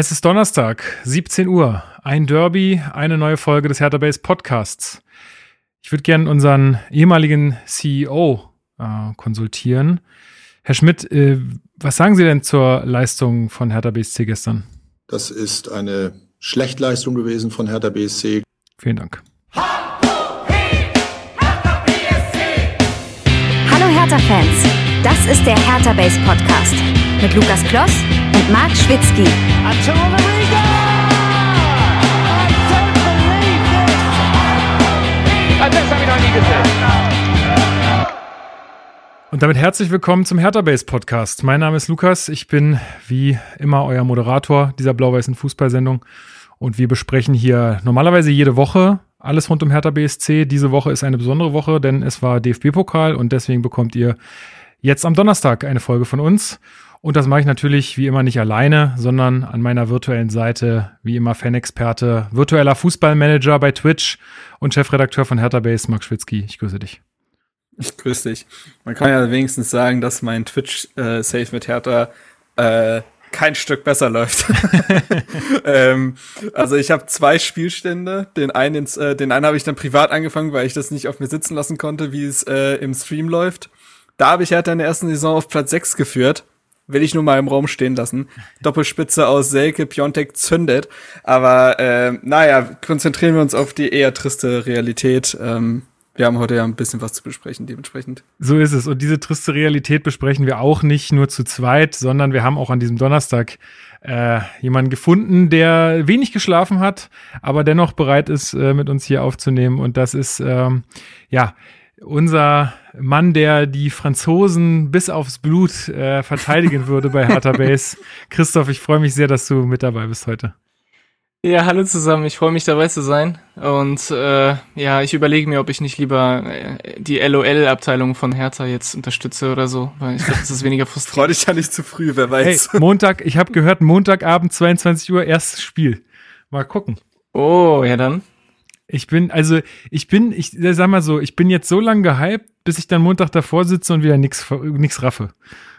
Es ist Donnerstag, 17 Uhr. Ein Derby, eine neue Folge des Hertha Base Podcasts. Ich würde gerne unseren ehemaligen CEO äh, konsultieren. Herr Schmidt, äh, was sagen Sie denn zur Leistung von Hertha BSC gestern? Das ist eine Schlechtleistung gewesen von Hertha BSC. Vielen Dank. Hallo Hertha-Fans, das ist der Hertha Base Podcast mit Lukas Kloss Marc Schwitzky. Und damit herzlich willkommen zum Hertha Base Podcast. Mein Name ist Lukas. Ich bin wie immer euer Moderator dieser blau-weißen Fußballsendung. Und wir besprechen hier normalerweise jede Woche alles rund um Hertha BSC. Diese Woche ist eine besondere Woche, denn es war DFB-Pokal und deswegen bekommt ihr jetzt am Donnerstag eine Folge von uns. Und das mache ich natürlich wie immer nicht alleine, sondern an meiner virtuellen Seite, wie immer Fanexperte, virtueller Fußballmanager bei Twitch und Chefredakteur von Hertha Base, Marc Schwitzky. Ich grüße dich. Ich grüße dich. Man kann ja wenigstens sagen, dass mein Twitch-Safe äh, mit Hertha äh, kein Stück besser läuft. ähm, also ich habe zwei Spielstände. Den einen, äh, den einen habe ich dann privat angefangen, weil ich das nicht auf mir sitzen lassen konnte, wie es äh, im Stream läuft. Da habe ich Hertha in der ersten Saison auf Platz 6 geführt will ich nur mal im Raum stehen lassen. Doppelspitze aus Selke, Piontek zündet. Aber äh, naja, konzentrieren wir uns auf die eher triste Realität. Ähm, wir haben heute ja ein bisschen was zu besprechen, dementsprechend. So ist es. Und diese triste Realität besprechen wir auch nicht nur zu zweit, sondern wir haben auch an diesem Donnerstag äh, jemanden gefunden, der wenig geschlafen hat, aber dennoch bereit ist, äh, mit uns hier aufzunehmen. Und das ist ähm, ja unser Mann, der die Franzosen bis aufs Blut äh, verteidigen würde bei Hertha Base. Christoph, ich freue mich sehr, dass du mit dabei bist heute. Ja, hallo zusammen. Ich freue mich dabei zu sein. Und äh, ja, ich überlege mir, ob ich nicht lieber äh, die LOL-Abteilung von Hertha jetzt unterstütze oder so, weil ich glaube, das ist weniger frustrierend. Freu dich ja nicht zu früh, wer weiß. Hey, Montag, ich habe gehört, Montagabend 22 Uhr erstes Spiel. Mal gucken. Oh, ja dann. Ich bin, also ich bin, ich sag mal so, ich bin jetzt so lange gehypt, bis ich dann Montag davor sitze und wieder nix, nix raffe.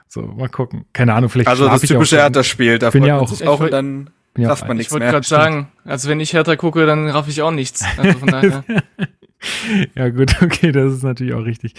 So, mal gucken. Keine Ahnung, vielleicht Also das typische Hertha-Spiel, da bin ja auch, sich auch und dann rafft man nichts mehr. Ich wollte gerade sagen, also wenn ich Hertha gucke, dann raff ich auch nichts. Also von daher. ja, gut, okay, das ist natürlich auch richtig.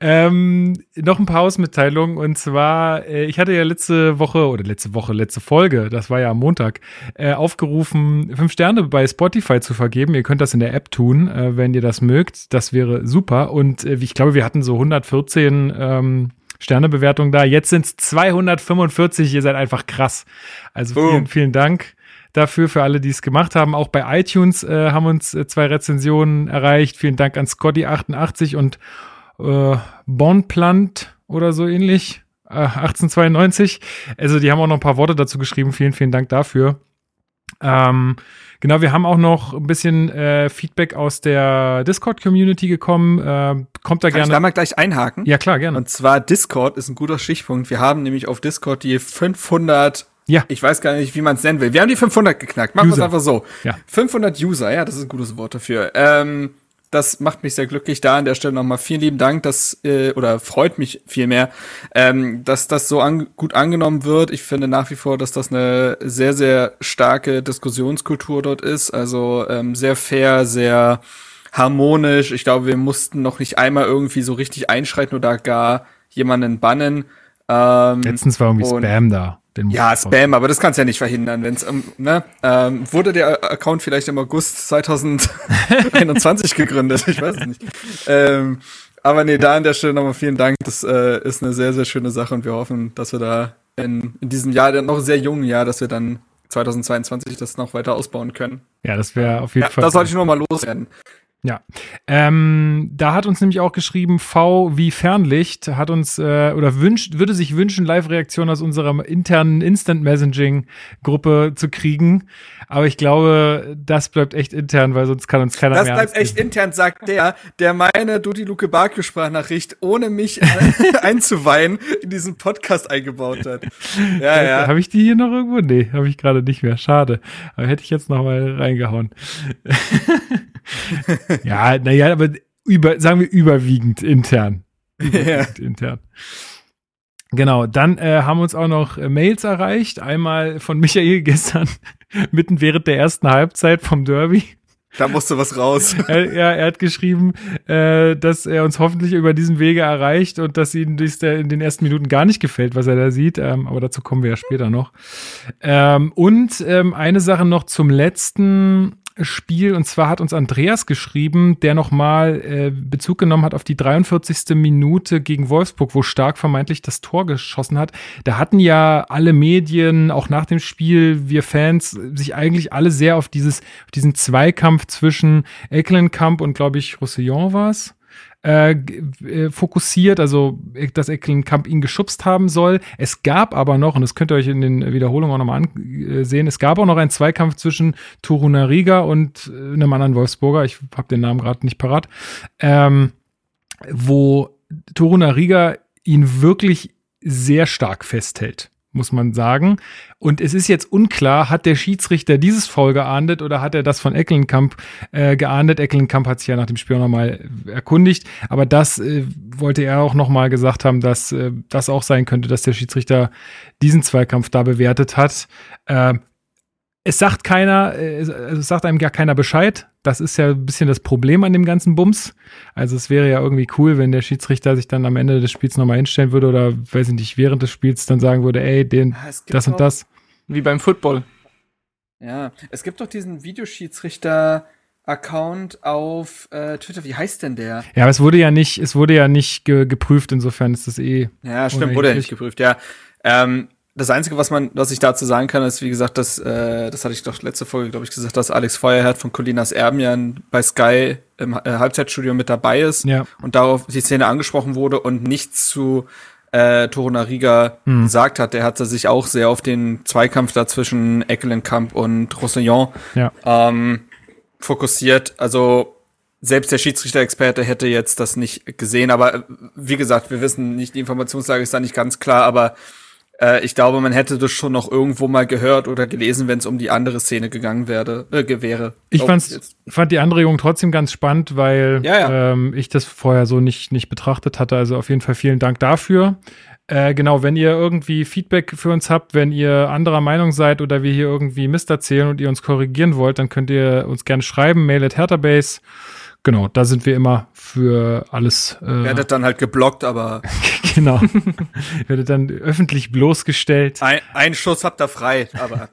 Ähm, noch ein paar Hausmitteilungen und zwar, äh, ich hatte ja letzte Woche oder letzte Woche, letzte Folge, das war ja am Montag, äh, aufgerufen, fünf Sterne bei Spotify zu vergeben. Ihr könnt das in der App tun, äh, wenn ihr das mögt. Das wäre super. Und äh, ich glaube, wir hatten so 114 ähm, Sternebewertungen da. Jetzt sind es 245. Ihr seid einfach krass. Also vielen, vielen Dank dafür, für alle, die es gemacht haben. Auch bei iTunes äh, haben uns äh, zwei Rezensionen erreicht. Vielen Dank an Scotty88 und äh, Bonplant oder so ähnlich. Äh, 1892. Also die haben auch noch ein paar Worte dazu geschrieben. Vielen, vielen Dank dafür. Ähm, genau, wir haben auch noch ein bisschen äh, Feedback aus der Discord-Community gekommen. Äh, kommt da Kann gerne. Ich da mal gleich einhaken. Ja, klar, gerne. Und zwar Discord ist ein guter Stichpunkt. Wir haben nämlich auf Discord die 500 ja. Ich weiß gar nicht, wie man es nennen will. Wir haben die 500 geknackt. Machen wir es einfach so. Ja. 500 User, ja, das ist ein gutes Wort dafür. Ähm, das macht mich sehr glücklich. Da an der Stelle nochmal vielen lieben Dank, dass, äh, oder freut mich vielmehr, ähm, dass das so an, gut angenommen wird. Ich finde nach wie vor, dass das eine sehr, sehr starke Diskussionskultur dort ist. Also ähm, sehr fair, sehr harmonisch. Ich glaube, wir mussten noch nicht einmal irgendwie so richtig einschreiten oder gar jemanden bannen. Ähm, Letztens war irgendwie Spam da. Ja, Spam, aber das kannst du ja nicht verhindern, wenn's ne, ähm, wurde der Account vielleicht im August 2021 gegründet, ich weiß es nicht. Ähm, aber nee, da an der Stelle nochmal vielen Dank. Das äh, ist eine sehr, sehr schöne Sache und wir hoffen, dass wir da in, in diesem Jahr, noch sehr jungen Jahr, dass wir dann 2022 das noch weiter ausbauen können. Ja, das wäre auf jeden ja, Fall. Das sollte ich nur mal loswerden. Ja, ähm, da hat uns nämlich auch geschrieben, V wie Fernlicht hat uns äh, oder wünscht, würde sich wünschen, Live-Reaktion aus unserer internen Instant Messaging-Gruppe zu kriegen. Aber ich glaube, das bleibt echt intern, weil sonst kann uns keiner das mehr. Das bleibt echt intern, sagt der, der meine Dudi Luke Barke Sprachnachricht ohne mich einzuweihen in diesen Podcast eingebaut hat. Ja, ja. Habe ich die hier noch irgendwo? Nee, habe ich gerade nicht mehr. Schade. Aber hätte ich jetzt noch mal reingehauen. ja, naja, aber über, sagen wir überwiegend intern. Überwiegend ja. intern. Genau, dann äh, haben uns auch noch äh, Mails erreicht. Einmal von Michael gestern, mitten während der ersten Halbzeit vom Derby. Da musste was raus. er, ja, er hat geschrieben, äh, dass er uns hoffentlich über diesen Wege erreicht und dass ihm dies der in den ersten Minuten gar nicht gefällt, was er da sieht. Ähm, aber dazu kommen wir ja später noch. Ähm, und ähm, eine Sache noch zum letzten Spiel. Und zwar hat uns Andreas geschrieben, der nochmal äh, Bezug genommen hat auf die 43. Minute gegen Wolfsburg, wo Stark vermeintlich das Tor geschossen hat. Da hatten ja alle Medien, auch nach dem Spiel, wir Fans, sich eigentlich alle sehr auf dieses, auf diesen Zweikampf zwischen Ecklenkamp und, glaube ich, Roussillon war es äh, äh, fokussiert, also dass Eckelenkamp ihn geschubst haben soll. Es gab aber noch, und das könnt ihr euch in den Wiederholungen auch nochmal ansehen, es gab auch noch einen Zweikampf zwischen Torunariga und äh, einem anderen Wolfsburger, ich habe den Namen gerade nicht parat, ähm, wo Torunariga ihn wirklich sehr stark festhält muss man sagen. Und es ist jetzt unklar, hat der Schiedsrichter dieses Foul geahndet oder hat er das von Eckelenkamp äh, geahndet? Eckelenkamp hat sich ja nach dem Spiel nochmal erkundigt, aber das äh, wollte er auch nochmal gesagt haben, dass äh, das auch sein könnte, dass der Schiedsrichter diesen Zweikampf da bewertet hat. Äh, es sagt keiner, äh, also es sagt einem gar keiner Bescheid. Das ist ja ein bisschen das Problem an dem ganzen Bums. Also es wäre ja irgendwie cool, wenn der Schiedsrichter sich dann am Ende des Spiels nochmal hinstellen würde oder, weiß ich nicht, während des Spiels dann sagen würde, ey, den, das und das. Wie beim Football. Ja, es gibt doch diesen Videoschiedsrichter, Account auf äh, Twitter. Wie heißt denn der? Ja, aber es wurde ja nicht, es wurde ja nicht ge geprüft, insofern ist das eh. Ja, stimmt, wurde ja nicht geprüft, ja. Ähm, das Einzige, was man, was ich dazu sagen kann, ist, wie gesagt, dass, äh, das hatte ich doch letzte Folge, glaube ich, gesagt, dass Alex Feuerherd von Colinas Erben ja bei Sky im äh, Halbzeitstudio mit dabei ist ja. und darauf die Szene angesprochen wurde und nichts zu äh, Torunariga hm. gesagt hat. Der hatte sich auch sehr auf den Zweikampf da zwischen Eckelenkamp und Roussillon ja. ähm, fokussiert. Also selbst der Schiedsrichter-Experte hätte jetzt das nicht gesehen, aber äh, wie gesagt, wir wissen nicht, die Informationslage ist da nicht ganz klar, aber äh, ich glaube, man hätte das schon noch irgendwo mal gehört oder gelesen, wenn es um die andere Szene gegangen werde, äh, wäre. Ich fand's, fand die Anregung trotzdem ganz spannend, weil ja, ja. Ähm, ich das vorher so nicht, nicht betrachtet hatte. Also auf jeden Fall vielen Dank dafür. Äh, genau, wenn ihr irgendwie Feedback für uns habt, wenn ihr anderer Meinung seid oder wir hier irgendwie Mist erzählen und ihr uns korrigieren wollt, dann könnt ihr uns gerne schreiben, mail at Herterbase genau, da sind wir immer für alles. Äh, Werdet dann halt geblockt, aber. genau. Werdet dann öffentlich bloßgestellt. Ein, ein Schuss habt ihr frei, aber.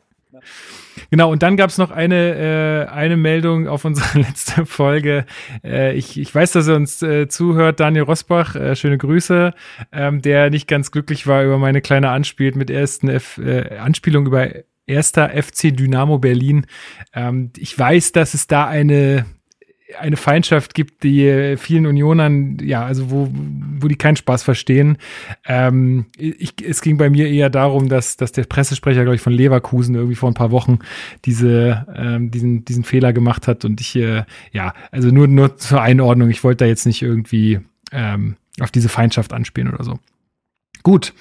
Genau, und dann gab es noch eine, äh, eine Meldung auf unsere letzte Folge. Äh, ich, ich weiß, dass er uns äh, zuhört, Daniel Rosbach, äh, schöne Grüße, ähm, der nicht ganz glücklich war über meine kleine Anspiel mit ersten F, äh, Anspielung über erster FC Dynamo Berlin. Ähm, ich weiß, dass es da eine eine Feindschaft gibt, die vielen Unionern, ja, also wo, wo die keinen Spaß verstehen. Ähm, ich, es ging bei mir eher darum, dass, dass der Pressesprecher, glaube ich, von Leverkusen irgendwie vor ein paar Wochen diese, ähm, diesen, diesen Fehler gemacht hat. Und ich, äh, ja, also nur, nur zur Einordnung, ich wollte da jetzt nicht irgendwie ähm, auf diese Feindschaft anspielen oder so. Gut.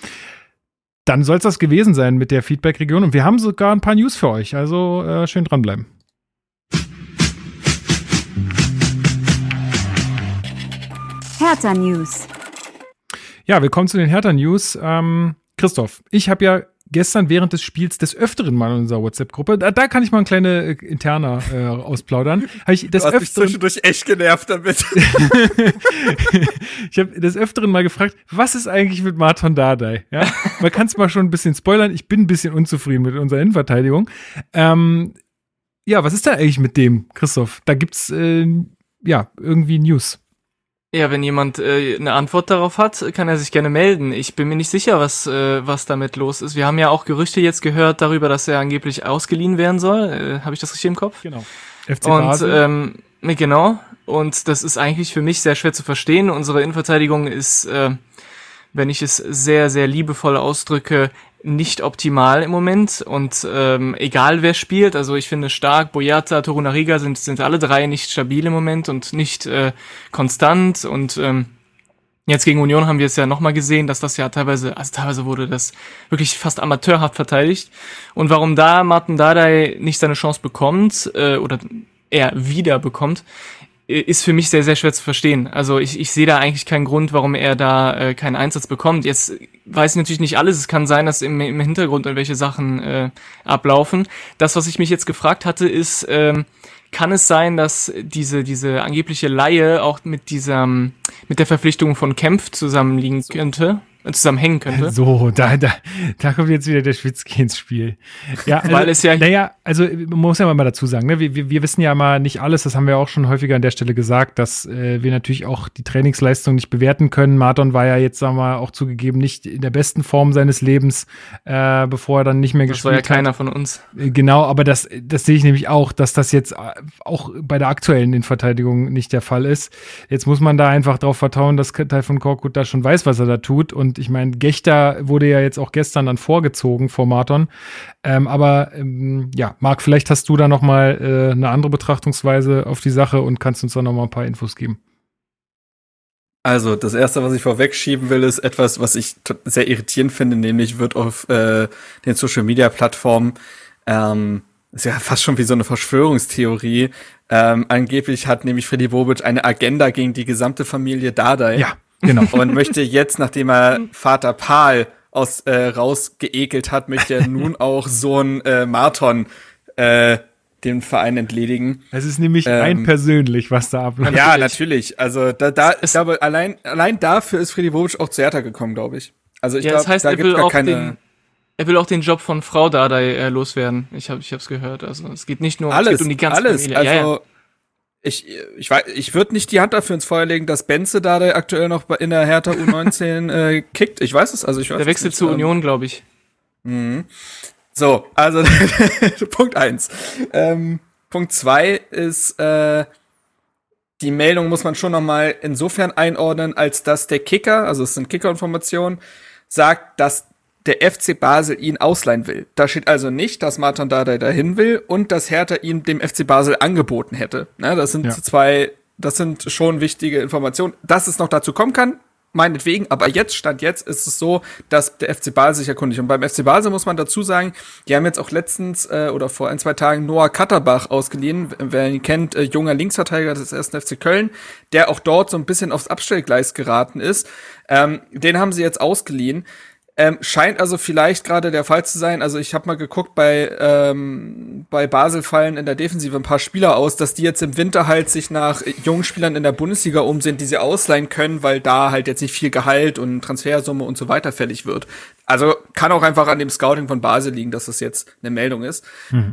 Dann soll es das gewesen sein mit der Feedback-Region. Und wir haben sogar ein paar News für euch. Also äh, schön dranbleiben. Hertha News. Ja, willkommen zu den Hertha News. Ähm, Christoph, ich habe ja gestern während des Spiels des Öfteren mal in unserer WhatsApp-Gruppe, da, da, kann ich mal ein kleine äh, interner äh, ausplaudern. Ich des du hast Öfteren, mich zwischendurch echt genervt damit. ich habe des Öfteren mal gefragt, was ist eigentlich mit Martin Dardai? Ja, man kann es mal schon ein bisschen spoilern. Ich bin ein bisschen unzufrieden mit unserer Innenverteidigung. Ähm, ja, was ist da eigentlich mit dem, Christoph? Da gibt's äh, ja irgendwie News. Ja, wenn jemand äh, eine Antwort darauf hat, kann er sich gerne melden. Ich bin mir nicht sicher, was, äh, was damit los ist. Wir haben ja auch Gerüchte jetzt gehört darüber, dass er angeblich ausgeliehen werden soll. Äh, Habe ich das richtig im Kopf? Genau. FC Und ähm, genau. Und das ist eigentlich für mich sehr schwer zu verstehen. Unsere Innenverteidigung ist, äh, wenn ich es sehr, sehr liebevoll ausdrücke, nicht optimal im Moment und ähm, egal wer spielt, also ich finde Stark, Boyata, Torunariga sind, sind alle drei nicht stabil im Moment und nicht äh, konstant und ähm, Jetzt gegen Union haben wir es ja nochmal gesehen, dass das ja teilweise, also teilweise wurde das wirklich fast amateurhaft verteidigt. Und warum da Martin Dardai nicht seine Chance bekommt, äh, oder er wieder bekommt, ist für mich sehr, sehr schwer zu verstehen. Also ich, ich sehe da eigentlich keinen Grund, warum er da äh, keinen Einsatz bekommt. Jetzt weiß ich natürlich nicht alles. Es kann sein, dass im, im Hintergrund irgendwelche Sachen äh, ablaufen. Das, was ich mich jetzt gefragt hatte, ist, ähm, kann es sein, dass diese, diese angebliche Laie auch mit dieser, mit der Verpflichtung von Kempf zusammenliegen könnte? Zusammenhängen könnte. So, da, da, da kommt jetzt wieder der Schwitzki ins Spiel. Ja, also, Weil es ja naja, also man muss ja mal dazu sagen, ne, wir, wir, wir wissen ja mal nicht alles, das haben wir auch schon häufiger an der Stelle gesagt, dass äh, wir natürlich auch die Trainingsleistung nicht bewerten können. Marton war ja jetzt, sagen wir mal, auch zugegeben nicht in der besten Form seines Lebens, äh, bevor er dann nicht mehr das gespielt hat. Das war ja keiner von uns. Äh, genau, aber das, das sehe ich nämlich auch, dass das jetzt äh, auch bei der aktuellen Innenverteidigung nicht der Fall ist. Jetzt muss man da einfach darauf vertrauen, dass Teil von Korkut da schon weiß, was er da tut und ich meine, Gechter wurde ja jetzt auch gestern dann vorgezogen vor Marton. Ähm, aber ähm, ja, Marc, vielleicht hast du da noch mal äh, eine andere Betrachtungsweise auf die Sache und kannst uns da noch mal ein paar Infos geben. Also, das erste, was ich vorwegschieben will, ist etwas, was ich sehr irritierend finde, nämlich wird auf äh, den Social Media Plattformen, ähm, ist ja fast schon wie so eine Verschwörungstheorie. Ähm, angeblich hat nämlich Freddy Bobic eine Agenda gegen die gesamte Familie Dardai. Ja, Genau. Und möchte jetzt, nachdem er Vater Paul aus äh, rausgeekelt hat, möchte er nun auch Sohn äh, Marton äh, den Verein entledigen. Es ist nämlich ähm, ein persönlich, was da abläuft. Ja, natürlich. Also da, da ich glaube, allein, allein dafür ist Freddy Bobic auch zu Hertha gekommen, glaube ich. Also ich ja, glaube, das heißt, da er gibt will gar auch keine. Den, er will auch den Job von Frau Dardai äh, loswerden. Ich habe, ich habe es gehört. Also es geht nicht nur alles, es geht um die ganze alles. Familie. Also ja, ja. Ich, ich weiß, ich würde nicht die Hand dafür ins Feuer legen, dass Benze da der aktuell noch in der Hertha U19 äh, kickt. Ich weiß es, also ich weiß Der wechselt zur ähm, Union, glaube ich. Mhm. So, also Punkt eins. Ähm, Punkt zwei ist, äh, die Meldung muss man schon noch mal insofern einordnen, als dass der Kicker, also es sind Kicker-Informationen, sagt, dass der FC Basel ihn ausleihen will. Da steht also nicht, dass Martin Dardai dahin will und dass Hertha ihn dem FC Basel angeboten hätte. Ne, das sind Ja. zwei, das sind schon wichtige Informationen. Dass es noch dazu kommen kann, meinetwegen, aber jetzt, Stand jetzt, ist es so, dass der FC Basel sich erkundigt. Und beim FC Basel muss man dazu sagen, die haben jetzt auch letztens äh, oder vor ein, zwei Tagen Noah Katterbach ausgeliehen. Wer ihn kennt, äh, junger Linksverteidiger des ersten FC Köln, der auch dort so ein bisschen aufs Abstellgleis geraten ist. Ähm, den haben sie jetzt ausgeliehen. Ähm, scheint also vielleicht gerade der Fall zu sein. Also ich habe mal geguckt, bei, ähm, bei Basel fallen in der Defensive ein paar Spieler aus, dass die jetzt im Winter halt sich nach jungen Spielern in der Bundesliga umsehen, die sie ausleihen können, weil da halt jetzt nicht viel Gehalt und Transfersumme und so weiter fällig wird. Also kann auch einfach an dem Scouting von Basel liegen, dass das jetzt eine Meldung ist.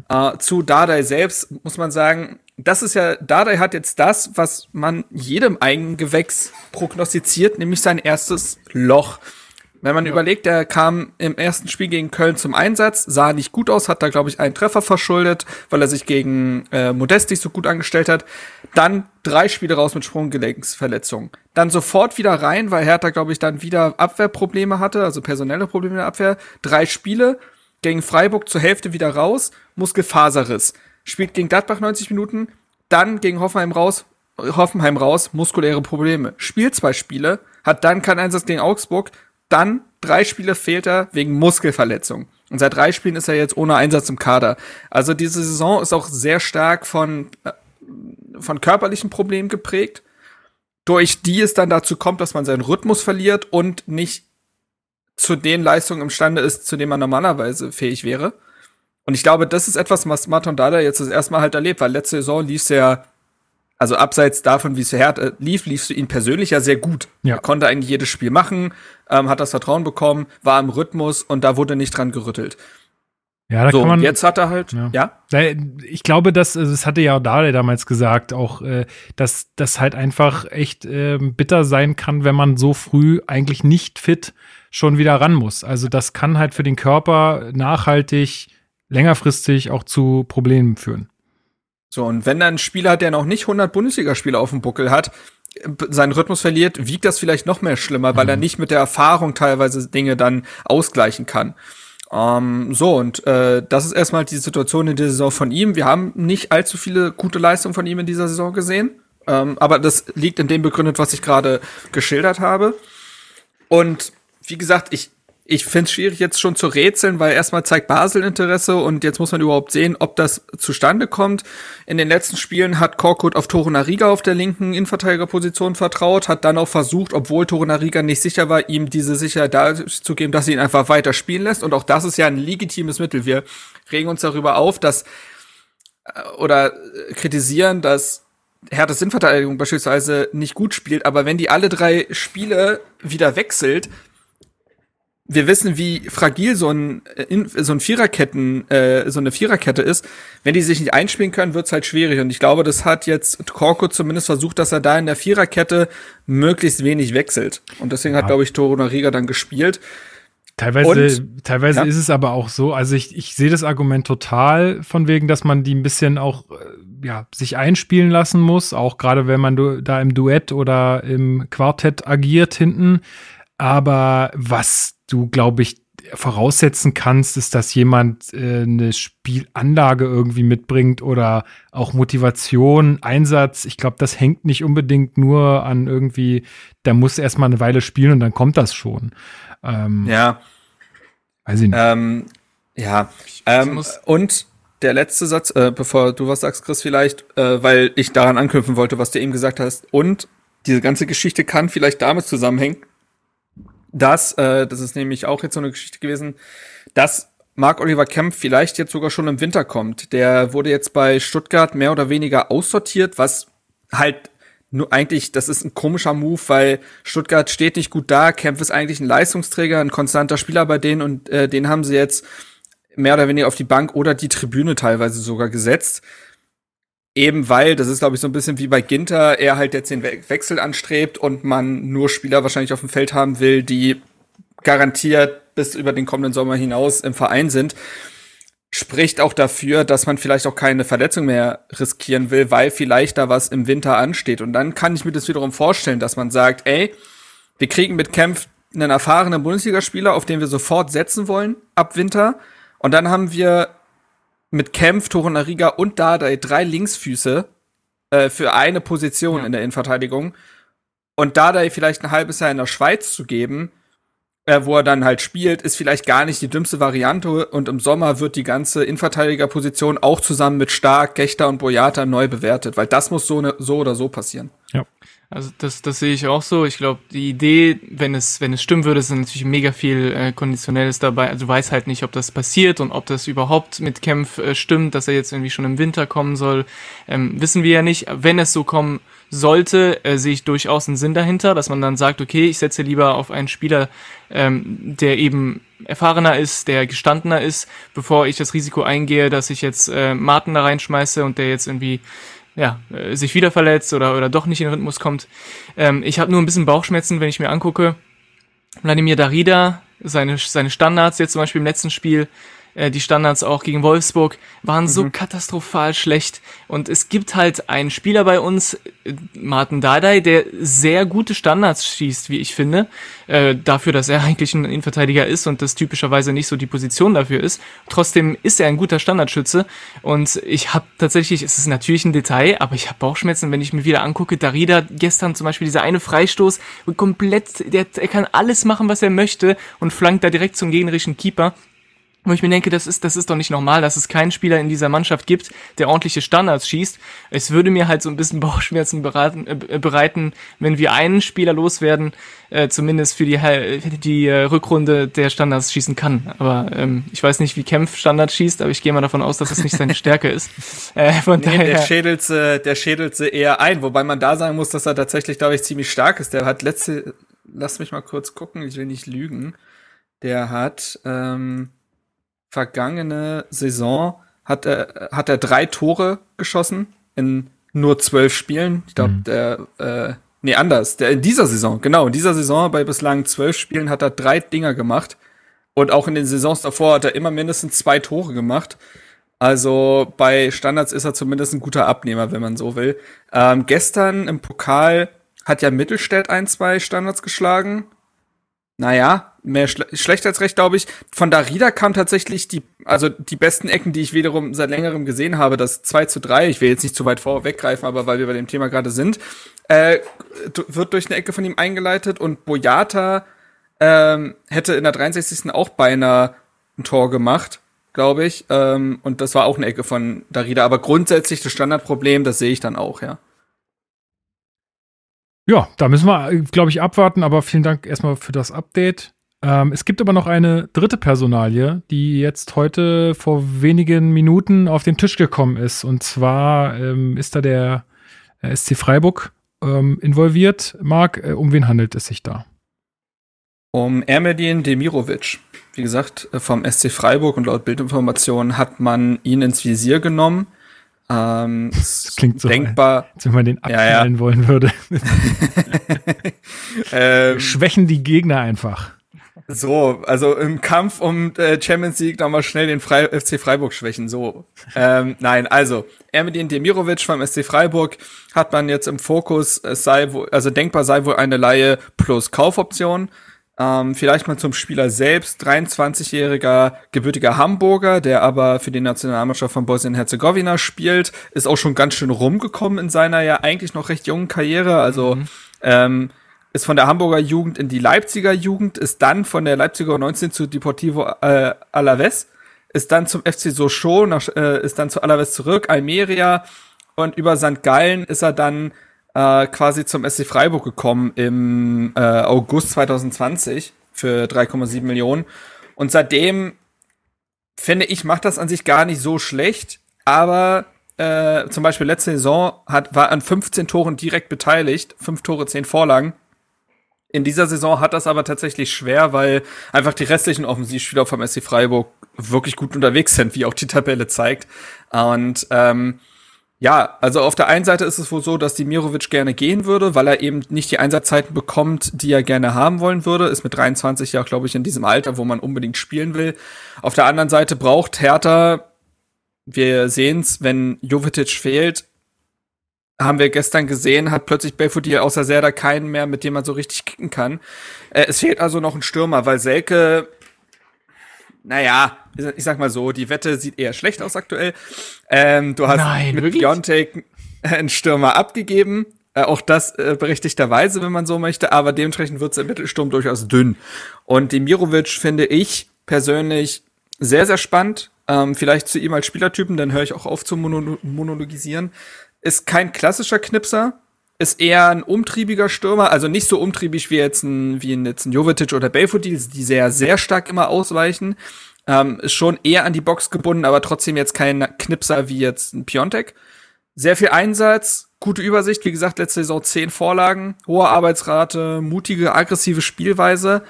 Äh, zu Dardai selbst muss man sagen, das ist ja, Dardai hat jetzt das, was man jedem Eigengewächs prognostiziert, nämlich sein erstes Loch. Wenn man überlegt, er kam im ersten Spiel gegen Köln zum Einsatz, sah nicht gut aus, hat da, glaube ich, einen Treffer verschuldet, weil er sich gegen äh, Modest nicht so gut angestellt hat. Dann drei Spiele raus mit Sprunggelenksverletzungen. Dann sofort wieder rein, weil Hertha, glaube ich, dann wieder Abwehrprobleme hatte, also personelle Probleme in der Abwehr. Drei Spiele, gegen Freiburg zur Hälfte wieder raus, Muskelfaserriss. Spielt gegen Gladbach 90 Minuten, dann gegen Hoffenheim raus, Hoffenheim raus, muskuläre Probleme. Spielt zwei Spiele, hat dann keinen Einsatz gegen Augsburg, dann drei Spiele fehlt er wegen Muskelverletzung. Und seit drei Spielen ist er jetzt ohne Einsatz im Kader. Also diese Saison ist auch sehr stark von, äh, von körperlichen Problemen geprägt, durch die es dann dazu kommt, dass man seinen Rhythmus verliert und nicht zu den Leistungen imstande ist, zu denen man normalerweise fähig wäre. Und ich glaube, das ist etwas, was Martin Dada jetzt das erste Mal halt erlebt, weil letzte Saison lief es ja, also abseits davon, wie es Hertha lief, lief es für ihn persönlich ja sehr gut. Ja. Er konnte eigentlich jedes Spiel machen, ähm, hat das Vertrauen bekommen, war im Rhythmus und da wurde nicht dran gerüttelt. Ja, da so, kann man. jetzt hat er halt, Ja. ja, Ich glaube, dass, also das hatte ja auch Dale damals gesagt, auch, äh, dass das halt einfach echt ähm, bitter sein kann, wenn man so früh eigentlich nicht fit schon wieder ran muss. Also das kann halt für den Körper nachhaltig, längerfristig auch zu Problemen führen. So, und wenn dann ein Spieler der noch nicht 100 Bundesligaspiele auf dem Buckel hat, seinen Rhythmus verliert, wiegt das vielleicht noch mehr schlimmer, weil er nicht mit der Erfahrung teilweise Dinge dann ausgleichen kann. Ähm, so, und äh, das ist erstmal die Situation in der Saison von ihm. Wir haben nicht allzu viele gute Leistungen von ihm in dieser Saison gesehen. Ähm, aber das liegt in dem begründet, was ich gerade geschildert habe. Und wie gesagt, ich ich finde es schwierig jetzt schon zu rätseln, weil erstmal zeigt Basel Interesse und jetzt muss man überhaupt sehen, ob das zustande kommt. In den letzten Spielen hat Korkut auf Toro Nariga auf der linken Innenverteidigerposition vertraut, hat dann auch versucht, obwohl Toro Nariga nicht sicher war, ihm diese Sicherheit dazu geben, dass sie ihn einfach weiter spielen lässt. Und auch das ist ja ein legitimes Mittel. Wir regen uns darüber auf, dass äh, oder kritisieren, dass Herthas Innenverteidigung beispielsweise nicht gut spielt, aber wenn die alle drei Spiele wieder wechselt, wir wissen, wie fragil so ein, so ein Viererketten, äh, so eine Viererkette ist. Wenn die sich nicht einspielen können, wird's halt schwierig. Und ich glaube, das hat jetzt Korko zumindest versucht, dass er da in der Viererkette möglichst wenig wechselt. Und deswegen ja. hat, glaube ich, Toro Nariga dann gespielt. Teilweise, und, teilweise ja. ist es aber auch so, also ich, ich sehe das Argument total von wegen, dass man die ein bisschen auch äh, ja, sich einspielen lassen muss, auch gerade wenn man da im Duett oder im Quartett agiert hinten. Aber was du, glaube ich, voraussetzen kannst, ist, dass jemand äh, eine Spielanlage irgendwie mitbringt oder auch Motivation, Einsatz. Ich glaube, das hängt nicht unbedingt nur an irgendwie, da muss erstmal eine Weile spielen und dann kommt das schon. Ähm, ja. Weiß ich nicht. Ähm, ja. Ähm, und der letzte Satz, äh, bevor du was sagst, Chris, vielleicht, äh, weil ich daran anknüpfen wollte, was du eben gesagt hast. Und diese ganze Geschichte kann vielleicht damit zusammenhängen, dass, äh, das ist nämlich auch jetzt so eine Geschichte gewesen, dass Mark Oliver Kemp vielleicht jetzt sogar schon im Winter kommt. Der wurde jetzt bei Stuttgart mehr oder weniger aussortiert, was halt nur eigentlich, das ist ein komischer Move, weil Stuttgart steht nicht gut da. Kemp ist eigentlich ein Leistungsträger, ein konstanter Spieler bei denen und äh, den haben sie jetzt mehr oder weniger auf die Bank oder die Tribüne teilweise sogar gesetzt. Eben weil, das ist glaube ich so ein bisschen wie bei Ginter, er halt jetzt den We Wechsel anstrebt und man nur Spieler wahrscheinlich auf dem Feld haben will, die garantiert bis über den kommenden Sommer hinaus im Verein sind. Spricht auch dafür, dass man vielleicht auch keine Verletzung mehr riskieren will, weil vielleicht da was im Winter ansteht. Und dann kann ich mir das wiederum vorstellen, dass man sagt, ey, wir kriegen mit Kempf einen erfahrenen Bundesligaspieler, auf den wir sofort setzen wollen ab Winter. Und dann haben wir mit Kempf, Torunariga und Dardai drei Linksfüße äh, für eine Position ja. in der Innenverteidigung. Und Dardai vielleicht ein halbes Jahr in der Schweiz zu geben, äh, wo er dann halt spielt, ist vielleicht gar nicht die dümmste Variante. Und im Sommer wird die ganze Innenverteidigerposition auch zusammen mit Stark, Gechter und Boyata neu bewertet, weil das muss so, ne, so oder so passieren. Ja. Also das, das sehe ich auch so. Ich glaube, die Idee, wenn es, wenn es stimmen würde, ist natürlich mega viel äh, Konditionelles dabei. Also weiß halt nicht, ob das passiert und ob das überhaupt mit Kempf äh, stimmt, dass er jetzt irgendwie schon im Winter kommen soll. Ähm, wissen wir ja nicht. Wenn es so kommen sollte, äh, sehe ich durchaus einen Sinn dahinter, dass man dann sagt, okay, ich setze lieber auf einen Spieler, ähm, der eben erfahrener ist, der gestandener ist, bevor ich das Risiko eingehe, dass ich jetzt äh, Martin da reinschmeiße und der jetzt irgendwie ja, äh, sich wieder verletzt oder, oder doch nicht in den Rhythmus kommt. Ähm, ich habe nur ein bisschen Bauchschmerzen, wenn ich mir angucke, Vladimir Darida, seine, seine Standards jetzt zum Beispiel im letzten Spiel, äh, die Standards auch gegen Wolfsburg waren mhm. so katastrophal schlecht. Und es gibt halt einen Spieler bei uns, äh, Martin Dardai, der sehr gute Standards schießt, wie ich finde. Äh, dafür, dass er eigentlich ein Innenverteidiger ist und das typischerweise nicht so die Position dafür ist. Trotzdem ist er ein guter Standardschütze. Und ich habe tatsächlich, es ist natürlich ein Detail, aber ich habe Bauchschmerzen, wenn ich mir wieder angucke, Darida gestern zum Beispiel dieser eine Freistoß, komplett, der, er kann alles machen, was er möchte und flankt da direkt zum gegnerischen Keeper wo ich mir denke, das ist, das ist doch nicht normal, dass es keinen Spieler in dieser Mannschaft gibt, der ordentliche Standards schießt. Es würde mir halt so ein bisschen Bauchschmerzen beraten, äh, bereiten, wenn wir einen Spieler loswerden, äh, zumindest für die, die äh, Rückrunde der Standards schießen kann. Aber ähm, ich weiß nicht, wie Kempf Standards schießt, aber ich gehe mal davon aus, dass das nicht seine Stärke ist. Äh, von nee, daher, der schädelt sie, der schädelt sie eher ein, wobei man da sagen muss, dass er tatsächlich, glaube ich, ziemlich stark ist. Der hat letzte, lass mich mal kurz gucken, ich will nicht lügen. Der hat, ähm, vergangene Saison hat er, hat er drei Tore geschossen in nur zwölf Spielen. Ich glaube, mhm. der, äh, nee, anders. Der in dieser Saison, genau, in dieser Saison bei bislang zwölf Spielen hat er drei Dinger gemacht. Und auch in den Saisons davor hat er immer mindestens zwei Tore gemacht. Also bei Standards ist er zumindest ein guter Abnehmer, wenn man so will. Ähm, gestern im Pokal hat ja Mittelstädt ein, zwei Standards geschlagen naja, mehr schle schlecht als recht, glaube ich. Von Darida kam tatsächlich die, also die besten Ecken, die ich wiederum seit längerem gesehen habe, das 2 zu 3, ich will jetzt nicht zu weit vorweggreifen, aber weil wir bei dem Thema gerade sind, äh, wird durch eine Ecke von ihm eingeleitet und Boyata ähm, hätte in der 63. auch beinahe ein Tor gemacht, glaube ich. Ähm, und das war auch eine Ecke von Darida. Aber grundsätzlich das Standardproblem, das sehe ich dann auch, ja. Ja, da müssen wir, glaube ich, abwarten. Aber vielen Dank erstmal für das Update. Ähm, es gibt aber noch eine dritte Personalie, die jetzt heute vor wenigen Minuten auf den Tisch gekommen ist. Und zwar ähm, ist da der äh, SC Freiburg ähm, involviert. Marc, äh, um wen handelt es sich da? Um Ermedin Demirovic. Wie gesagt, äh, vom SC Freiburg und laut Bildinformationen hat man ihn ins Visier genommen. Ähm, das klingt so, denkbar, als wenn man den abknallen ja, ja. wollen würde. ähm, Schwächen die Gegner einfach. So, also im Kampf um äh, Champions League nochmal schnell den Fre FC Freiburg schwächen. So, ähm, nein, also Ermedin Demirovic vom SC Freiburg hat man jetzt im Fokus. Es sei wohl, also denkbar sei wohl eine Laie plus Kaufoption. Ähm, vielleicht mal zum Spieler selbst. 23-jähriger gebürtiger Hamburger, der aber für die Nationalmannschaft von Bosnien-Herzegowina spielt, ist auch schon ganz schön rumgekommen in seiner ja eigentlich noch recht jungen Karriere. Also mhm. ähm, ist von der Hamburger Jugend in die Leipziger Jugend, ist dann von der Leipziger 19 zu Deportivo äh, Alaves, ist dann zum FC Sochaux, nach, äh, ist dann zu Alaves zurück, Almeria und über St. Gallen ist er dann äh, quasi zum SC Freiburg gekommen im äh, August 2020 für 3,7 Millionen. Und seitdem finde ich, macht das an sich gar nicht so schlecht, aber äh, zum Beispiel letzte Saison hat, war an 15 Toren direkt beteiligt, 5 Tore, 10 Vorlagen. In dieser Saison hat das aber tatsächlich schwer, weil einfach die restlichen Offensivspieler vom SC Freiburg wirklich gut unterwegs sind, wie auch die Tabelle zeigt. Und ähm, ja, also auf der einen Seite ist es wohl so, dass die Mirovic gerne gehen würde, weil er eben nicht die Einsatzzeiten bekommt, die er gerne haben wollen würde. Ist mit 23 ja, glaube ich, in diesem Alter, wo man unbedingt spielen will. Auf der anderen Seite braucht Hertha, wir sehen's, wenn Jovetic fehlt, haben wir gestern gesehen, hat plötzlich Belfodil außer Serda keinen mehr, mit dem man so richtig kicken kann. Äh, es fehlt also noch ein Stürmer, weil Selke, naja, ich sag mal so, die Wette sieht eher schlecht aus aktuell. Ähm, du hast Nein, mit Biontech einen Stürmer abgegeben. Äh, auch das äh, berechtigterweise, wenn man so möchte, aber dementsprechend wird der Mittelsturm durchaus dünn. Und Demirovic finde ich persönlich sehr, sehr spannend. Ähm, vielleicht zu ihm als Spielertypen, dann höre ich auch auf zu mono monologisieren ist kein klassischer Knipser, ist eher ein umtriebiger Stürmer, also nicht so umtriebig wie jetzt ein, wie ein, jetzt ein Jovetic oder Belfodil, die sehr, sehr stark immer ausweichen. Ähm, ist schon eher an die Box gebunden, aber trotzdem jetzt kein Knipser wie jetzt ein Piontek. Sehr viel Einsatz, gute Übersicht, wie gesagt, letzte Saison zehn Vorlagen, hohe Arbeitsrate, mutige, aggressive Spielweise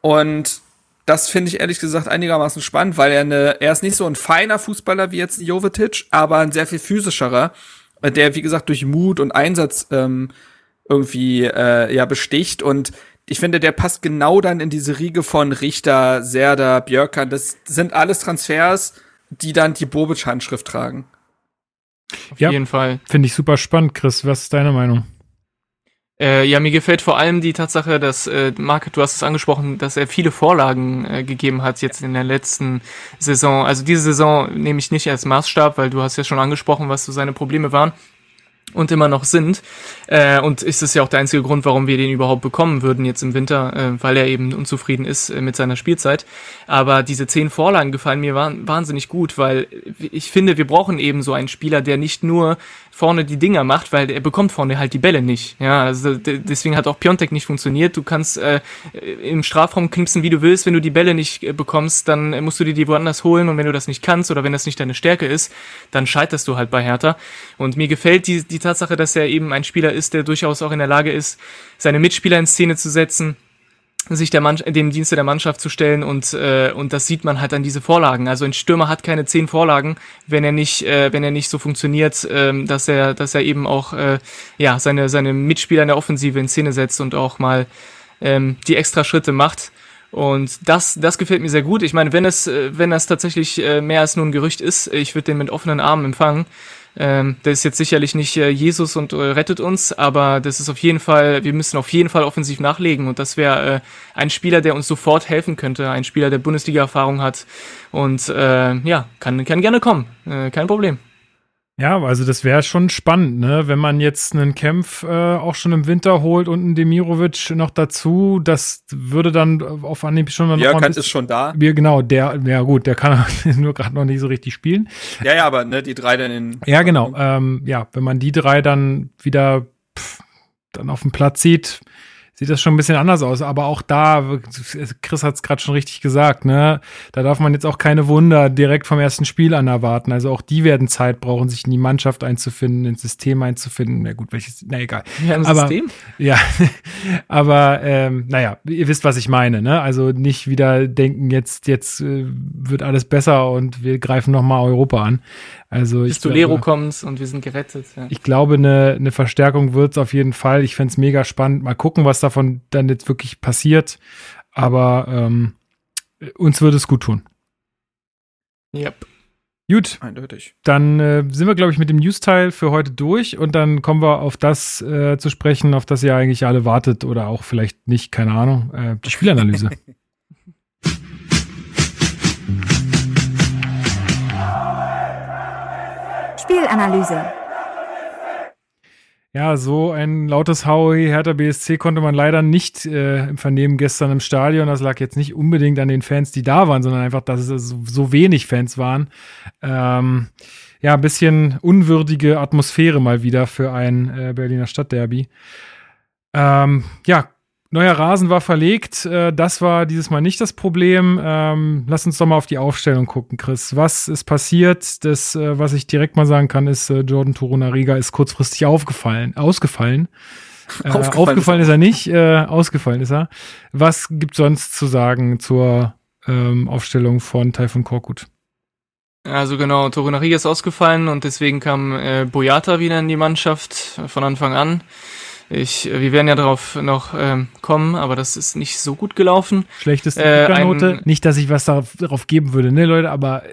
und das finde ich ehrlich gesagt einigermaßen spannend, weil er eine, er ist nicht so ein feiner Fußballer wie jetzt Jovetic, aber ein sehr viel physischerer der, wie gesagt, durch Mut und Einsatz ähm, irgendwie äh, ja besticht. Und ich finde, der passt genau dann in diese Riege von Richter, Serda, Björkan. Das sind alles Transfers, die dann die Bobic-Handschrift tragen. Auf ja, jeden Fall. Finde ich super spannend, Chris. Was ist deine Meinung? Äh, ja, mir gefällt vor allem die Tatsache, dass äh, Marc, du hast es angesprochen, dass er viele Vorlagen äh, gegeben hat jetzt in der letzten Saison. Also diese Saison nehme ich nicht als Maßstab, weil du hast ja schon angesprochen, was so seine Probleme waren und immer noch sind. Äh, und ist es ja auch der einzige Grund, warum wir den überhaupt bekommen würden jetzt im Winter, äh, weil er eben unzufrieden ist äh, mit seiner Spielzeit. Aber diese zehn Vorlagen gefallen mir wahnsinnig gut, weil ich finde, wir brauchen eben so einen Spieler, der nicht nur vorne die Dinger macht, weil er bekommt vorne halt die Bälle nicht. Ja, also deswegen hat auch Piontek nicht funktioniert. Du kannst äh, im Strafraum knipsen, wie du willst. Wenn du die Bälle nicht äh, bekommst, dann musst du dir die woanders holen. Und wenn du das nicht kannst oder wenn das nicht deine Stärke ist, dann scheiterst du halt bei Hertha. Und mir gefällt die, die Tatsache, dass er eben ein Spieler ist, der durchaus auch in der Lage ist, seine Mitspieler in Szene zu setzen sich der Mann, dem Dienste der Mannschaft zu stellen und äh, und das sieht man halt an diese Vorlagen. Also ein Stürmer hat keine zehn Vorlagen, wenn er nicht äh, wenn er nicht so funktioniert, ähm, dass er dass er eben auch äh, ja seine seine Mitspieler in der Offensive in Szene setzt und auch mal ähm, die extra Schritte macht. Und das, das gefällt mir sehr gut. Ich meine, wenn es, äh, wenn das tatsächlich äh, mehr als nur ein Gerücht ist, ich würde den mit offenen Armen empfangen. Ähm, das ist jetzt sicherlich nicht äh, Jesus und äh, rettet uns, aber das ist auf jeden Fall, wir müssen auf jeden Fall offensiv nachlegen und das wäre äh, ein Spieler, der uns sofort helfen könnte, ein Spieler, der Bundesliga-Erfahrung hat und äh, ja, kann, kann gerne kommen, äh, kein Problem. Ja, also das wäre schon spannend, ne? Wenn man jetzt einen Kämpf äh, auch schon im Winter holt und einen Demirovic noch dazu, das würde dann auf Anhieb schon noch Ja, Kant ist schon da. Ja, genau, der, ja gut, der kann nur gerade noch nicht so richtig spielen. Ja, ja, aber ne, die drei dann in. Ja, genau. Ähm, ja, wenn man die drei dann wieder pff, dann auf dem Platz sieht, sieht das schon ein bisschen anders aus. Aber auch da, Chris hat es gerade schon richtig gesagt, ne, da darf man jetzt auch keine Wunder direkt vom ersten Spiel an erwarten. Also auch die werden Zeit brauchen, sich in die Mannschaft einzufinden, ins System einzufinden. Na gut, welches, na egal. Ja, aber, System? Ja, aber ähm, naja, ihr wisst, was ich meine, ne? Also nicht wieder denken, jetzt, jetzt äh, wird alles besser und wir greifen nochmal Europa an. Also Bis ich zu Lero kommst und wir sind gerettet. Ja. Ich glaube, eine, eine Verstärkung wird es auf jeden Fall. Ich fände es mega spannend. Mal gucken, was davon dann jetzt wirklich passiert. Aber ähm, uns würde es gut tun. Yep. Gut. Eindeutig. Dann äh, sind wir, glaube ich, mit dem News-Teil für heute durch und dann kommen wir auf das äh, zu sprechen, auf das ihr eigentlich alle wartet oder auch vielleicht nicht, keine Ahnung, äh, die Spielanalyse. Spielanalyse. Ja, so ein lautes Howie Hertha BSC konnte man leider nicht äh, im Vernehmen gestern im Stadion. Das lag jetzt nicht unbedingt an den Fans, die da waren, sondern einfach, dass es so, so wenig Fans waren. Ähm, ja, ein bisschen unwürdige Atmosphäre mal wieder für ein äh, Berliner Stadtderby. Ähm, ja, Neuer Rasen war verlegt. Äh, das war dieses Mal nicht das Problem. Ähm, lass uns doch mal auf die Aufstellung gucken, Chris. Was ist passiert? Das, äh, was ich direkt mal sagen kann, ist, äh, Jordan Torunariga ist kurzfristig aufgefallen, ausgefallen. Äh, aufgefallen, aufgefallen ist er nicht, äh, ausgefallen ist er. Was gibt sonst zu sagen zur ähm, Aufstellung von Taifun Korkut? Also genau, Torunariga ist ausgefallen und deswegen kam äh, Boyata wieder in die Mannschaft von Anfang an. Ich, wir werden ja darauf noch ähm, kommen, aber das ist nicht so gut gelaufen. Schlechteste äh, Note. Nicht, dass ich was darauf, darauf, geben würde, ne, Leute, aber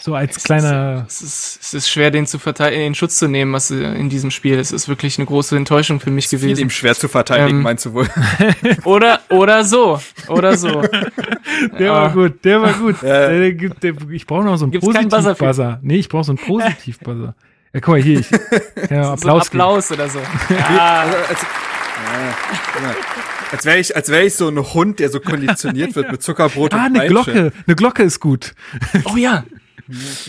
so als es kleiner. Ist, es, ist, es ist schwer, den zu verteidigen, in Schutz zu nehmen, was äh, in diesem Spiel. Es ist wirklich eine große Enttäuschung für mich gewesen. Ihm schwer zu verteidigen, ähm, meinst du wohl? oder, oder so. Oder so. der war gut, der war gut. Der, der, der, ich brauche noch so einen Positiv-Buzzer. Nee, ich brauche so einen Positiv-Buzzer. Ja, guck mal hier, ich ja, Applaus, so Applaus oder so. Ja. Also, als, ja, als wäre ich, als wäre ich so ein Hund, der so konditioniert wird mit Zuckerbrot ah, und Ah, eine Glocke. Eine Glocke ist gut. Oh ja.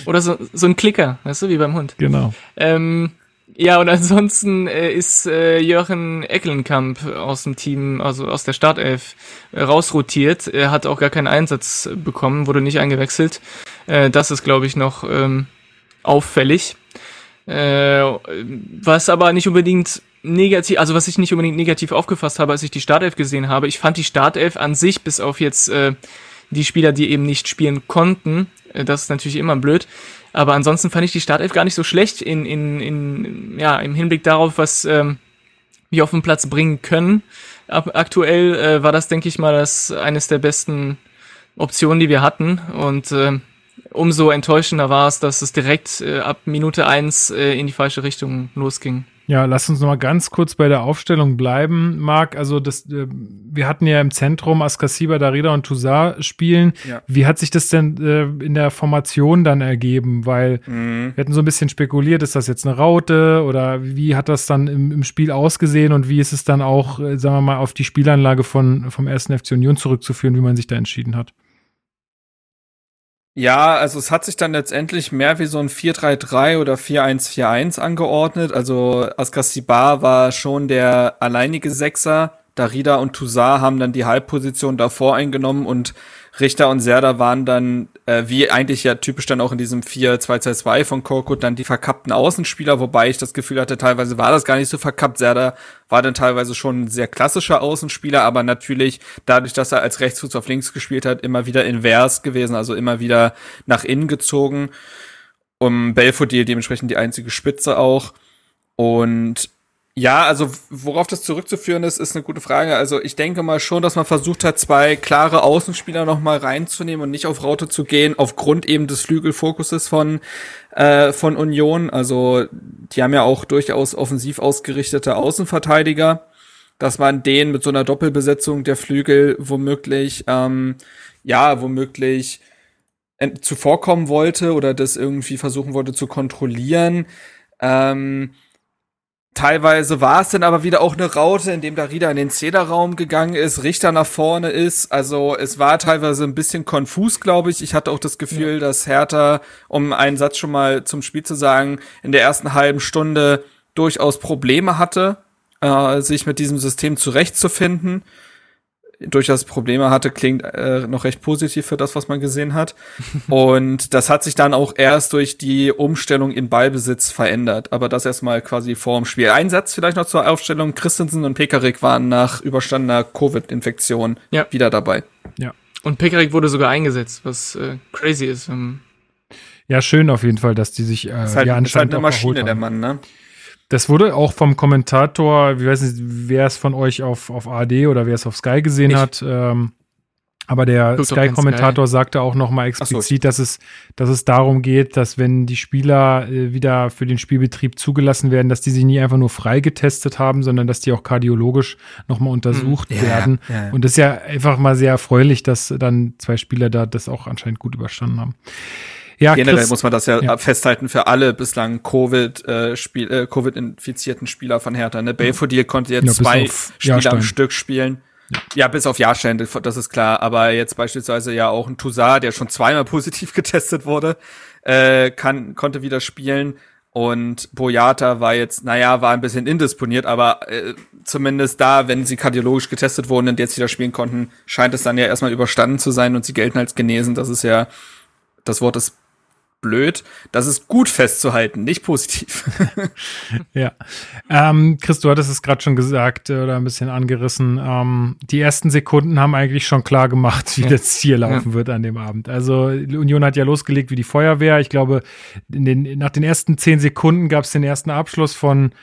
Oder so, so ein Klicker, weißt du, wie beim Hund. Genau. Ähm, ja, und ansonsten äh, ist äh, Jochen Eckelenkamp aus dem Team, also aus der Startelf, äh, rausrotiert. Er hat auch gar keinen Einsatz bekommen, wurde nicht eingewechselt. Äh, das ist, glaube ich, noch ähm, auffällig. Äh, was aber nicht unbedingt negativ, also was ich nicht unbedingt negativ aufgefasst habe, als ich die Startelf gesehen habe. Ich fand die Startelf an sich, bis auf jetzt äh, die Spieler, die eben nicht spielen konnten, äh, das ist natürlich immer blöd. Aber ansonsten fand ich die Startelf gar nicht so schlecht in, in, in ja, im Hinblick darauf, was ähm, wir auf den Platz bringen können. Ab, aktuell äh, war das, denke ich mal, das eines der besten Optionen, die wir hatten. Und äh, umso enttäuschender war es, dass es direkt äh, ab Minute eins äh, in die falsche Richtung losging. Ja, lass uns noch mal ganz kurz bei der Aufstellung bleiben, Marc. Also das, äh, wir hatten ja im Zentrum Askasiba, Darida und Toussaint spielen. Ja. Wie hat sich das denn äh, in der Formation dann ergeben? Weil mhm. wir hatten so ein bisschen spekuliert, ist das jetzt eine Raute oder wie hat das dann im, im Spiel ausgesehen und wie ist es dann auch, äh, sagen wir mal, auf die Spielanlage von, vom ersten FC Union zurückzuführen, wie man sich da entschieden hat? Ja, also es hat sich dann letztendlich mehr wie so ein 4-3-3 oder 4-1-4-1 angeordnet. Also Askasibar war schon der alleinige Sechser. Darida und Toussaint haben dann die Halbposition davor eingenommen und Richter und Serda waren dann, äh, wie eigentlich ja typisch dann auch in diesem 4-2-2-2 von Korkut, dann die verkappten Außenspieler, wobei ich das Gefühl hatte, teilweise war das gar nicht so verkappt. Serda war dann teilweise schon ein sehr klassischer Außenspieler, aber natürlich dadurch, dass er als Rechtsfuß auf links gespielt hat, immer wieder invers gewesen, also immer wieder nach innen gezogen. Um Belfodil dementsprechend die einzige Spitze auch. Und ja, also worauf das zurückzuführen ist, ist eine gute Frage. Also ich denke mal schon, dass man versucht hat, zwei klare Außenspieler noch mal reinzunehmen und nicht auf Raute zu gehen, aufgrund eben des Flügelfokuses von äh, von Union. Also die haben ja auch durchaus offensiv ausgerichtete Außenverteidiger, dass man denen mit so einer Doppelbesetzung der Flügel womöglich ähm, ja womöglich zuvorkommen wollte oder das irgendwie versuchen wollte zu kontrollieren. Ähm, Teilweise war es dann aber wieder auch eine Raute, in dem Darida in den Zederraum gegangen ist, Richter nach vorne ist. Also es war teilweise ein bisschen konfus, glaube ich. Ich hatte auch das Gefühl, ja. dass Hertha, um einen Satz schon mal zum Spiel zu sagen, in der ersten halben Stunde durchaus Probleme hatte, äh, sich mit diesem System zurechtzufinden durchaus Probleme hatte, klingt äh, noch recht positiv für das, was man gesehen hat. und das hat sich dann auch erst durch die Umstellung in Ballbesitz verändert. Aber das erstmal quasi vor dem Spiel. Ein Satz vielleicht noch zur Aufstellung. Christensen und Pekarik waren nach überstandener Covid-Infektion ja. wieder dabei. Ja. Und Pekarik wurde sogar eingesetzt, was äh, crazy ist. Ähm ja, schön auf jeden Fall, dass die sich äh, ist halt, ja, ist halt eine Maschine, der Mann, ne? Das wurde auch vom Kommentator, ich weiß nicht, wer es von euch auf, auf AD oder wer es auf Sky gesehen ich. hat, ähm, aber der Sky-Kommentator Sky. sagte auch nochmal explizit, so. dass, es, dass es darum geht, dass wenn die Spieler äh, wieder für den Spielbetrieb zugelassen werden, dass die sich nie einfach nur freigetestet haben, sondern dass die auch kardiologisch nochmal untersucht hm. werden. Ja, ja. Und das ist ja einfach mal sehr erfreulich, dass dann zwei Spieler da das auch anscheinend gut überstanden haben. Ja, Generell Chris, muss man das ja, ja, festhalten für alle bislang Covid, äh, Spiel, äh, Covid-infizierten Spieler von Hertha. Ne? Belfodil konnte jetzt ja, zwei Spieler Jahrstein. am Stück spielen. Ja. ja, bis auf Jahrstein, das ist klar. Aber jetzt beispielsweise ja auch ein Toussaint, der schon zweimal positiv getestet wurde, äh, kann, konnte wieder spielen. Und Boyata war jetzt, naja, war ein bisschen indisponiert, aber äh, zumindest da, wenn sie kardiologisch getestet wurden und jetzt wieder spielen konnten, scheint es dann ja erstmal überstanden zu sein und sie gelten als genesen. Das ist ja, das Wort ist blöd. Das ist gut festzuhalten, nicht positiv. ja. Ähm, Chris, du hattest es gerade schon gesagt äh, oder ein bisschen angerissen. Ähm, die ersten Sekunden haben eigentlich schon klar gemacht, wie ja. das Ziel laufen ja. wird an dem Abend. Also Union hat ja losgelegt wie die Feuerwehr. Ich glaube, den, nach den ersten zehn Sekunden gab es den ersten Abschluss von,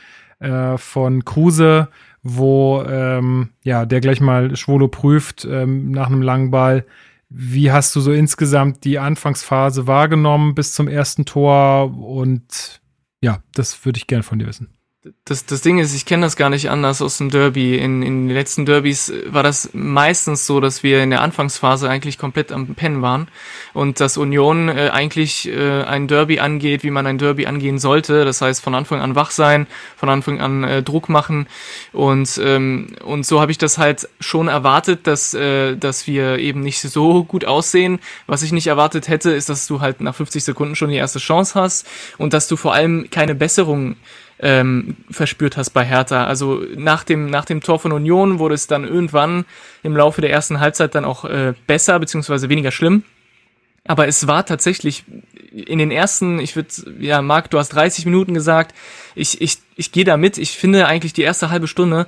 äh, von Kruse wo ähm, ja der gleich mal Schwolo prüft ähm, nach einem langen Ball wie hast du so insgesamt die Anfangsphase wahrgenommen bis zum ersten Tor? Und ja, das würde ich gern von dir wissen das, das Ding ist, ich kenne das gar nicht anders aus dem Derby. In, in den letzten Derbys war das meistens so, dass wir in der Anfangsphase eigentlich komplett am Pennen waren und dass Union äh, eigentlich äh, ein Derby angeht, wie man ein Derby angehen sollte. Das heißt, von Anfang an wach sein, von Anfang an äh, Druck machen und ähm, und so habe ich das halt schon erwartet, dass äh, dass wir eben nicht so gut aussehen. Was ich nicht erwartet hätte, ist, dass du halt nach 50 Sekunden schon die erste Chance hast und dass du vor allem keine Besserung ähm, verspürt hast bei Hertha. Also nach dem, nach dem Tor von Union wurde es dann irgendwann im Laufe der ersten Halbzeit dann auch äh, besser, beziehungsweise weniger schlimm. Aber es war tatsächlich in den ersten, ich würde, ja, Marc, du hast 30 Minuten gesagt, ich, ich, ich gehe da mit. Ich finde eigentlich die erste halbe Stunde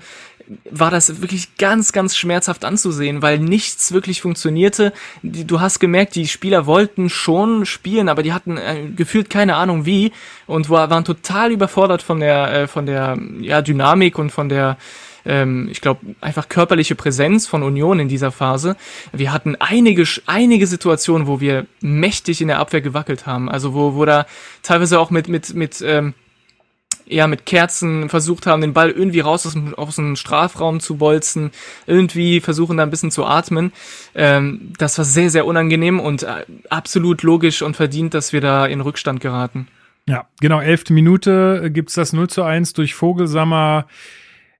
war das wirklich ganz, ganz schmerzhaft anzusehen, weil nichts wirklich funktionierte. Du hast gemerkt, die Spieler wollten schon spielen, aber die hatten äh, gefühlt keine Ahnung wie und waren total überfordert von der, äh, von der ja, Dynamik und von der ähm, ich glaube, einfach körperliche Präsenz von Union in dieser Phase. Wir hatten einige, einige Situationen, wo wir mächtig in der Abwehr gewackelt haben. Also wo, wo da teilweise auch mit, mit, mit ähm, eher mit Kerzen versucht haben, den Ball irgendwie raus aus dem, aus dem Strafraum zu bolzen, irgendwie versuchen da ein bisschen zu atmen. Ähm, das war sehr, sehr unangenehm und äh, absolut logisch und verdient, dass wir da in Rückstand geraten. Ja, genau, elfte Minute gibt's das 0 zu 1 durch Vogelsammer.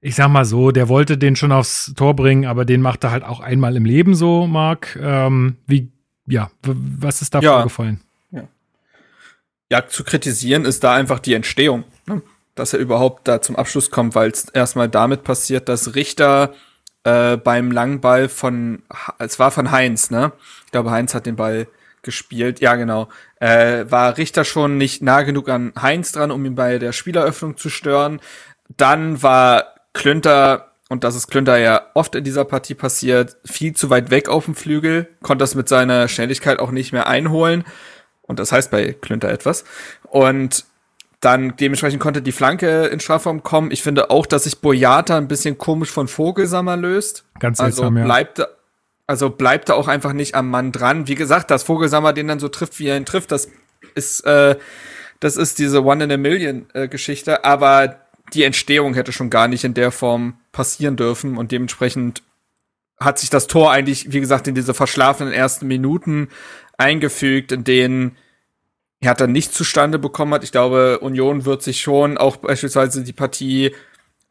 Ich sag mal so, der wollte den schon aufs Tor bringen, aber den macht er halt auch einmal im Leben so, Marc. Ähm, wie, ja, was ist da ja. vorgefallen? Ja. ja, zu kritisieren ist da einfach die Entstehung. Ne? Dass er überhaupt da zum Abschluss kommt, weil es erstmal damit passiert, dass Richter äh, beim Langball von, es war von Heinz, ne? Ich glaube, Heinz hat den Ball gespielt. Ja, genau. Äh, war Richter schon nicht nah genug an Heinz dran, um ihn bei der Spieleröffnung zu stören. Dann war Klünter, und das ist Klünter ja oft in dieser Partie passiert, viel zu weit weg auf dem Flügel, konnte das mit seiner Schnelligkeit auch nicht mehr einholen. Und das heißt bei Klünter etwas. Und dann dementsprechend konnte die Flanke in Strafraum kommen. Ich finde auch, dass sich Boyata ein bisschen komisch von Vogelsammer löst. Ganz also seltsam, also bleibt, ja. Also bleibt er auch einfach nicht am Mann dran. Wie gesagt, dass Vogelsammer den dann so trifft, wie er ihn trifft, das ist, äh, das ist diese One in a Million äh, Geschichte. Aber die Entstehung hätte schon gar nicht in der Form passieren dürfen und dementsprechend hat sich das Tor eigentlich, wie gesagt, in diese verschlafenen ersten Minuten eingefügt, in denen Hertha nicht zustande bekommen hat. Ich glaube, Union wird sich schon auch beispielsweise die Partie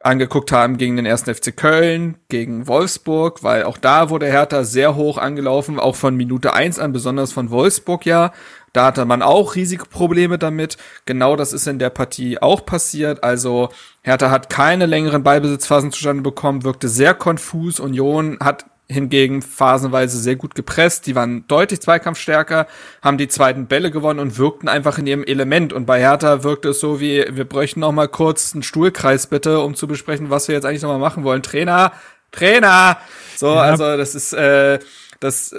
angeguckt haben gegen den ersten FC Köln, gegen Wolfsburg, weil auch da wurde Hertha sehr hoch angelaufen, auch von Minute eins an, besonders von Wolfsburg ja. Da hatte man auch riesige Probleme damit. Genau das ist in der Partie auch passiert. Also Hertha hat keine längeren Ballbesitzphasen zustande bekommen, wirkte sehr konfus. Union hat hingegen phasenweise sehr gut gepresst. Die waren deutlich zweikampfstärker, haben die zweiten Bälle gewonnen und wirkten einfach in ihrem Element. Und bei Hertha wirkte es so wie, wir bräuchten noch mal kurz einen Stuhlkreis bitte, um zu besprechen, was wir jetzt eigentlich noch mal machen wollen. Trainer, Trainer! So, ja. also das ist, äh, das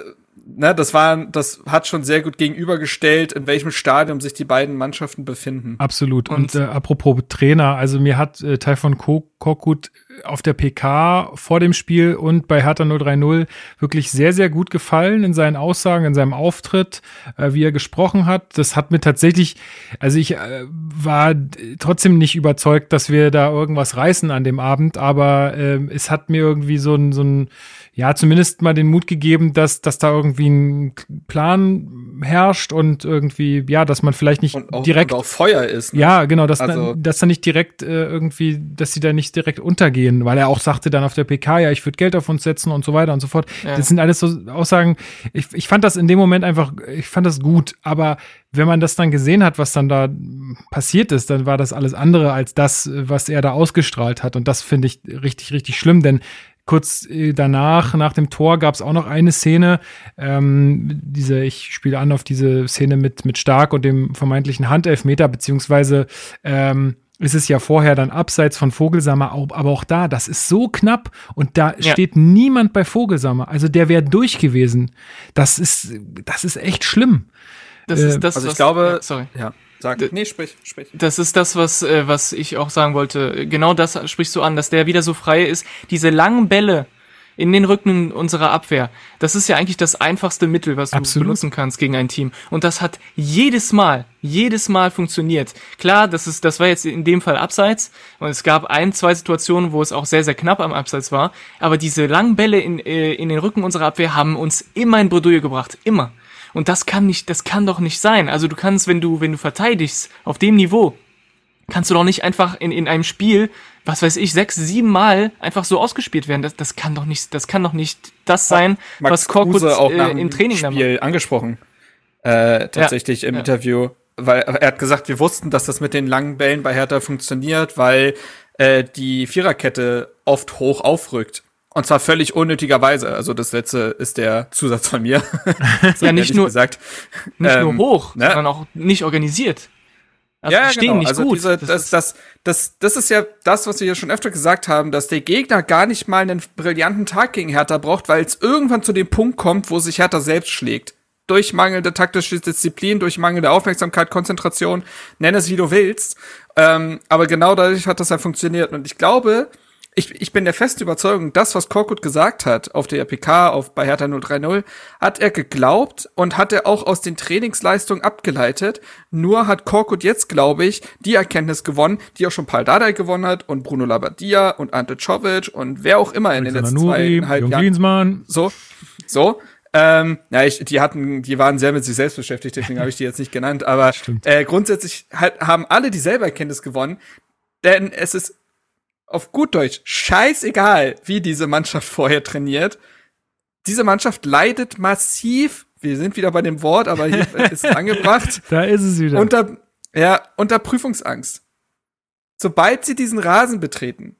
ne, das war, das hat schon sehr gut gegenübergestellt, in welchem Stadium sich die beiden Mannschaften befinden. Absolut. Und, Und äh, apropos Trainer, also mir hat äh, Taifun Korkut auf der PK vor dem Spiel und bei Hertha 030 wirklich sehr, sehr gut gefallen in seinen Aussagen, in seinem Auftritt, äh, wie er gesprochen hat. Das hat mir tatsächlich, also ich äh, war trotzdem nicht überzeugt, dass wir da irgendwas reißen an dem Abend, aber äh, es hat mir irgendwie so ein, so ein ja, zumindest mal den Mut gegeben, dass, dass da irgendwie ein Plan herrscht und irgendwie, ja, dass man vielleicht nicht und auch, direkt. Und auch Feuer ist. Ne? Ja, genau, dass, also, dann, dass da nicht direkt äh, irgendwie, dass sie da nicht direkt untergehen, weil er auch sagte dann auf der PK, ja, ich würde Geld auf uns setzen und so weiter und so fort. Ja. Das sind alles so Aussagen. Ich, ich fand das in dem Moment einfach, ich fand das gut, aber wenn man das dann gesehen hat, was dann da passiert ist, dann war das alles andere als das, was er da ausgestrahlt hat. Und das finde ich richtig, richtig schlimm, denn Kurz äh, danach, nach dem Tor, gab es auch noch eine Szene. Ähm, diese, ich spiele an auf diese Szene mit, mit Stark und dem vermeintlichen Handelfmeter, beziehungsweise ähm, ist es ja vorher dann abseits von Vogelsammer, aber auch da, das ist so knapp und da ja. steht niemand bei Vogelsammer. Also der wäre durch gewesen. Das ist, das ist echt schlimm. Das äh, ist das, also ich was, glaube, ja, sorry. Ja. Sag. Nee, sprich, sprich. Das ist das, was, äh, was ich auch sagen wollte. Genau das sprichst du an, dass der wieder so frei ist. Diese langen Bälle in den Rücken unserer Abwehr, das ist ja eigentlich das einfachste Mittel, was du Absolut. benutzen kannst gegen ein Team. Und das hat jedes Mal, jedes Mal funktioniert. Klar, das ist, das war jetzt in dem Fall abseits. Und es gab ein, zwei Situationen, wo es auch sehr, sehr knapp am Abseits war. Aber diese langen Bälle in, äh, in den Rücken unserer Abwehr haben uns immer in Bredouille gebracht. Immer. Und das kann nicht, das kann doch nicht sein. Also du kannst, wenn du, wenn du verteidigst, auf dem Niveau, kannst du doch nicht einfach in, in einem Spiel, was weiß ich, sechs, sieben Mal einfach so ausgespielt werden. Das, das kann doch nicht, das kann doch nicht das sein, Max was Korkut auch äh, im Training Spiel angesprochen. Äh, tatsächlich ja, im ja. Interview, weil er hat gesagt, wir wussten, dass das mit den langen Bällen bei Hertha funktioniert, weil äh, die Viererkette oft hoch aufrückt. Und zwar völlig unnötigerweise. Also das letzte ist der Zusatz von mir. ja, nicht nur gesagt. Nicht ähm, nur hoch, ne? sondern auch nicht organisiert. Also ja, stehen genau. nicht also gut. Diese, das, das, das, das ist ja das, was wir ja schon öfter gesagt haben, dass der Gegner gar nicht mal einen brillanten Tag gegen Hertha braucht, weil es irgendwann zu dem Punkt kommt, wo sich Hertha selbst schlägt. Durch mangelnde taktische Disziplin, durch mangelnde Aufmerksamkeit, Konzentration, nenn es wie du willst. Ähm, aber genau dadurch hat das ja funktioniert. Und ich glaube, ich, ich bin der festen Überzeugung, das, was Korkut gesagt hat auf der PK, auf, bei Hertha 030, hat er geglaubt und hat er auch aus den Trainingsleistungen abgeleitet. Nur hat Korkut jetzt, glaube ich, die Erkenntnis gewonnen, die auch schon Paul Dardai gewonnen hat und Bruno Labbadia und Ante Czovic und wer auch immer in den letzten Nuri, zweieinhalb Jahren. So, so. Ähm, ja, ich, die hatten, die waren sehr mit sich selbst beschäftigt, deswegen habe ich die jetzt nicht genannt. Aber äh, grundsätzlich halt, haben alle dieselbe Erkenntnis gewonnen, denn es ist auf gut Deutsch, scheißegal, wie diese Mannschaft vorher trainiert. Diese Mannschaft leidet massiv, wir sind wieder bei dem Wort, aber hier ist es angebracht. Da ist es wieder. Unter, ja, unter Prüfungsangst. Sobald sie diesen Rasen betreten,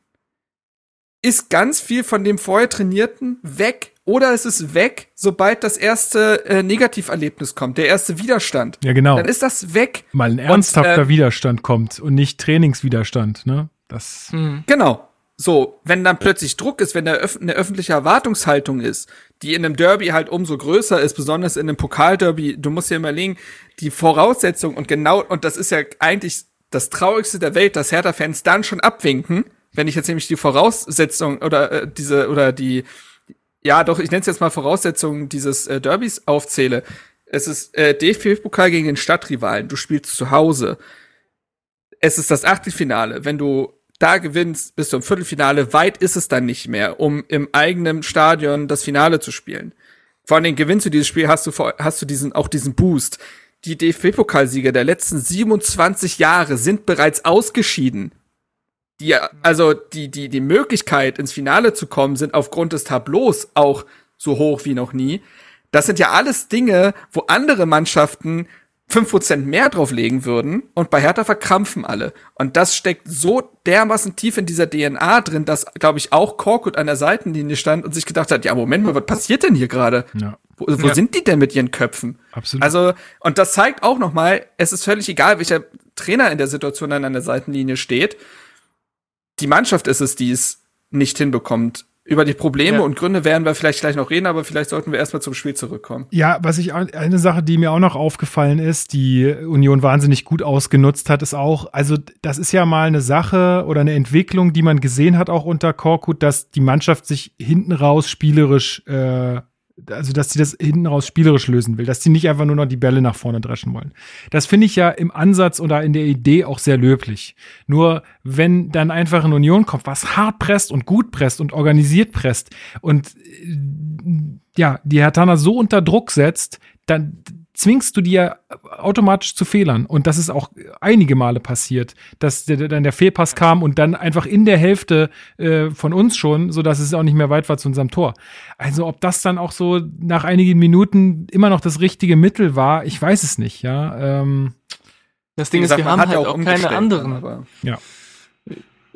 ist ganz viel von dem vorher Trainierten weg oder es ist weg, sobald das erste äh, Negativerlebnis kommt, der erste Widerstand. Ja, genau. Dann ist das weg. Mal ein ernsthafter und, äh, Widerstand kommt und nicht Trainingswiderstand, ne? Das mhm. Genau. So, wenn dann plötzlich Druck ist, wenn da öf eine öffentliche Erwartungshaltung ist, die in einem Derby halt umso größer ist, besonders in einem Pokalderby, du musst dir überlegen, die Voraussetzung und genau, und das ist ja eigentlich das Traurigste der Welt, dass Hertha-Fans dann schon abwinken, wenn ich jetzt nämlich die Voraussetzung oder äh, diese, oder die, ja doch, ich nenne es jetzt mal Voraussetzungen dieses äh, Derbys aufzähle. Es ist äh, DFB-Pokal gegen den Stadtrivalen, du spielst zu Hause es ist das Achtelfinale. Wenn du da gewinnst bis zum Viertelfinale, weit ist es dann nicht mehr, um im eigenen Stadion das Finale zu spielen. Vor allem gewinnst du dieses Spiel, hast du, hast du diesen, auch diesen Boost. die DFB-Pokalsieger der letzten 27 Jahre sind bereits ausgeschieden. Die, also die, die, die Möglichkeit, ins Finale zu kommen, sind aufgrund des Tableaus auch so hoch wie noch nie. Das sind ja alles Dinge, wo andere Mannschaften 5% mehr drauflegen würden und bei Hertha verkrampfen alle. Und das steckt so dermaßen tief in dieser DNA drin, dass, glaube ich, auch Korkut an der Seitenlinie stand und sich gedacht hat, ja, Moment mal, was passiert denn hier gerade? Ja. Wo, wo Ja. sind die denn mit ihren Köpfen? Absolut. Also, und das zeigt auch noch mal, es ist völlig egal, welcher Trainer in der Situation dann an der Seitenlinie steht. Die Mannschaft ist es, die es nicht hinbekommt. Über die Probleme Ja. und Gründe werden wir vielleicht gleich noch reden, aber vielleicht sollten wir erstmal zum Spiel zurückkommen. Ja, was ich eine Sache, die mir auch noch aufgefallen ist, die Union wahnsinnig gut ausgenutzt hat, ist auch, also das ist ja mal eine Sache oder eine Entwicklung, die man gesehen hat auch unter Korkut, dass die Mannschaft sich hinten raus spielerisch, äh, also dass sie das hinten raus spielerisch lösen will, dass sie nicht einfach nur noch die Bälle nach vorne dreschen wollen. Das finde ich ja im Ansatz oder in der Idee auch sehr löblich. Nur wenn dann einfach eine Union kommt, was hart presst und gut presst und organisiert presst und äh, ja, die Hertaner so unter Druck setzt, dann zwingst du die ja automatisch zu Fehlern. Und das ist auch einige Male passiert, dass der, dann der Fehlpass kam und dann einfach in der Hälfte äh, von uns schon, so dass es auch nicht mehr weit war zu unserem Tor. Also ob das dann auch so nach einigen Minuten immer noch das richtige Mittel war, ich weiß es nicht, ja. Ähm, Das Ding ist, wir haben halt ja auch keine anderen. aber- Ja,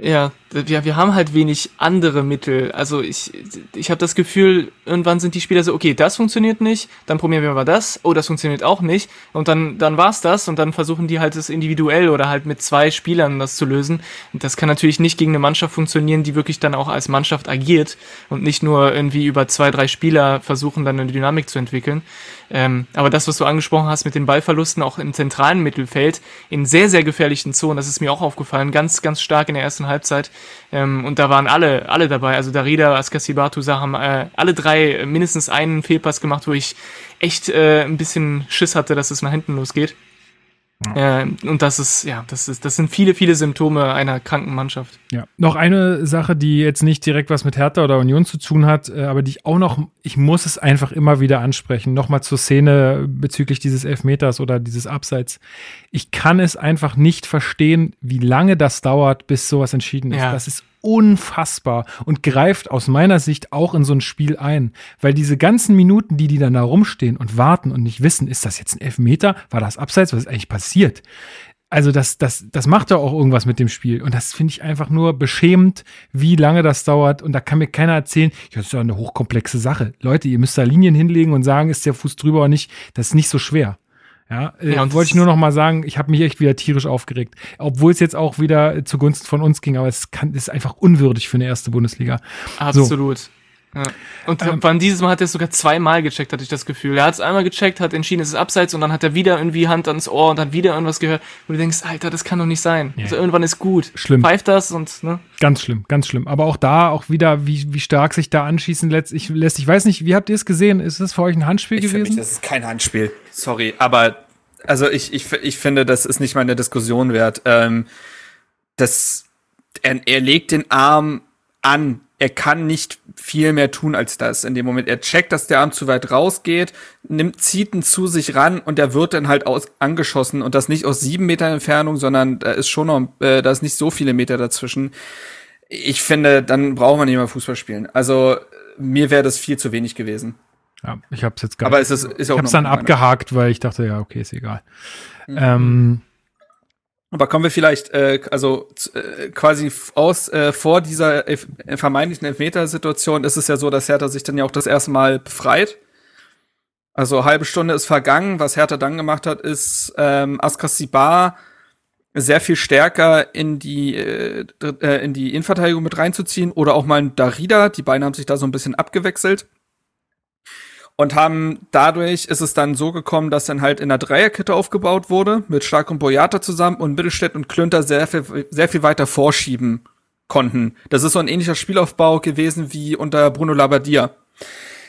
wir, wir haben halt wenig andere Mittel. Also ich, ich habe das Gefühl, irgendwann sind die Spieler so, okay, das funktioniert nicht, dann probieren wir mal das, oh, das funktioniert auch nicht. Und dann, dann war's das und dann versuchen die halt es individuell oder halt mit zwei Spielern das zu lösen. Das kann natürlich nicht gegen eine Mannschaft funktionieren, die wirklich dann auch als Mannschaft agiert und nicht nur irgendwie über zwei, drei Spieler versuchen, dann eine Dynamik zu entwickeln. Ähm, aber das, was du angesprochen hast mit den Ballverlusten auch im zentralen Mittelfeld, in sehr, sehr gefährlichen Zonen, das ist mir auch aufgefallen, ganz, ganz stark in der ersten Halbzeit. Ähm, und da waren alle, alle dabei. Also Darida, Askasibatu, haben äh, alle drei mindestens einen Fehlpass gemacht, wo ich echt äh, ein bisschen Schiss hatte, dass es nach hinten losgeht. Äh, und das ist, ja, das ist, das sind viele, viele Symptome einer kranken Mannschaft. Ja, noch eine Sache, die jetzt nicht direkt was mit Hertha oder Union zu tun hat, äh, aber die ich auch noch, ich muss es einfach immer wieder ansprechen, nochmal zur Szene bezüglich dieses Elfmeters oder dieses Abseits. Ich kann es einfach nicht verstehen, wie lange das dauert, bis sowas entschieden ist. Ja. Das ist unfassbar und greift aus meiner Sicht auch in so ein Spiel ein, weil diese ganzen Minuten, die die dann da rumstehen und warten und nicht wissen, ist das jetzt ein Elfmeter, war das Abseits, was ist eigentlich passiert? Also das, das, das macht doch auch irgendwas mit dem Spiel. Und das finde ich einfach nur beschämend, wie lange das dauert. Und da kann mir keiner erzählen, ja, das ist ja eine hochkomplexe Sache. Leute, ihr müsst da Linien hinlegen und sagen, ist der Fuß drüber oder nicht. Das ist nicht so schwer. Ja, äh, Ja, wollte ich nur noch mal sagen, ich habe mich echt wieder tierisch aufgeregt. Obwohl es jetzt auch wieder zugunsten von uns ging, aber es kann, ist einfach unwürdig für eine erste Bundesliga. Absolut. Ja. Und Ähm, beim dieses Mal hat er es sogar zweimal gecheckt, hatte ich das Gefühl. Er hat es einmal gecheckt, hat entschieden, es ist abseits und dann hat er wieder irgendwie Hand ans Ohr und hat wieder irgendwas gehört, wo du denkst, Alter, das kann doch nicht sein. Ja. Also irgendwann ist gut. Schlimm. Pfeift das und, ne? Ganz schlimm, ganz schlimm. Aber auch da, auch wieder, wie, wie stark sich da anschießen lässt. Ich, lässt. ich weiß nicht, wie habt ihr es gesehen? Ist das für euch ein Handspiel Ich, für mich, gewesen? das ist kein Handspiel. Sorry, aber also ich, ich, ich finde, das ist nicht mal eine Diskussion wert. Ähm, das, er, er legt den Arm an. Er kann nicht viel mehr tun als das in dem Moment. Er checkt, dass der Arm zu weit rausgeht, nimmt, zieht ihn zu sich ran und der wird dann halt aus, angeschossen und das nicht aus sieben Metern Entfernung, sondern da ist schon noch, äh, da ist nicht so viele Meter dazwischen. Ich finde, dann braucht man nicht mal Fußball spielen. Also mir wäre das viel zu wenig gewesen. Ja, ich habe es jetzt gar Aber es ist, ist Ich auch habe es noch dann abgehakt, weil ich dachte, ja, okay, ist egal. Mhm. Ähm, Aber kommen wir vielleicht, äh, also äh, quasi aus äh, vor dieser elf äh, vermeintlichen Elfmetersituation ist es ja so, dass Hertha sich dann ja auch das erste Mal befreit. Also halbe Stunde ist vergangen. Was Hertha dann gemacht hat, ist ähm, Askasibar sehr viel stärker in die äh, äh, in die Innenverteidigung mit reinzuziehen oder auch mal ein Darida. Die beiden haben sich da so ein bisschen abgewechselt und haben dadurch ist es dann so gekommen, dass dann halt in der Dreierkette aufgebaut wurde mit Stark und Boyata zusammen und Mittelstädt und Klünter sehr viel, sehr viel weiter vorschieben konnten. Das ist so ein ähnlicher Spielaufbau gewesen wie unter Bruno Labbadia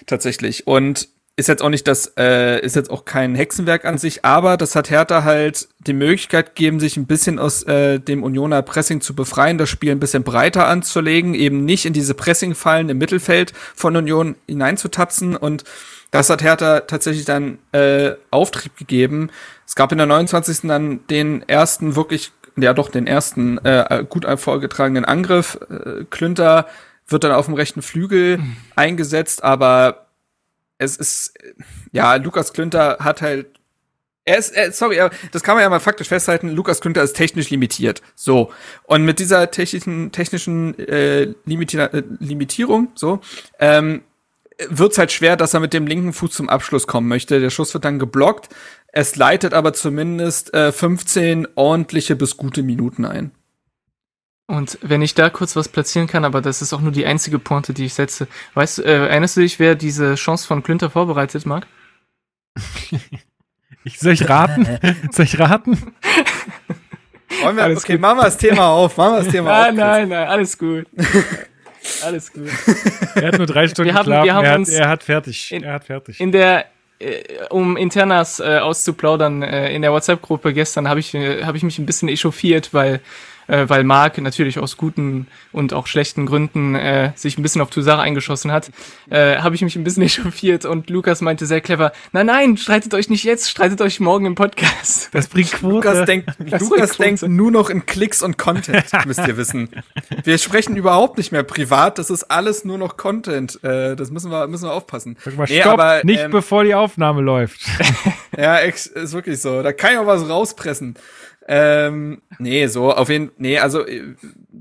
tatsächlich. Und ist jetzt auch nicht das, äh, ist jetzt auch kein Hexenwerk an sich, aber das hat Hertha halt die Möglichkeit gegeben, sich ein bisschen aus äh, dem Unioner Pressing zu befreien, das Spiel ein bisschen breiter anzulegen, eben nicht in diese Pressingfallen im Mittelfeld von Union hineinzutapsen und das hat Hertha tatsächlich dann äh, Auftrieb gegeben. Es gab in der 29. dann den ersten wirklich, ja doch, den ersten äh, gut vorgetragenen Angriff. Äh, Klünter wird dann auf dem rechten Flügel mhm. eingesetzt, aber es ist, ja, Lukas Klünter hat halt er ist, er, sorry, das kann man ja mal faktisch festhalten. Lukas Klünter ist technisch limitiert. So. Und mit dieser technischen, technischen äh, Limiti äh, Limitierung, so, ähm, wird's halt schwer, dass er mit dem linken Fuß zum Abschluss kommen möchte. Der Schuss wird dann geblockt. Es leitet aber zumindest äh, 15 ordentliche bis gute Minuten ein. Und wenn ich da kurz was platzieren kann, aber das ist auch nur die einzige Pointe, die ich setze. Weißt du, äh, erinnerst du dich, wer diese Chance von Klünter vorbereitet, Marc? ich, soll ich raten? soll ich raten? Wollen wir, alles okay, gut. machen wir das Thema auf. Machen wir das Thema nein, auf. Nein, nein, alles gut. Alles gut. Er hat nur drei Stunden wir haben, wir haben er, uns hat, er hat fertig. In, er hat fertig. In der äh, um Internas äh, auszuplaudern, äh, in der WhatsApp-Gruppe gestern habe ich, äh, hab ich mich ein bisschen echauffiert, weil äh, weil Mark natürlich aus guten und auch schlechten Gründen äh, sich ein bisschen auf Toussaint eingeschossen hat, äh, habe ich mich ein bisschen echauffiert und Lukas meinte sehr clever, nein, nein, streitet euch nicht jetzt, streitet euch morgen im Podcast. Das bringt Quote. Lukas denkt, Lukas denkt nur noch in Klicks und Content, müsst ihr wissen. Wir sprechen überhaupt nicht mehr privat, das ist alles nur noch Content. Äh, das müssen wir, müssen wir aufpassen. Mal, nee, stopp, aber, nicht ähm, bevor die Aufnahme läuft. ja, ist wirklich so. Da kann ich auch was rauspressen. Ähm, nee, so auf jeden nee, also äh,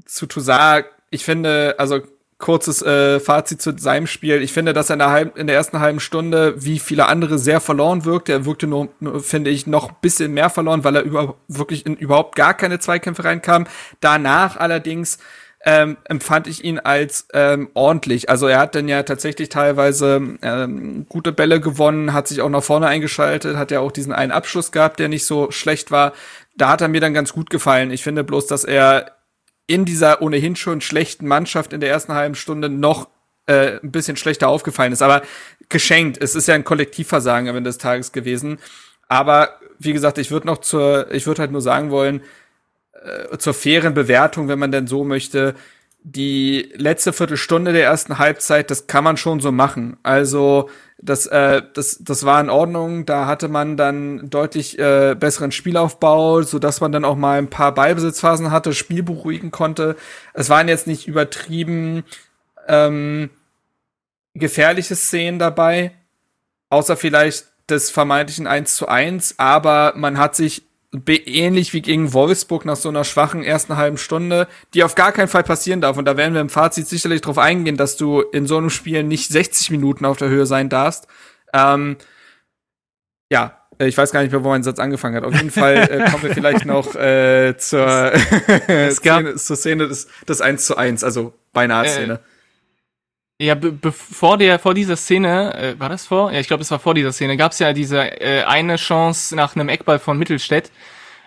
zu Toussaint, ich finde, also kurzes äh, Fazit zu seinem Spiel. Ich finde, dass er in der, halb, in der ersten halben Stunde, wie viele andere, sehr verloren wirkte. Er wirkte nur, nur finde ich, noch bisschen mehr verloren, weil er über, wirklich in überhaupt gar keine Zweikämpfe reinkam. Danach allerdings ähm, empfand ich ihn als ähm, ordentlich. Also er hat dann ja tatsächlich teilweise ähm, gute Bälle gewonnen, hat sich auch nach vorne eingeschaltet, hat ja auch diesen einen Abschluss gehabt, der nicht so schlecht war da hat er mir dann ganz gut gefallen. Ich finde bloß, dass er in dieser ohnehin schon schlechten Mannschaft in der ersten halben Stunde noch äh, ein bisschen schlechter aufgefallen ist. Aber geschenkt. Es ist ja ein Kollektivversagen am Ende des Tages gewesen. Aber wie gesagt, ich würde noch zur, ich würde halt nur sagen wollen, äh, zur fairen Bewertung, wenn man denn so möchte, die letzte Viertelstunde der ersten Halbzeit, das kann man schon so machen. Also das, äh, das, das war in Ordnung. Da hatte man dann deutlich äh, besseren Spielaufbau, so dass man dann auch mal ein paar Ballbesitzphasen hatte, Spiel beruhigen konnte. Es waren jetzt nicht übertrieben ähm, gefährliche Szenen dabei, außer vielleicht des vermeintlichen 1 zu 1, aber man hat sich ähnlich wie gegen Wolfsburg nach so einer schwachen ersten halben Stunde, die auf gar keinen Fall passieren darf. Und da werden wir im Fazit sicherlich drauf eingehen, dass du in so einem Spiel nicht 60 Minuten auf der Höhe sein darfst. Ähm, ja, ich weiß gar nicht mehr, wo mein Satz angefangen hat. Auf jeden Fall äh, kommen wir vielleicht noch äh, zur, Szene, zur Szene des, des 1 zu 1, also beinahe äh, Szene. Ja, be bevor der vor dieser Szene, äh, war das vor? Ja, ich glaube, es war vor dieser Szene, gab es ja diese äh, eine Chance nach einem Eckball von Mittelstädt,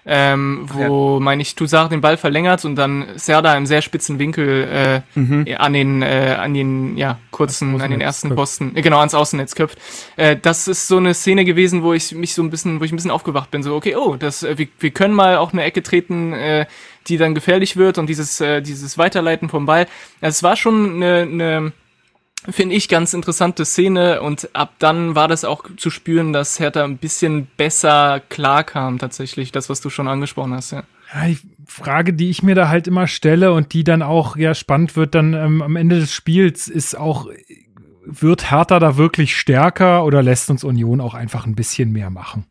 ähm, wo, ja. meine ich, Toussaint den Ball verlängert und dann Serda im sehr spitzen Winkel äh, mhm. an den, äh, an den, ja, kurzen, an den ersten Posten, äh, genau, ans Außennetz köpft. Äh, das ist so eine Szene gewesen, wo ich mich so ein bisschen, wo ich ein bisschen aufgewacht bin, so, okay, oh, das, äh, wir, wir können mal auch eine Ecke treten, äh, die dann gefährlich wird und dieses, äh, dieses Weiterleiten vom Ball. Es war schon eine, eine finde ich, ganz interessante Szene und ab dann war das auch zu spüren, dass Hertha ein bisschen besser klarkam tatsächlich, das, was du schon angesprochen hast, ja. Ja, die Frage, die ich mir da halt immer stelle und die dann auch ja spannend wird dann ähm, am Ende des Spiels, ist auch, wird Hertha da wirklich stärker oder lässt uns Union auch einfach ein bisschen mehr machen?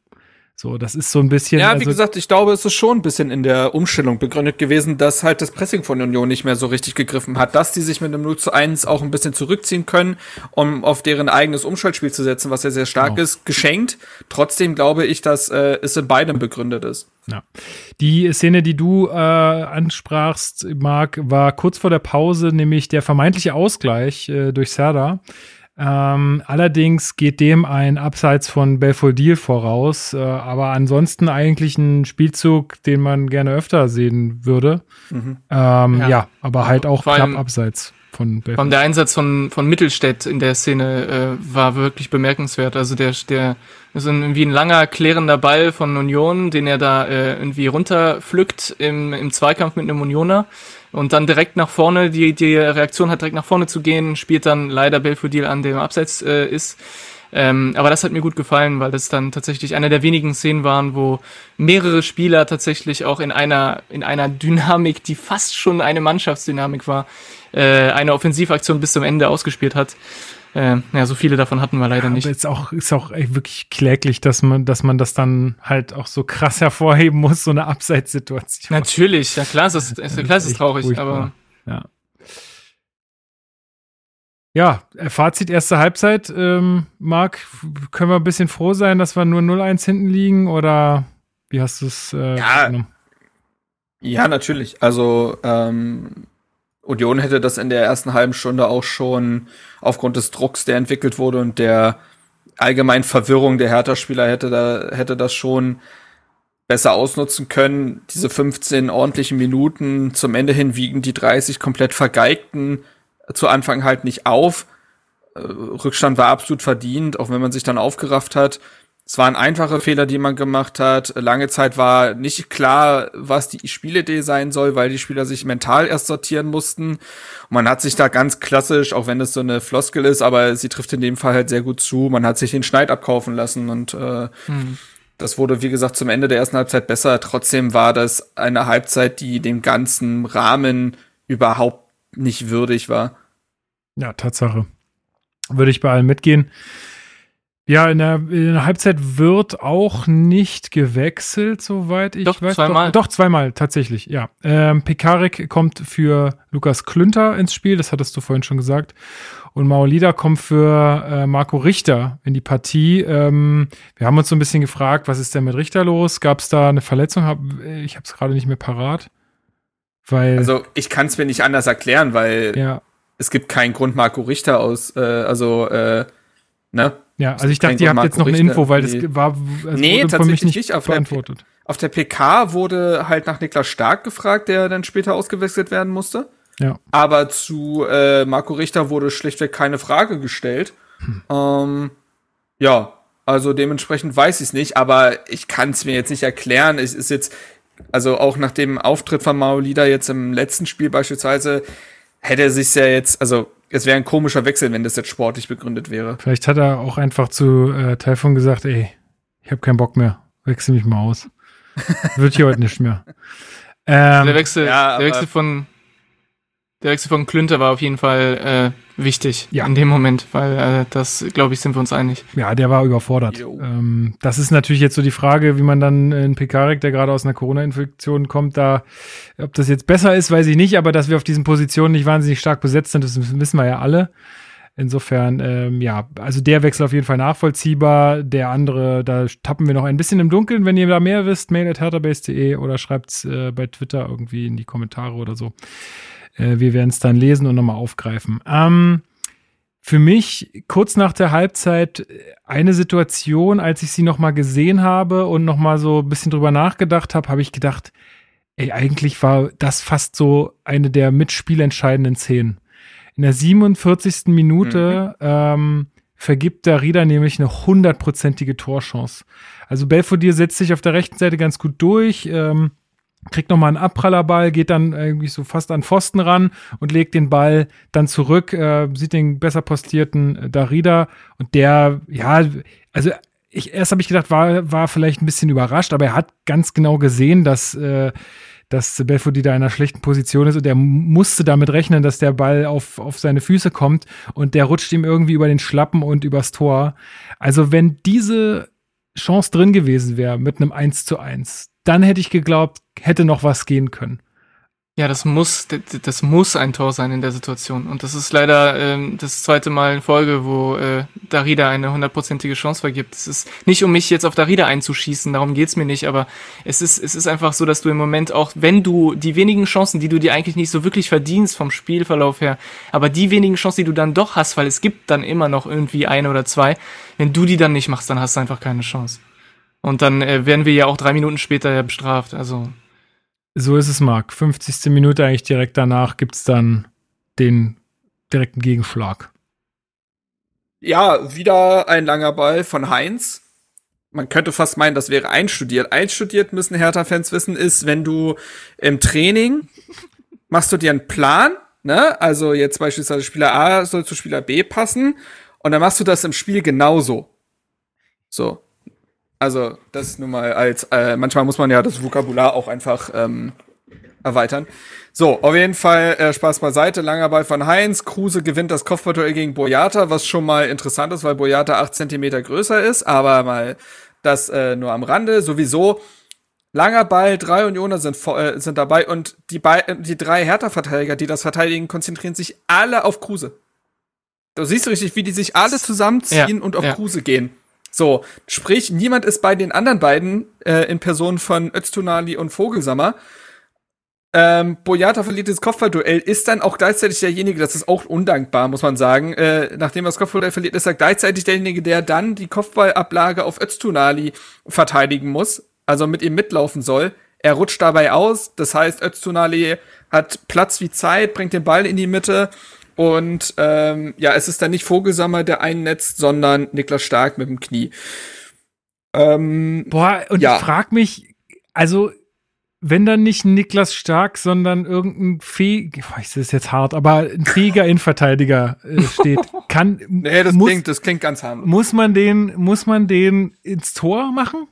So, das ist so ein bisschen. Ja, wie also gesagt, ich glaube, es ist schon ein bisschen in der Umstellung begründet gewesen, dass halt das Pressing von Union nicht mehr so richtig gegriffen hat, dass die sich mit einem 0 zu 1 auch ein bisschen zurückziehen können, um auf deren eigenes Umschaltspiel zu setzen, was ja sehr stark genau. ist, geschenkt. Trotzdem glaube ich, dass äh, es in beidem begründet ist. Ja. Die Szene, die du äh, ansprachst, Marc, war kurz vor der Pause, nämlich der vermeintliche Ausgleich äh, durch Serda. Ähm, allerdings geht dem ein Abseits von Belfodil voraus, äh, aber ansonsten eigentlich ein Spielzug, den man gerne öfter sehen würde. Mhm. Ähm, ja. ja. aber halt auch vor knapp abseits. von Vor allem der Einsatz von, von Mittelstädt in der Szene äh, war wirklich bemerkenswert. Also der, der ist irgendwie ein langer, klärender Ball von Union, den er da äh, irgendwie runterpflückt im, im Zweikampf mit einem Unioner und dann direkt nach vorne, die, die Reaktion hat direkt nach vorne zu gehen, spielt dann leider Belfodil an, dem Abseits äh, ist. Ähm, aber das hat mir gut gefallen, weil das dann tatsächlich einer der wenigen Szenen waren, wo mehrere Spieler tatsächlich auch in einer, in einer Dynamik, die fast schon eine Mannschaftsdynamik war, äh, eine Offensivaktion bis zum Ende ausgespielt hat. Äh, ja, so viele davon hatten wir leider Aber nicht. ist auch, ist auch echt wirklich kläglich, dass man, dass man das dann halt auch so krass hervorheben muss, so eine Abseitssituation. Natürlich, ja klar ist es, ist, klar ist es echt traurig, furchtbar. aber Ja. Ja, äh, Fazit erste Halbzeit. Ähm, Marc, können wir ein bisschen froh sein, dass wir nur 0-1 hinten liegen oder wie hast du es äh, Ja. genommen? Ja, natürlich. Also ähm, Union hätte das in der ersten halben Stunde auch schon aufgrund des Drucks, der entwickelt wurde und der allgemeinen Verwirrung der Hertha-Spieler hätte da hätte das schon besser ausnutzen können. Diese 15 ordentlichen Minuten zum Ende hin wiegen die 30 komplett vergeigten zu Anfang halt nicht auf. Äh, Rückstand war absolut verdient, auch wenn man sich dann aufgerafft hat. Es waren einfache Fehler, die man gemacht hat. Lange Zeit war nicht klar, was die Spielidee sein soll, weil die Spieler sich mental erst sortieren mussten. Und man hat sich da ganz klassisch, auch wenn das so eine Floskel ist, aber sie trifft in dem Fall halt sehr gut zu. Man hat sich den Schneid abkaufen lassen und äh, hm. das wurde, wie gesagt, zum Ende der ersten Halbzeit besser. Trotzdem war das eine Halbzeit, die dem ganzen Rahmen überhaupt nicht würdig war. Ja, Tatsache. Würde ich bei allen mitgehen. Ja, in der, in der Halbzeit wird auch nicht gewechselt, soweit ich Doch, weiß. zweimal. Doch, doch, zweimal, tatsächlich, ja. Ähm, Pekarik kommt für Lukas Klünter ins Spiel, das hattest du vorhin schon gesagt. Und Maolida kommt für äh, Marco Richter in die Partie. Ähm, wir haben uns so ein bisschen gefragt, was ist denn mit Richter los? Gab es da eine Verletzung? Hab, ich habe es gerade nicht mehr parat. Weil, Also ich kann es mir nicht anders erklären, weil ja, es gibt keinen Grund, Marco Richter aus, äh, also, äh, ne? Ja, also ich dachte, ihr habt jetzt noch eine Info, weil das war also Nee, wurde von mich tatsächlich nicht, auf der- beantwortet. Auf der PK wurde halt nach Niklas Stark gefragt, der dann später ausgewechselt werden musste. Ja. Aber zu äh, Marco Richter wurde schlichtweg keine Frage gestellt. Hm. Ähm, ja, also dementsprechend weiß ich es nicht, aber ich kann es mir jetzt nicht erklären. Es ist jetzt, also auch nach dem Auftritt von Maolida jetzt im letzten Spiel beispielsweise, hätte er sich ja jetzt, also es wäre ein komischer Wechsel, wenn das jetzt sportlich begründet wäre. Vielleicht hat er auch einfach zu äh, Taifun gesagt, ey, ich habe keinen Bock mehr, wechsel mich mal aus. Wird hier heute nicht mehr. der Ähm, Wechsel, ja, der Wechsel von der Wechsel von Klünter war auf jeden Fall äh, wichtig Ja. in dem Moment, weil äh, das, glaube ich, sind wir uns einig. ja, der war überfordert. Jo. Ähm, das ist natürlich jetzt so die Frage, wie man dann in Pekarik, der gerade aus einer Corona-Infektion kommt, da, ob das jetzt besser ist, weiß ich nicht, aber dass wir auf diesen Positionen nicht wahnsinnig stark besetzt sind, das wissen wir ja alle. Insofern, ähm, ja, also der Wechsel auf jeden Fall nachvollziehbar. Der andere, da tappen wir noch ein bisschen im Dunkeln. Wenn ihr da mehr wisst, mail at herterbase.de oder schreibt's äh, bei Twitter irgendwie in die Kommentare oder so. Äh, wir werden es dann lesen und nochmal aufgreifen. Ähm, für mich kurz nach der Halbzeit äh, eine Situation, als ich sie nochmal gesehen habe und nochmal so ein bisschen drüber nachgedacht habe, habe ich gedacht, ey, eigentlich war das fast so eine der mitspielentscheidenden Szenen. In der 47. Minute ähm, vergibt Darida nämlich eine hundertprozentige Torchance. Also Belfodil setzt sich auf der rechten Seite ganz gut durch, ähm, kriegt nochmal einen Abprallerball, geht dann irgendwie so fast an Pfosten ran und legt den Ball dann zurück, äh, sieht den besser postierten Darida und der, ja, also ich, erst habe ich gedacht, war, war vielleicht ein bisschen überrascht, aber er hat ganz genau gesehen, dass, äh, dass Belfodil da in einer schlechten Position ist und er musste damit rechnen, dass der Ball auf, auf seine Füße kommt und der rutscht ihm irgendwie über den Schlappen und übers Tor. Also wenn diese Chance drin gewesen wäre mit einem 1 zu 1, dann hätte ich geglaubt, hätte noch was gehen können. Ja, das muss, das muss ein Tor sein in der Situation. Und das ist leider ähm, das zweite Mal in Folge, wo äh, Darida eine hundertprozentige Chance vergibt. Es ist nicht, um mich jetzt auf Darida einzuschießen, darum geht's mir nicht, aber es ist, es ist einfach so, dass du im Moment auch, wenn du die wenigen Chancen, die du dir eigentlich nicht so wirklich verdienst vom Spielverlauf her, aber die wenigen Chancen, die du dann doch hast, weil es gibt dann immer noch irgendwie eine oder zwei, wenn du die dann nicht machst, dann hast du einfach keine Chance. Und dann äh, werden wir ja auch drei Minuten später ja bestraft. Also So ist es, Marc. 50. Minute eigentlich direkt danach gibt's dann den direkten Gegenschlag. Ja, wieder ein langer Ball von Heinz. Man könnte fast meinen, das wäre einstudiert. Einstudiert müssen Hertha-Fans wissen, ist, wenn du im Training machst du dir einen Plan, ne? Also jetzt beispielsweise Spieler A soll zu Spieler B passen und dann machst du das im Spiel genauso. So. Also, das nur mal als, äh, manchmal muss man ja das Vokabular auch einfach ähm, erweitern. So, auf jeden Fall äh, Spaß beiseite. Langer Ball von Heinz. Kruse gewinnt das Kopfballduell gegen Boyata, was schon mal interessant ist, weil Boyata acht Zentimeter größer ist, aber mal das äh, nur am Rande. Sowieso langer Ball, drei Unioner sind, äh, sind dabei und die, Be die drei Hertha-Verteidiger, die das verteidigen, konzentrieren sich alle auf Kruse. Du siehst richtig, wie die sich alle zusammenziehen ja, und auf ja. Kruse gehen. So, sprich, niemand ist bei den anderen beiden äh, in Person von Öztunali und Vogelsammer. Ähm, Boyata verliert das Kopfballduell, ist dann auch gleichzeitig derjenige, das ist auch undankbar, muss man sagen. Äh, nachdem er das Kopfballduell verliert, ist er gleichzeitig derjenige, der dann die Kopfballablage auf Öztunali verteidigen muss, also mit ihm mitlaufen soll. Er rutscht dabei aus, das heißt, Öztunali hat Platz wie Zeit, bringt den Ball in die Mitte und ähm, ja, es ist dann nicht Vogelsammer, der einnetzt, sondern Niklas Stark mit dem Knie. Ähm, Boah, und ja. ich frag mich, also wenn dann nicht Niklas Stark, sondern irgendein fähiger, das ist jetzt hart, aber ein fähiger Innenverteidiger äh, steht, kann. nee, das muss, klingt, das klingt ganz harmlos. Muss man den, muss man den ins Tor machen?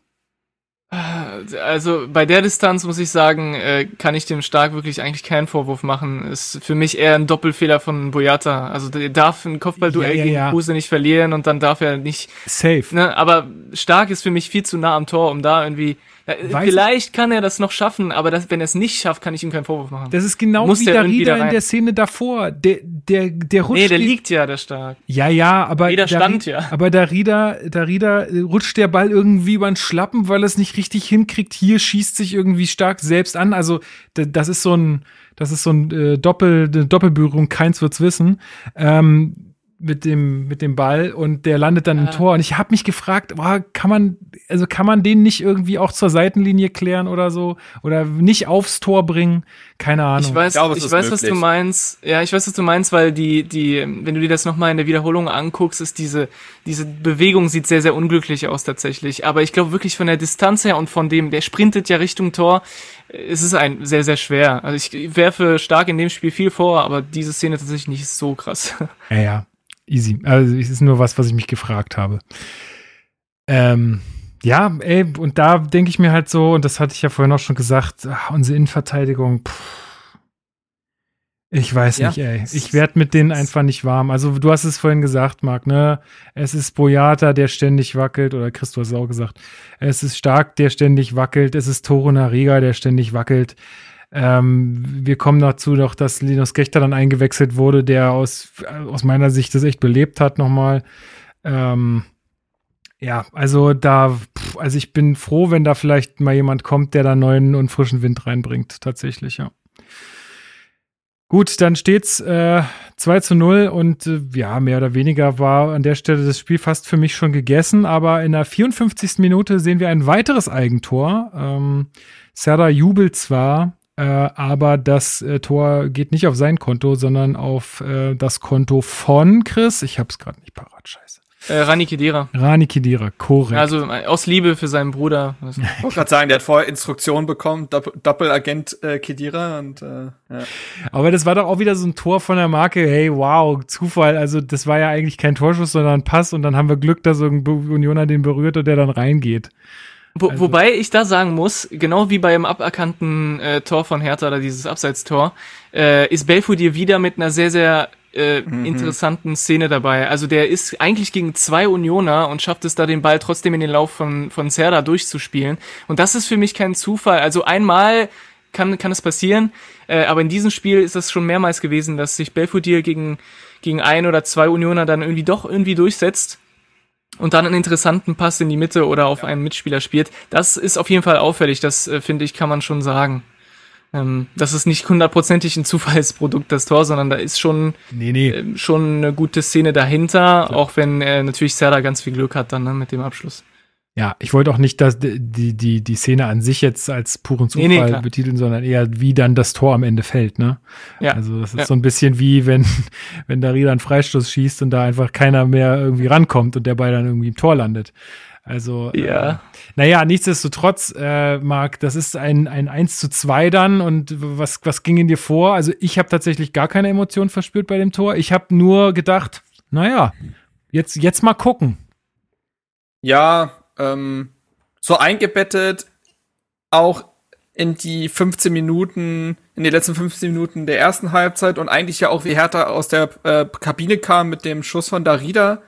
Also bei der Distanz muss ich sagen, äh, kann ich dem Stark wirklich eigentlich keinen Vorwurf machen. Ist für mich eher ein Doppelfehler von Boyata. Also der darf ein Kopfballduell ja, ja, ja. gegen Kruse nicht verlieren und dann darf er nicht. Safe. Ne, aber Stark ist für mich viel zu nah am Tor, um da irgendwie Weiß Vielleicht ich? kann er das noch schaffen, aber das, wenn er es nicht schafft, kann ich ihm keinen Vorwurf machen. Das ist genau Muss wie Darida in der Szene davor. Der, der, der rutscht. Nee, der liegt ja, der Stark. Ja, ja, aber. Jeder stand ja. Aber Darida, Darida rutscht der Ball irgendwie über den Schlappen, weil er es nicht richtig hinkriegt. Hier schießt sich irgendwie stark selbst an. Also, das ist so ein, das ist so ein äh, Doppel, eine Doppelberührung, keins wird's wissen. Ähm, mit dem mit dem Ball und der landet dann ja. im Tor und ich habe mich gefragt, boah, kann man also kann man den nicht irgendwie auch zur Seitenlinie klären oder so oder nicht aufs Tor bringen? Keine Ahnung. Ich weiß, ich, glaube, ich weiß, was du meinst. Ja, ich weiß, was du meinst, weil die die wenn du dir das noch mal in der Wiederholung anguckst, ist diese diese Bewegung sieht sehr sehr unglücklich aus tatsächlich, aber ich glaube wirklich von der Distanz her und von dem der sprintet ja Richtung Tor, ist es ein sehr sehr schwer. Also ich werfe stark in dem Spiel viel vor, aber diese Szene tatsächlich nicht so krass. Ja, ja. Easy. Also es ist nur was, was ich mich gefragt habe. Ähm, ja, ey, und da denke ich mir halt so, und das hatte ich ja vorhin auch schon gesagt, ach, unsere Innenverteidigung, pff, ich weiß ja, nicht, ey. Ich werde mit denen einfach nicht warm. Also du hast es vorhin gesagt, Marc, ne? Es ist Boyata, der ständig wackelt, oder Christo hat es auch gesagt. Es ist Stark, der ständig wackelt. Es ist Toro Nariga, der ständig wackelt. Ähm, wir kommen dazu noch, dass Linus Gechter dann eingewechselt wurde, der aus, aus meiner Sicht das echt belebt hat nochmal. Ähm, ja, also da, also ich bin froh, wenn da vielleicht mal jemand kommt, der da neuen und frischen Wind reinbringt, tatsächlich, ja. Gut, dann steht's äh, 2 zu 0 und äh, ja, mehr oder weniger war an der Stelle das Spiel fast für mich schon gegessen, aber in der 54. Minute sehen wir ein weiteres Eigentor. Ähm, Serda jubelt zwar, äh, aber das äh, Tor geht nicht auf sein Konto, sondern auf äh, das Konto von Chris. Ich hab's gerade nicht parat, scheiße. Äh, Rani Kedira. Rani Kedira, korrekt. Also äh, aus Liebe für seinen Bruder. Ich wollte gerade sagen, der hat vorher Instruktionen bekommen, Dopp Doppelagent äh, Kedira und äh, ja. Aber das war doch auch wieder so ein Tor von der Marke, hey, wow, Zufall. Also das war ja eigentlich kein Torschuss, sondern ein Pass und dann haben wir Glück, dass irgendein Unioner den berührt und der dann reingeht. Wo, also. Wobei ich da sagen muss, genau wie beim aberkannten äh, Tor von Hertha oder dieses Abseitstor, äh, ist Belfodil wieder mit einer sehr, sehr äh, mhm. interessanten Szene dabei. Also der ist eigentlich gegen zwei Unioner und schafft es da den Ball trotzdem in den Lauf von, von Serda durchzuspielen. Und das ist für mich kein Zufall. Also einmal kann, kann es passieren, äh, aber in diesem Spiel ist das schon mehrmals gewesen, dass sich Belfodil gegen, gegen ein oder zwei Unioner dann irgendwie doch irgendwie durchsetzt und dann einen interessanten Pass in die Mitte oder auf einen Mitspieler spielt. Das ist auf jeden Fall auffällig, das äh, finde ich, kann man schon sagen. Ähm, das ist nicht hundertprozentig ein Zufallsprodukt, das Tor, sondern da ist schon, nee, nee. Äh, schon eine gute Szene dahinter, ja. auch wenn äh, natürlich Serda ganz viel Glück hat dann ne, mit dem Abschluss. Ja, ich wollte auch nicht dass die, die, die Szene an sich jetzt als puren Zufall Nee, nee, betiteln, sondern eher, wie dann das Tor am Ende fällt, ne? Ja. Also das ist Ja. so ein bisschen wie, wenn, wenn Darida einen Freistoß schießt und da einfach keiner mehr irgendwie rankommt und der Ball dann irgendwie im Tor landet. Also, Ja. äh, naja, nichtsdestotrotz, äh, Marc, das ist ein, ein 1 zu 2 dann und was, was ging in dir vor? Also ich habe tatsächlich gar keine Emotionen verspürt bei dem Tor. Ich habe nur gedacht, naja, jetzt, jetzt mal gucken. Ja, ähm, so eingebettet auch in die 15 Minuten, in die letzten 15 Minuten der ersten Halbzeit und eigentlich ja auch wie Hertha aus der äh, Kabine kam mit dem Schuss von Darida,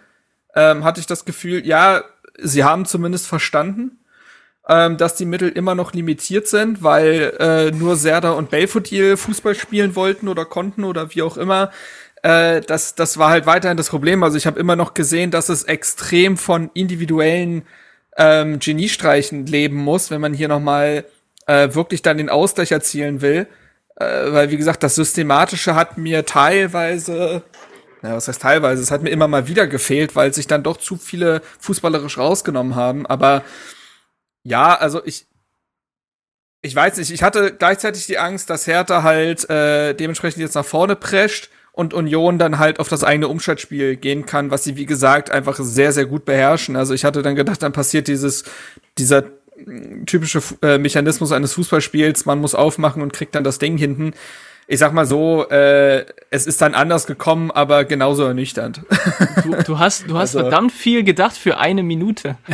ähm, hatte ich das Gefühl, ja, sie haben zumindest verstanden, ähm, dass die Mittel immer noch limitiert sind, weil äh, nur Serda und Belfodil Fußball spielen wollten oder konnten oder wie auch immer. Äh, das, das war halt weiterhin das Problem. Also ich habe immer noch gesehen, dass es extrem von individuellen ähm, Geniestreichen leben muss, wenn man hier noch mal äh, wirklich dann den Ausgleich erzielen will. Äh, weil, wie gesagt, das Systematische hat mir teilweise, ja, was heißt teilweise, es hat mir immer mal wieder gefehlt, weil sich dann doch zu viele fußballerisch rausgenommen haben. Aber ja, also ich, ich weiß nicht, ich hatte gleichzeitig die Angst, dass Hertha halt äh, dementsprechend jetzt nach vorne prescht und Union dann halt auf das eigene Umschaltspiel gehen kann, was sie, wie gesagt, einfach sehr, sehr gut beherrschen. Also ich hatte dann gedacht, dann passiert dieses, dieser typische äh, Mechanismus eines Fußballspiels, man muss aufmachen und kriegt dann das Ding hinten. Ich sag mal so, äh, es ist dann anders gekommen, aber genauso ernüchternd. Du, du hast, du hast Also- verdammt viel gedacht für eine Minute.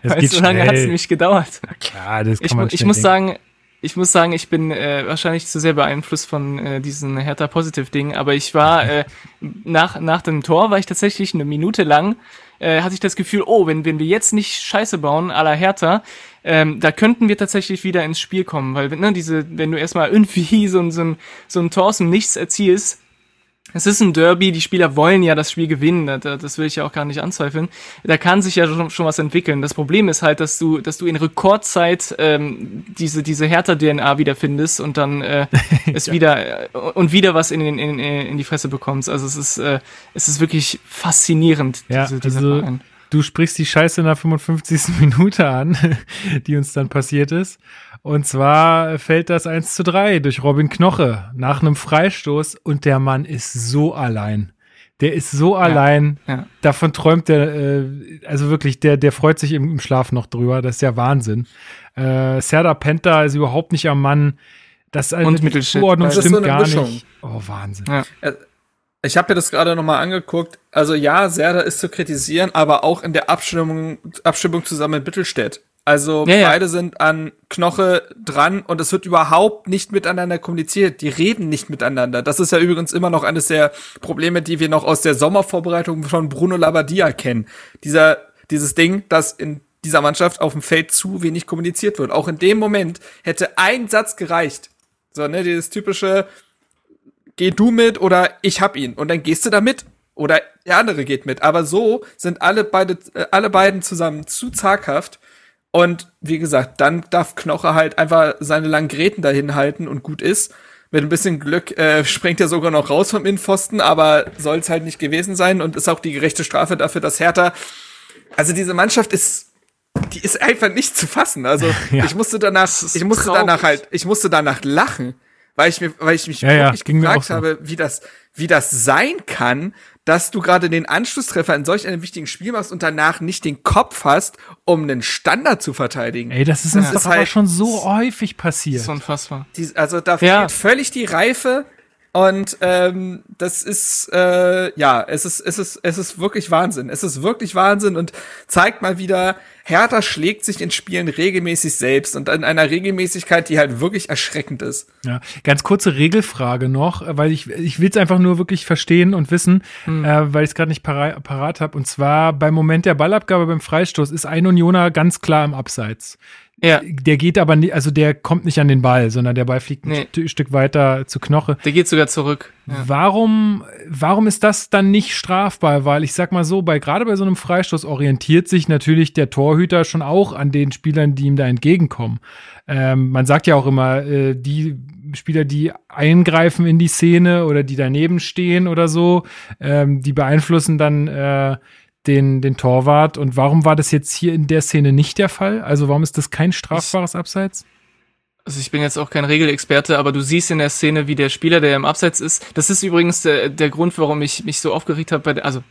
Es Weißt, du, so lange hat es nämlich gedauert. Klar, das kann Ich, man ich muss denken. sagen, ich muss sagen, ich bin äh, wahrscheinlich zu sehr beeinflusst von äh, diesen Hertha Positive Ding, aber ich war äh, nach nach dem Tor war ich tatsächlich eine Minute lang äh, hatte ich das Gefühl, oh, wenn wenn wir jetzt nicht Scheiße bauen, à la Hertha, ähm, da könnten wir tatsächlich wieder ins Spiel kommen, weil ne, diese, wenn du erstmal irgendwie so ein so ein so ein Tor aus dem Nichts erzielst, es ist ein Derby, die Spieler wollen ja das Spiel gewinnen, das, will ich ja auch gar nicht anzweifeln. Da kann sich ja schon, schon was entwickeln. Das Problem ist halt, dass du, dass du in Rekordzeit ähm, diese, diese Hertha-DNA wiederfindest und dann äh, es wieder äh, und wieder was in, in, in, in die Fresse bekommst. Also es ist, äh, es ist wirklich faszinierend, Ja, diese, dieser also- Verein. Du sprichst die Scheiße in der 55. Minute an, die uns dann passiert ist. Und zwar fällt das 1 zu 3 durch Robin Knoche nach einem Freistoß und der Mann ist so allein. Der ist so allein. ja. Davon träumt der, äh, also wirklich, der, der freut sich im, im Schlaf noch drüber. Das ist ja Wahnsinn. Äh, Serda Penta ist überhaupt nicht am Mann. Das also Und die. Zuordnung Das ist stimmt so gar Mischung. nicht. Oh, Wahnsinn. Ja. Ich habe mir das gerade noch mal angeguckt. Also ja, Serda ist zu kritisieren, aber auch in der Abstimmung, Abstimmung zusammen mit Mittelstädt. Also Ja, ja. beide sind an Knoche dran und es wird überhaupt nicht miteinander kommuniziert. Die reden nicht miteinander. Das ist ja übrigens immer noch eines der Probleme, die wir noch aus der Sommervorbereitung von Bruno Labbadia kennen. Dieser, dieses Ding, dass in dieser Mannschaft auf dem Feld zu wenig kommuniziert wird. Auch in dem Moment hätte ein Satz gereicht. So, ne, dieses typische, geh du mit oder ich hab ihn und dann gehst du da mit oder der andere geht mit. Aber so sind alle beide, äh, alle beiden zusammen zu zaghaft und wie gesagt, dann darf Knoche halt einfach seine langen Gräten dahin halten und gut ist. Mit ein bisschen Glück äh, springt er sogar noch raus vom Innenpfosten, aber soll es halt nicht gewesen sein und ist auch die gerechte Strafe dafür, dass Hertha. Also diese Mannschaft ist, die ist einfach nicht zu fassen. Also Ja. ich musste danach, ich musste traurig. danach halt, ich musste danach lachen, weil ich mir, weil ich mich Ja, ja, wirklich auch gefragt so. habe, wie das, wie das sein kann, dass du gerade den Anschlusstreffer in solch einem wichtigen Spiel machst und danach nicht den Kopf hast, um einen Standard zu verteidigen. Ey, das ist uns Das doch ist aber halt- schon so häufig Das passiert. ist unfassbar. Die, also da Ja. fehlt völlig die Reife und ähm, das ist äh, ja, es ist es ist es ist wirklich Wahnsinn. Es ist wirklich Wahnsinn und zeigt mal wieder, Hertha schlägt sich in Spielen regelmäßig selbst und in einer Regelmäßigkeit, die halt wirklich erschreckend ist. Ja, ganz kurze Regelfrage noch, weil ich, ich will es einfach nur wirklich verstehen und wissen, äh, weil ich es gerade nicht para parat habe. Und zwar beim Moment der Ballabgabe beim Freistoß ist ein Unioner ganz klar im Abseits. Ja, Der geht aber nicht, also der kommt nicht an den Ball, sondern der Ball fliegt Nee. ein St Stück weiter zu Knoche. der geht sogar zurück. Ja. Warum, warum ist das dann nicht strafbar? Weil ich sag mal so, bei gerade bei so einem Freistoß orientiert sich natürlich der Torhüter schon auch an den Spielern, die ihm da entgegenkommen. Ähm, man sagt ja auch immer, äh, die Spieler, die eingreifen in die Szene oder die daneben stehen oder so, ähm, die beeinflussen dann äh, den, den Torwart. Und warum war das jetzt hier in der Szene nicht der Fall? Also warum ist das kein strafbares Abseits? Also ich bin jetzt auch kein Regelexperte, aber du siehst in der Szene, wie der Spieler, der im Abseits ist, das ist übrigens der, der Grund, warum ich mich so aufgeregt habe, bei der, also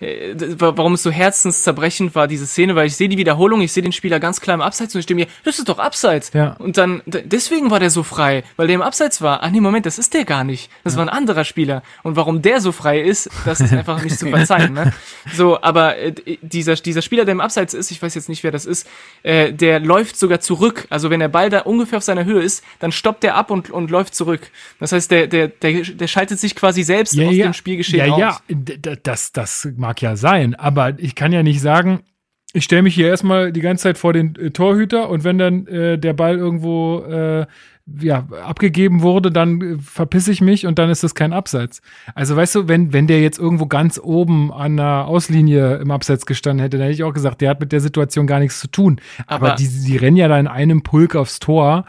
äh, warum es so herzenszerbrechend war, diese Szene, weil ich sehe die Wiederholung, ich sehe den Spieler ganz klar im Abseits und ich stehe mir, das ist doch Abseits. Ja. Und dann, deswegen war der so frei, weil der im Abseits war. Ach nee, Moment, das ist der gar nicht. Das ja. war ein anderer Spieler. Und warum der so frei ist, das ist einfach nicht zu verzeihen. Ne? So, aber äh, dieser, dieser Spieler, der im Abseits ist, ich weiß jetzt nicht, wer das ist, äh, der läuft sogar zurück. Also wenn der Ball da ungefähr auf seiner Höhe ist, dann stoppt der ab und, und läuft zurück. Das heißt, der, der, der, der schaltet sich quasi selbst ja, aus ja. dem Spielgeschehen ja, aus. Ja, ja, das, das mag ja sein aber ich kann ja nicht sagen, ich stelle mich hier erstmal die ganze Zeit vor den äh, Torhüter und wenn dann äh, der Ball irgendwo äh, ja, abgegeben wurde, dann äh, verpisse ich mich und dann ist das kein Abseits. Also weißt du, wenn, wenn der jetzt irgendwo ganz oben an der Auslinie im Abseits gestanden hätte, dann hätte ich auch gesagt, der hat mit der Situation gar nichts zu tun. Aber, aber die, die rennen ja da in einem Pulk aufs Tor.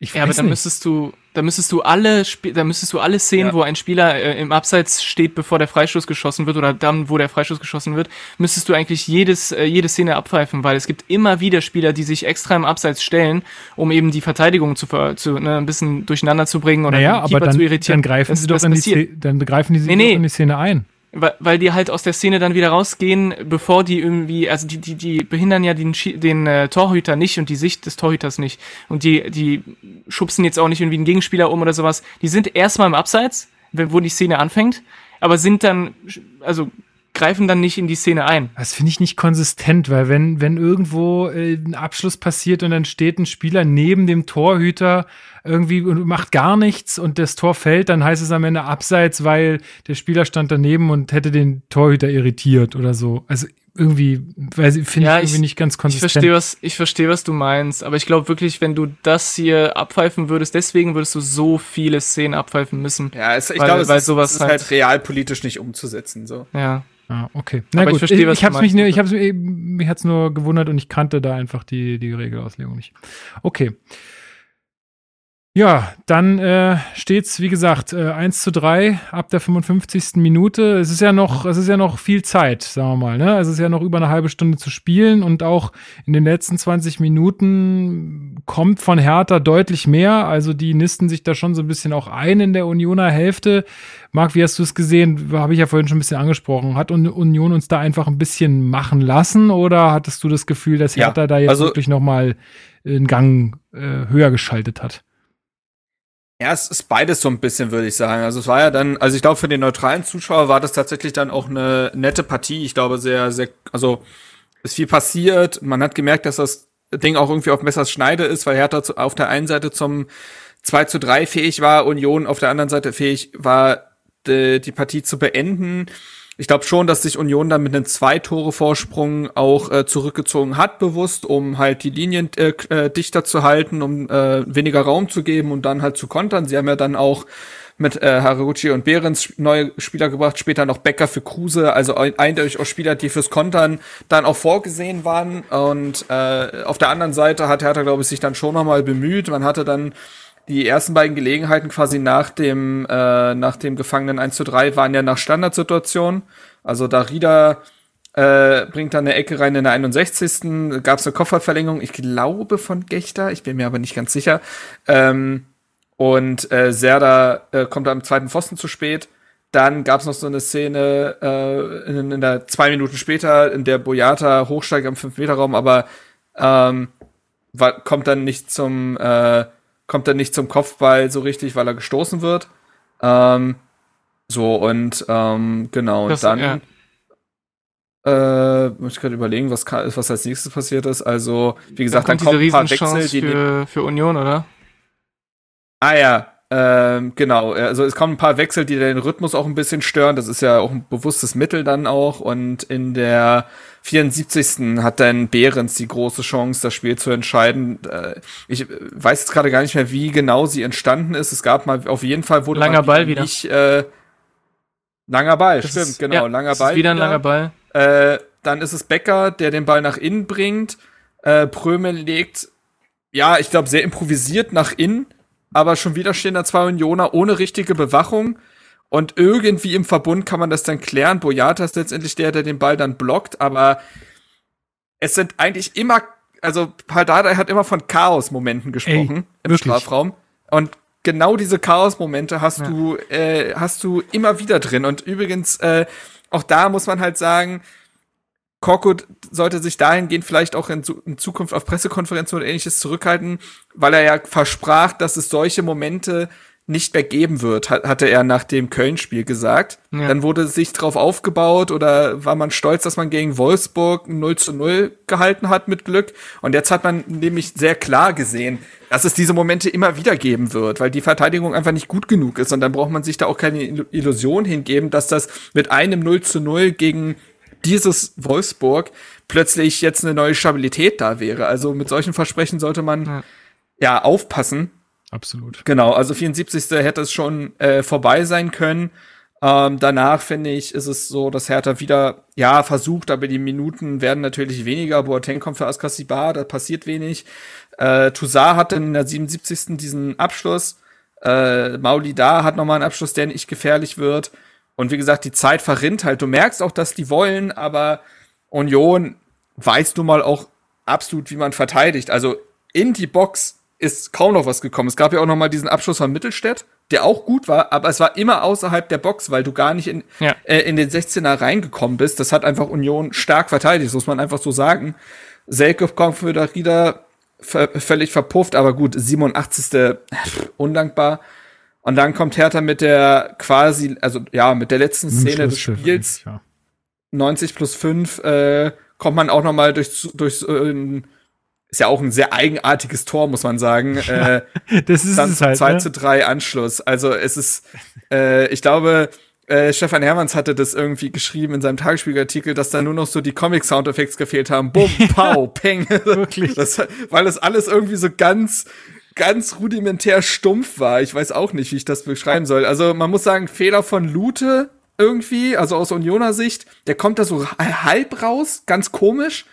Ich ja, aber dann nicht. müsstest du, da müsstest du alle, da müsstest du alle Szenen, ja. wo ein Spieler äh, im Abseits steht, bevor der Freistoß geschossen wird oder dann, wo der Freistoß geschossen wird, müsstest du eigentlich jedes, äh, jede Szene abpfeifen, weil es gibt immer wieder Spieler, die sich extra im Abseits stellen, um eben die Verteidigung zu, zu ne, ein bisschen durcheinander zu bringen oder naja, den Keeper aber dann, zu irritieren. Dann greifen das, sie doch in die, Szene, dann greifen die, nee, nee. in die Szene ein weil, die halt aus der Szene dann wieder rausgehen, bevor die irgendwie, also die, die, die behindern ja den, den äh, Torhüter nicht und die Sicht des Torhüters nicht. Und die, die schubsen jetzt auch nicht irgendwie einen Gegenspieler um oder sowas. Die sind erstmal im Abseits, wo die Szene anfängt, aber sind dann, also greifen dann nicht in die Szene ein. Das finde ich nicht konsistent, weil wenn, wenn irgendwo äh, ein Abschluss passiert und dann steht ein Spieler neben dem Torhüter irgendwie und macht gar nichts und das Tor fällt, dann heißt es am Ende abseits, weil der Spieler stand daneben und hätte den Torhüter irritiert oder so. Also irgendwie, weil sie finde ja, ich irgendwie nicht ganz konsistent. Ich verstehe, was, ich verstehe, was du meinst, aber ich glaube wirklich, wenn du das hier abpfeifen würdest, deswegen würdest du so viele Szenen abpfeifen müssen. Ja, es, ich glaube, es, ist, es ist halt, halt realpolitisch nicht umzusetzen, so. Ja. Ah, okay. Na aber gut, ich verstehe, was ich, ich hab's mich, ich hab's, mich hat's nur gewundert und ich kannte da einfach die, die Regelauslegung nicht. Okay. Ja, dann äh, steht's wie gesagt, äh, 1 zu 3 ab der 55. Minute. Es ist ja noch, es ist ja noch viel Zeit, sagen wir mal. Ne? Es ist ja noch über eine halbe Stunde zu spielen und auch in den letzten 20 Minuten kommt von Hertha deutlich mehr. Also die nisten sich da schon so ein bisschen auch ein in der Unioner Hälfte. Marc, wie hast du es gesehen? Habe ich ja vorhin schon ein bisschen angesprochen. Hat Union uns da einfach ein bisschen machen lassen oder hattest du das Gefühl, dass Hertha ja, da jetzt also wirklich nochmal einen Gang äh, höher geschaltet hat? Ja, es ist beides so ein bisschen, würde ich sagen. Also es war ja dann, also ich glaube, für den neutralen Zuschauer war das tatsächlich dann auch eine nette Partie. Ich glaube, sehr, sehr, also ist viel passiert. Man hat gemerkt, dass das Ding auch irgendwie auf Messers Schneide ist, weil Hertha auf der einen Seite zum 2 zu 3 fähig war, Union auf der anderen Seite fähig war, die, die Partie zu beenden ich glaube schon, dass sich Union dann mit einem Zwei-Tore-Vorsprung auch äh, zurückgezogen hat, bewusst, um halt die Linien äh, äh, dichter zu halten, um äh, weniger Raum zu geben und dann halt zu kontern. Sie haben ja dann auch mit äh, Haraguchi und Behrens neue Spieler gebracht, später noch Becker für Kruse, also eindeutig auch Spieler, die fürs Kontern dann auch vorgesehen waren. Und äh, auf der anderen Seite hat Hertha, glaube ich, sich dann schon nochmal bemüht. Man hatte dann die ersten beiden Gelegenheiten quasi nach dem, äh, nach dem Gefangenen 1 zu 3 waren ja nach Standardsituation. Also Darida äh, bringt dann eine Ecke rein in der 61. Gab es eine Kofferverlängerung, ich glaube von Gechter, ich bin mir aber nicht ganz sicher. Ähm, und äh, Serda äh, kommt am zweiten Pfosten zu spät. Dann gab es noch so eine Szene äh, in, in, der zwei Minuten später, in der Boyata hochsteigt am 5-Meter-Raum, aber ähm, kommt dann nicht zum äh, kommt er nicht zum Kopfball so richtig, weil er gestoßen wird. Ähm, so, und ähm, genau, das, dann ja. äh, muss ich gerade überlegen, was, kann, was als nächstes passiert ist. Also, wie gesagt, dann, dann kommen ein paar Wechsel, die für, für Union, oder? Ah ja, ähm, genau, also es kommen ein paar Wechsel, die den Rhythmus auch ein bisschen stören. Das ist ja auch ein bewusstes Mittel dann auch. Und in der 74. hat dann Behrens die große Chance, das Spiel zu entscheiden. Äh, ich weiß jetzt gerade gar nicht mehr, wie genau sie entstanden ist. Es gab mal auf jeden Fall wurde langer Ball wieder. Nicht, äh, langer Ball, das stimmt, ist, genau, ja, langer Ball. wieder ein langer Ball. Äh, dann ist es Becker, der den Ball nach innen bringt. Äh, Prömel legt, ja, ich glaube, sehr improvisiert nach innen aber schon wieder stehen da zwei Unioner ohne richtige Bewachung. Und irgendwie im Verbund kann man das dann klären. Boyata ist letztendlich der, der den Ball dann blockt, aber es sind eigentlich immer, also Paldada hat immer von Chaos-Momenten gesprochen Ey, im Strafraum. Und genau diese Chaos-Momente hast Ja. du, äh, hast du immer wieder drin. Und übrigens, äh, auch da muss man halt sagen, Korkut sollte sich dahingehend vielleicht auch in, Zu- in Zukunft auf Pressekonferenzen oder ähnliches zurückhalten, weil er ja versprach, dass es solche Momente nicht mehr geben wird, hat, hatte er nach dem Köln-Spiel gesagt. Ja. Dann wurde sich drauf aufgebaut oder war man stolz, dass man gegen Wolfsburg ein 0 zu 0 gehalten hat mit Glück. Und jetzt hat man nämlich sehr klar gesehen, dass es diese Momente immer wieder geben wird, weil die Verteidigung einfach nicht gut genug ist. Und dann braucht man sich da auch keine Illu- Illusion hingeben, dass das mit einem 0 zu 0 gegen dieses Wolfsburg plötzlich jetzt eine neue Stabilität da wäre. Also mit solchen Versprechen sollte man Ja. ja, aufpassen. Absolut. Genau, also 74. hätte es schon äh, vorbei sein können. Ähm, danach finde ich, ist es so, dass Hertha wieder, ja, versucht, aber die Minuten werden natürlich weniger. Boateng kommt für Askasibar, da passiert wenig. Äh, Toussaint hatte in der 77. diesen Abschluss. Äh, Mauli da hat nochmal einen Abschluss, der nicht gefährlich wird. Und wie gesagt, die Zeit verrinnt halt. Du merkst auch, dass die wollen, aber Union weiß nun mal auch absolut, wie man verteidigt. Also in die Box ist kaum noch was gekommen. Es gab ja auch noch mal diesen Abschluss von Mittelstädt, der auch gut war, aber es war immer außerhalb der Box, weil du gar nicht in, Ja. äh, in den 16er reingekommen bist. Das hat einfach Union stark verteidigt, das muss man einfach so sagen. Selke kommt für Darida ver völlig verpufft, aber gut, 87. pff, undankbar. Und dann kommt Hertha mit der quasi, also ja, mit der letzten Szene des Spiels. Ja. 90 plus 5 äh, kommt man auch noch mal durch, durch äh, ist ja auch ein sehr eigenartiges Tor, muss man sagen. Äh, Das ist dann es halt. 2 Ne? zu 3 Anschluss. Also es ist, äh, ich glaube, äh, Stefan Hermanns hatte das irgendwie geschrieben in seinem Tagesspiegelartikel, dass da nur noch so die Comic-Soundeffekte gefehlt haben. Bumm, pow, peng. Wirklich. Das, weil das alles irgendwie so ganz, ganz rudimentär stumpf war. Ich weiß auch nicht, wie ich das beschreiben soll. Also man muss sagen, Fehler von Lute irgendwie, also aus Unioner Sicht, der kommt da so halb raus, ganz komisch.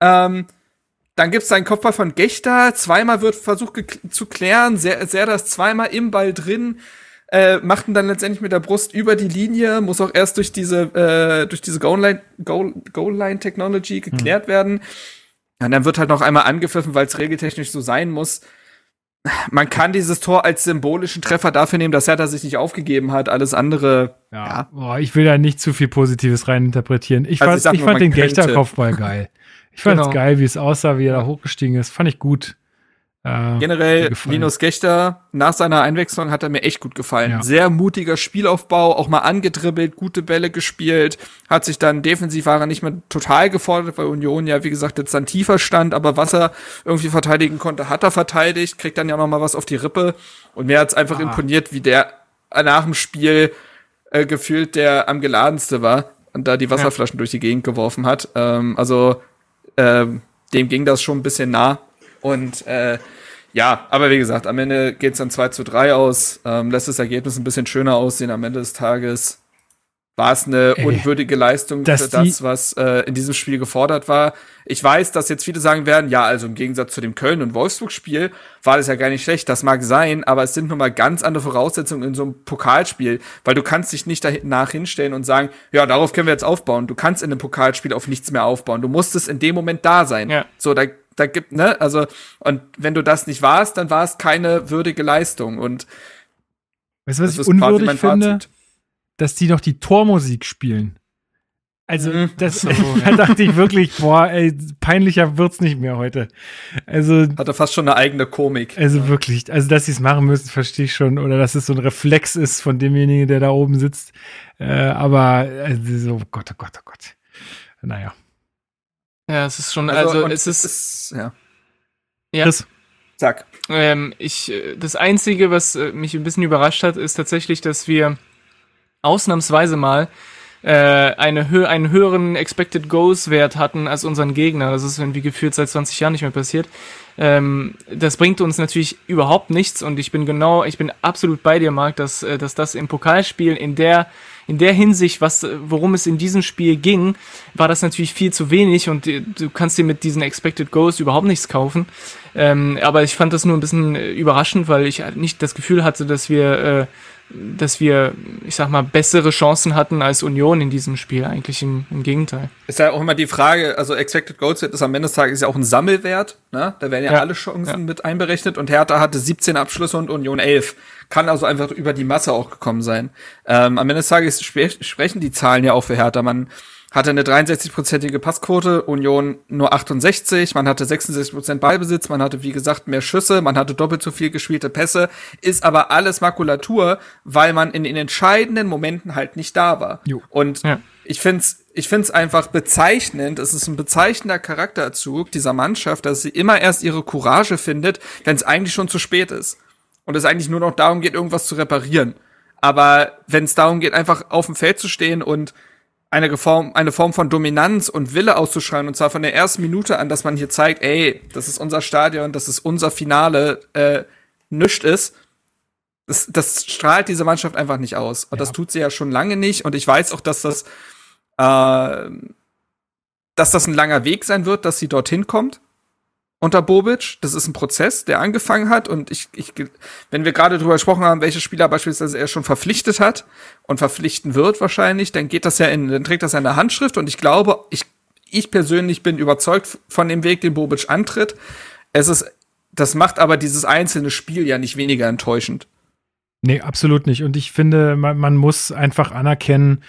Ähm, dann gibt's einen Kopfball von Gechter, zweimal wird versucht zu klären, sehr, sehr das zweimal im Ball drin, äh, macht ihn dann letztendlich mit der Brust über die Linie, muss auch erst durch diese, äh, durch diese Goal-Line Goal, Goal -Line Technology geklärt werden. Und dann wird halt noch einmal angepfiffen, weil es regeltechnisch so sein muss. Man kann dieses Tor als symbolischen Treffer dafür nehmen, dass Hertha sich nicht aufgegeben hat. Alles andere, Ja. Ja. Boah, ich will da nicht zu viel Positives reininterpretieren. Ich Also fand, ich ich nur, fand den. Gechter-Kopfball geil. Ich fand es Genau. geil, wie es aussah, wie er da hochgestiegen ist. Fand ich gut. Äh, Generell. Linus Gechter, nach seiner Einwechslung hat er mir echt gut gefallen. Ja. Sehr mutiger Spielaufbau, auch mal angedribbelt, gute Bälle gespielt, hat sich dann defensiv war er nicht mehr total gefordert, weil Union ja, wie gesagt, jetzt dann tiefer stand, aber was er irgendwie verteidigen konnte, hat er verteidigt, kriegt dann ja noch mal was auf die Rippe. Und mir hat's einfach Ah. imponiert, wie der nach dem Spiel äh, gefühlt der am geladenste war und da die Wasserflaschen durch die Gegend geworfen hat. Ähm, also ähm, dem ging das schon ein bisschen nah. Und äh, ja, aber wie gesagt, am Ende geht's dann 2 zu 3 aus, ähm, lässt das Ergebnis ein bisschen schöner aussehen. Am Ende des Tages war es eine Ey, unwürdige Leistung für das, was äh, in diesem Spiel gefordert war. Ich weiß, dass jetzt viele sagen werden, ja, also im Gegensatz zu dem Köln- und Wolfsburg-Spiel war das ja gar nicht schlecht. Das mag sein, aber es sind nun mal ganz andere Voraussetzungen in so einem Pokalspiel, weil du kannst dich nicht danach hinstellen und sagen, ja, darauf können wir jetzt aufbauen. Du kannst in einem Pokalspiel auf nichts mehr aufbauen. Du musstest in dem Moment da sein. Ja. So, da, da gibt, ne, also, und wenn du das nicht warst, dann war es keine würdige Leistung. Und weißt du, was das ich unwürdig mein finde? Fazit. Dass die noch die Tormusik spielen. Also, Mhm. das, So, da dachte ich wirklich, boah, ey, peinlicher wird's nicht mehr heute. Also, Hatte fast schon eine eigene Komik. also wirklich, also, dass sie es machen müssen, verstehe ich schon. Oder dass es so ein Reflex ist von demjenigen, der da oben sitzt. Äh, aber, also, so, Gott, oh Gott, oh Gott. Naja. Ja, es ist schon, also, und es ist, ja. ja, Chris, Sag. Ähm, ich, äh, das Einzige, was äh, mich ein bisschen überrascht hat, ist tatsächlich, dass wir ausnahmsweise mal äh, eine hö einen höheren Expected Goals Wert hatten als unseren Gegner. Das ist irgendwie gefühlt seit 20 Jahren nicht mehr passiert. Ähm, das bringt uns natürlich überhaupt nichts und ich bin genau, ich bin absolut bei dir, Marc, dass, äh, dass das im Pokalspiel in der in der Hinsicht, was, worum es in diesem Spiel ging, war das natürlich viel zu wenig und äh, du kannst dir mit diesen Expected Goals überhaupt nichts kaufen. Ähm, aber ich fand das nur ein bisschen äh, überraschend, weil ich halt nicht das Gefühl hatte, dass wir äh, dass wir, ich sag mal, bessere Chancen hatten als Union in diesem Spiel. Eigentlich im, im Gegenteil. Ist ja auch immer die Frage, also Expected Goals ist am Ende des Tages ja auch ein Sammelwert, ne? Da werden ja, ja. alle Chancen ja. mit einberechnet und Hertha hatte 17 Abschlüsse und Union 11. Kann also einfach über die Masse auch gekommen sein. Ähm, am Ende des Tages spre sprechen die Zahlen ja auch für Hertha. Man hatte eine 63-prozentige Passquote, Union nur 68, man hatte 66 Prozent Ballbesitz, man hatte wie gesagt mehr Schüsse, man hatte doppelt so viel gespielte Pässe, ist aber alles Makulatur, weil man in den entscheidenden Momenten halt nicht da war. Jo. Und ja. ich find's ich find's einfach bezeichnend, es ist ein bezeichnender Charakterzug dieser Mannschaft, dass sie immer erst ihre Courage findet, wenn es eigentlich schon zu spät ist. Und es eigentlich nur noch darum geht, irgendwas zu reparieren. Aber wenn es darum geht, einfach auf dem Feld zu stehen und eine Form, eine Form von Dominanz und Wille auszuschreien, und zwar von der ersten Minute an, dass man hier zeigt, ey, das ist unser Stadion, das ist unser Finale, äh, nischt ist, das, das strahlt diese Mannschaft einfach nicht aus. Und ja. das tut sie ja schon lange nicht. Und ich weiß auch, dass das, äh, dass das ein langer Weg sein wird, dass sie dorthin kommt unter Bobic. Das ist ein Prozess, der angefangen hat. Und ich, ich wenn wir gerade drüber gesprochen haben, welche Spieler beispielsweise er schon verpflichtet hat und verpflichten wird wahrscheinlich, dann geht das ja in, dann trägt das ja in der Handschrift. Und ich glaube, ich, ich persönlich bin überzeugt von dem Weg, den Bobic antritt. Es ist, das macht aber dieses einzelne Spiel ja nicht weniger enttäuschend. Nee, absolut nicht. Und ich finde, man, man muss einfach anerkennen,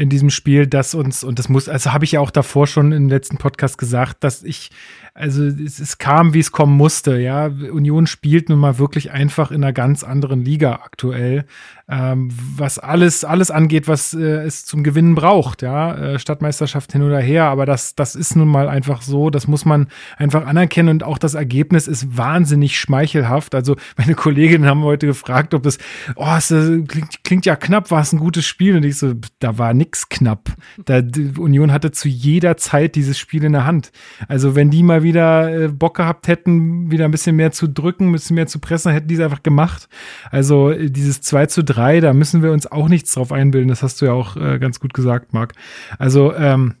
in diesem Spiel, dass uns, und das muss, also habe ich ja auch davor schon im letzten Podcast gesagt, dass ich also es, es kam, wie es kommen musste. Ja, Union spielt nun mal wirklich einfach in einer ganz anderen Liga aktuell, ähm, was alles alles angeht, was äh, es zum Gewinnen braucht. Ja, äh, Stadtmeisterschaft hin oder her, aber das das ist nun mal einfach so. Das muss man einfach anerkennen und auch das Ergebnis ist wahnsinnig schmeichelhaft. Also meine Kolleginnen haben heute gefragt, ob es, oh, es äh, klingt, klingt ja knapp, war es ein gutes Spiel und ich so, da war nix knapp. Da Union hatte zu jeder Zeit dieses Spiel in der Hand. Also wenn die mal wieder wieder äh, Bock gehabt hätten, wieder ein bisschen mehr zu drücken, ein bisschen mehr zu pressen, hätten die es einfach gemacht. Also äh, dieses 2 zu 3, da müssen wir uns auch nichts drauf einbilden. Das hast du ja auch äh, ganz gut gesagt, Marc. Also, ähm,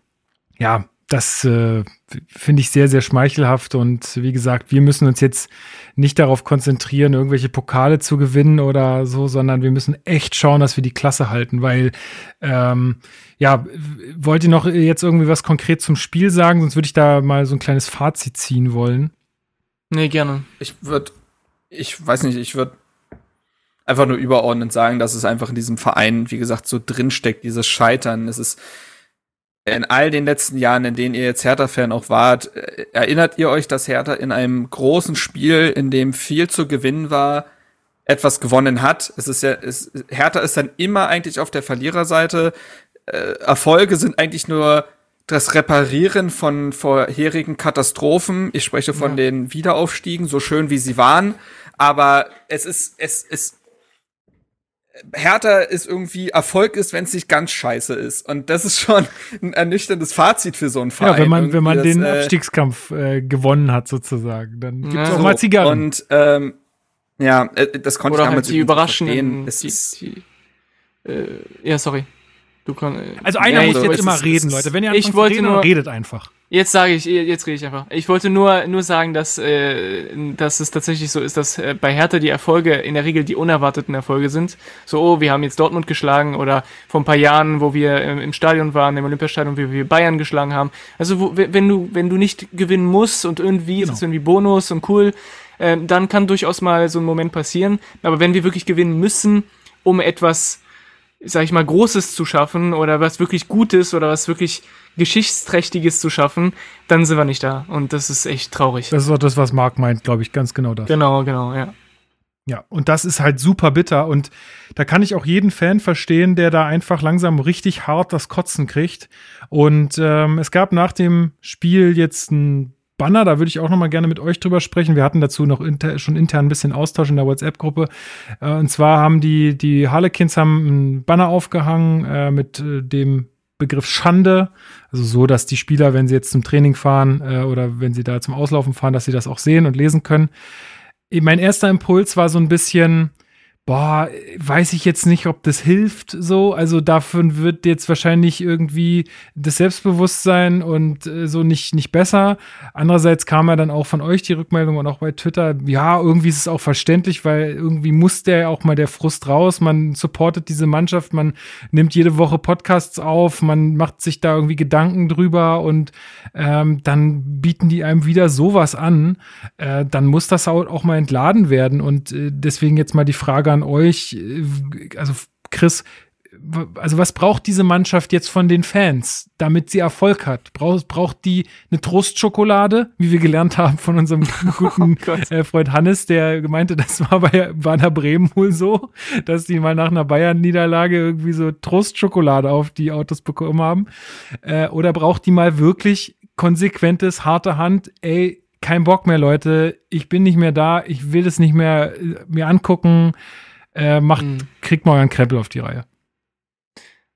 ja, das äh, finde ich sehr, sehr schmeichelhaft. Und wie gesagt, wir müssen uns jetzt nicht darauf konzentrieren, irgendwelche Pokale zu gewinnen oder so, sondern wir müssen echt schauen, dass wir die Klasse halten, weil ähm, ja, wollt ihr noch jetzt irgendwie was konkret zum Spiel sagen? Sonst würde ich da mal so ein kleines Fazit ziehen wollen. Nee, gerne. Ich würde, ich weiß nicht, ich würde einfach nur überordnend sagen, dass es einfach in diesem Verein, wie gesagt, so drinsteckt, dieses Scheitern. Es ist, in all den letzten Jahren, in denen ihr jetzt Hertha-Fan auch wart, äh, erinnert ihr euch, dass Hertha in einem großen Spiel, in dem viel zu gewinnen war, etwas gewonnen hat? Es ist ja, es, Hertha ist dann immer eigentlich auf der Verliererseite. Äh, Erfolge sind eigentlich nur das Reparieren von vorherigen Katastrophen. Ich spreche von ja. den Wiederaufstiegen, so schön wie sie waren. Aber es ist, es, es Hertha ist irgendwie Erfolg ist, wenn es nicht ganz scheiße ist. Und das ist schon ein ernüchterndes Fazit für so einen Verein. Ja, wenn man, wenn man das, den äh, Abstiegskampf äh, gewonnen hat, sozusagen, dann gibt's ja. auch mal Zigarren. Und ähm, ja, äh, das konnte Oder ich halt die überraschenden. Es die, die, äh, ja, sorry. Du kann, äh, also einer ja, muss jetzt immer reden, Leute. Wenn ihr ich wollte reden, nur, redet einfach. Jetzt sage ich, jetzt rede ich einfach. Ich wollte nur, nur sagen, dass, äh, dass es tatsächlich so ist, dass äh, bei Hertha die Erfolge in der Regel die unerwarteten Erfolge sind. So, oh, wir haben jetzt Dortmund geschlagen oder vor ein paar Jahren, wo wir im, im Stadion waren, im Olympiastadion, wie wir Bayern geschlagen haben. Also, wo, wenn du, wenn du nicht gewinnen musst und irgendwie genau. ist es irgendwie Bonus und cool, äh, dann kann durchaus mal so ein Moment passieren. Aber wenn wir wirklich gewinnen müssen, um etwas sag ich mal, Großes zu schaffen oder was wirklich Gutes oder was wirklich Geschichtsträchtiges zu schaffen, dann sind wir nicht da. Und das ist echt traurig. Das ist auch das, was Marc meint, glaube ich, ganz genau das. Genau, genau, ja. Ja, und das ist halt super bitter. Und da kann ich auch jeden Fan verstehen, der da einfach langsam richtig hart das Kotzen kriegt. Und ähm, es gab nach dem Spiel jetzt ein Banner, da würde ich auch noch mal gerne mit euch drüber sprechen. Wir hatten dazu noch inter, schon intern ein bisschen Austausch in der WhatsApp-Gruppe. Äh, und zwar haben die, die Harlequins haben ein Banner aufgehangen äh, mit äh, dem Begriff Schande. Also so, dass die Spieler, wenn sie jetzt zum Training fahren äh, oder wenn sie da zum Auslaufen fahren, dass sie das auch sehen und lesen können. Mein erster Impuls war so ein bisschen, boah, weiß ich jetzt nicht, ob das hilft so. Also davon wird jetzt wahrscheinlich irgendwie das Selbstbewusstsein und äh, so nicht, nicht besser. Andererseits kam ja dann auch von euch die Rückmeldung und auch bei Twitter, ja, irgendwie ist es auch verständlich, weil irgendwie muss der auch mal der Frust raus. Man supportet diese Mannschaft, man nimmt jede Woche Podcasts auf, man macht sich da irgendwie Gedanken drüber und ähm, dann bieten die einem wieder sowas an. Äh, dann muss das auch mal entladen werden. Und äh, deswegen jetzt mal die Frage an euch, äh, also Chris, also was braucht diese Mannschaft jetzt von den Fans, damit sie Erfolg hat? Braucht, braucht die eine Trostschokolade, wie wir gelernt haben von unserem guten oh Freund Hannes, der meinte, das war bei Werner Bremen wohl so, dass die mal nach einer Bayern-Niederlage irgendwie so Trostschokolade auf die Autos bekommen haben. Äh, oder braucht die mal wirklich konsequentes, harte Hand, ey, kein Bock mehr, Leute, ich bin nicht mehr da, ich will das nicht mehr äh, mir angucken, äh, macht, mhm. kriegt mal euren Kreppel auf die Reihe.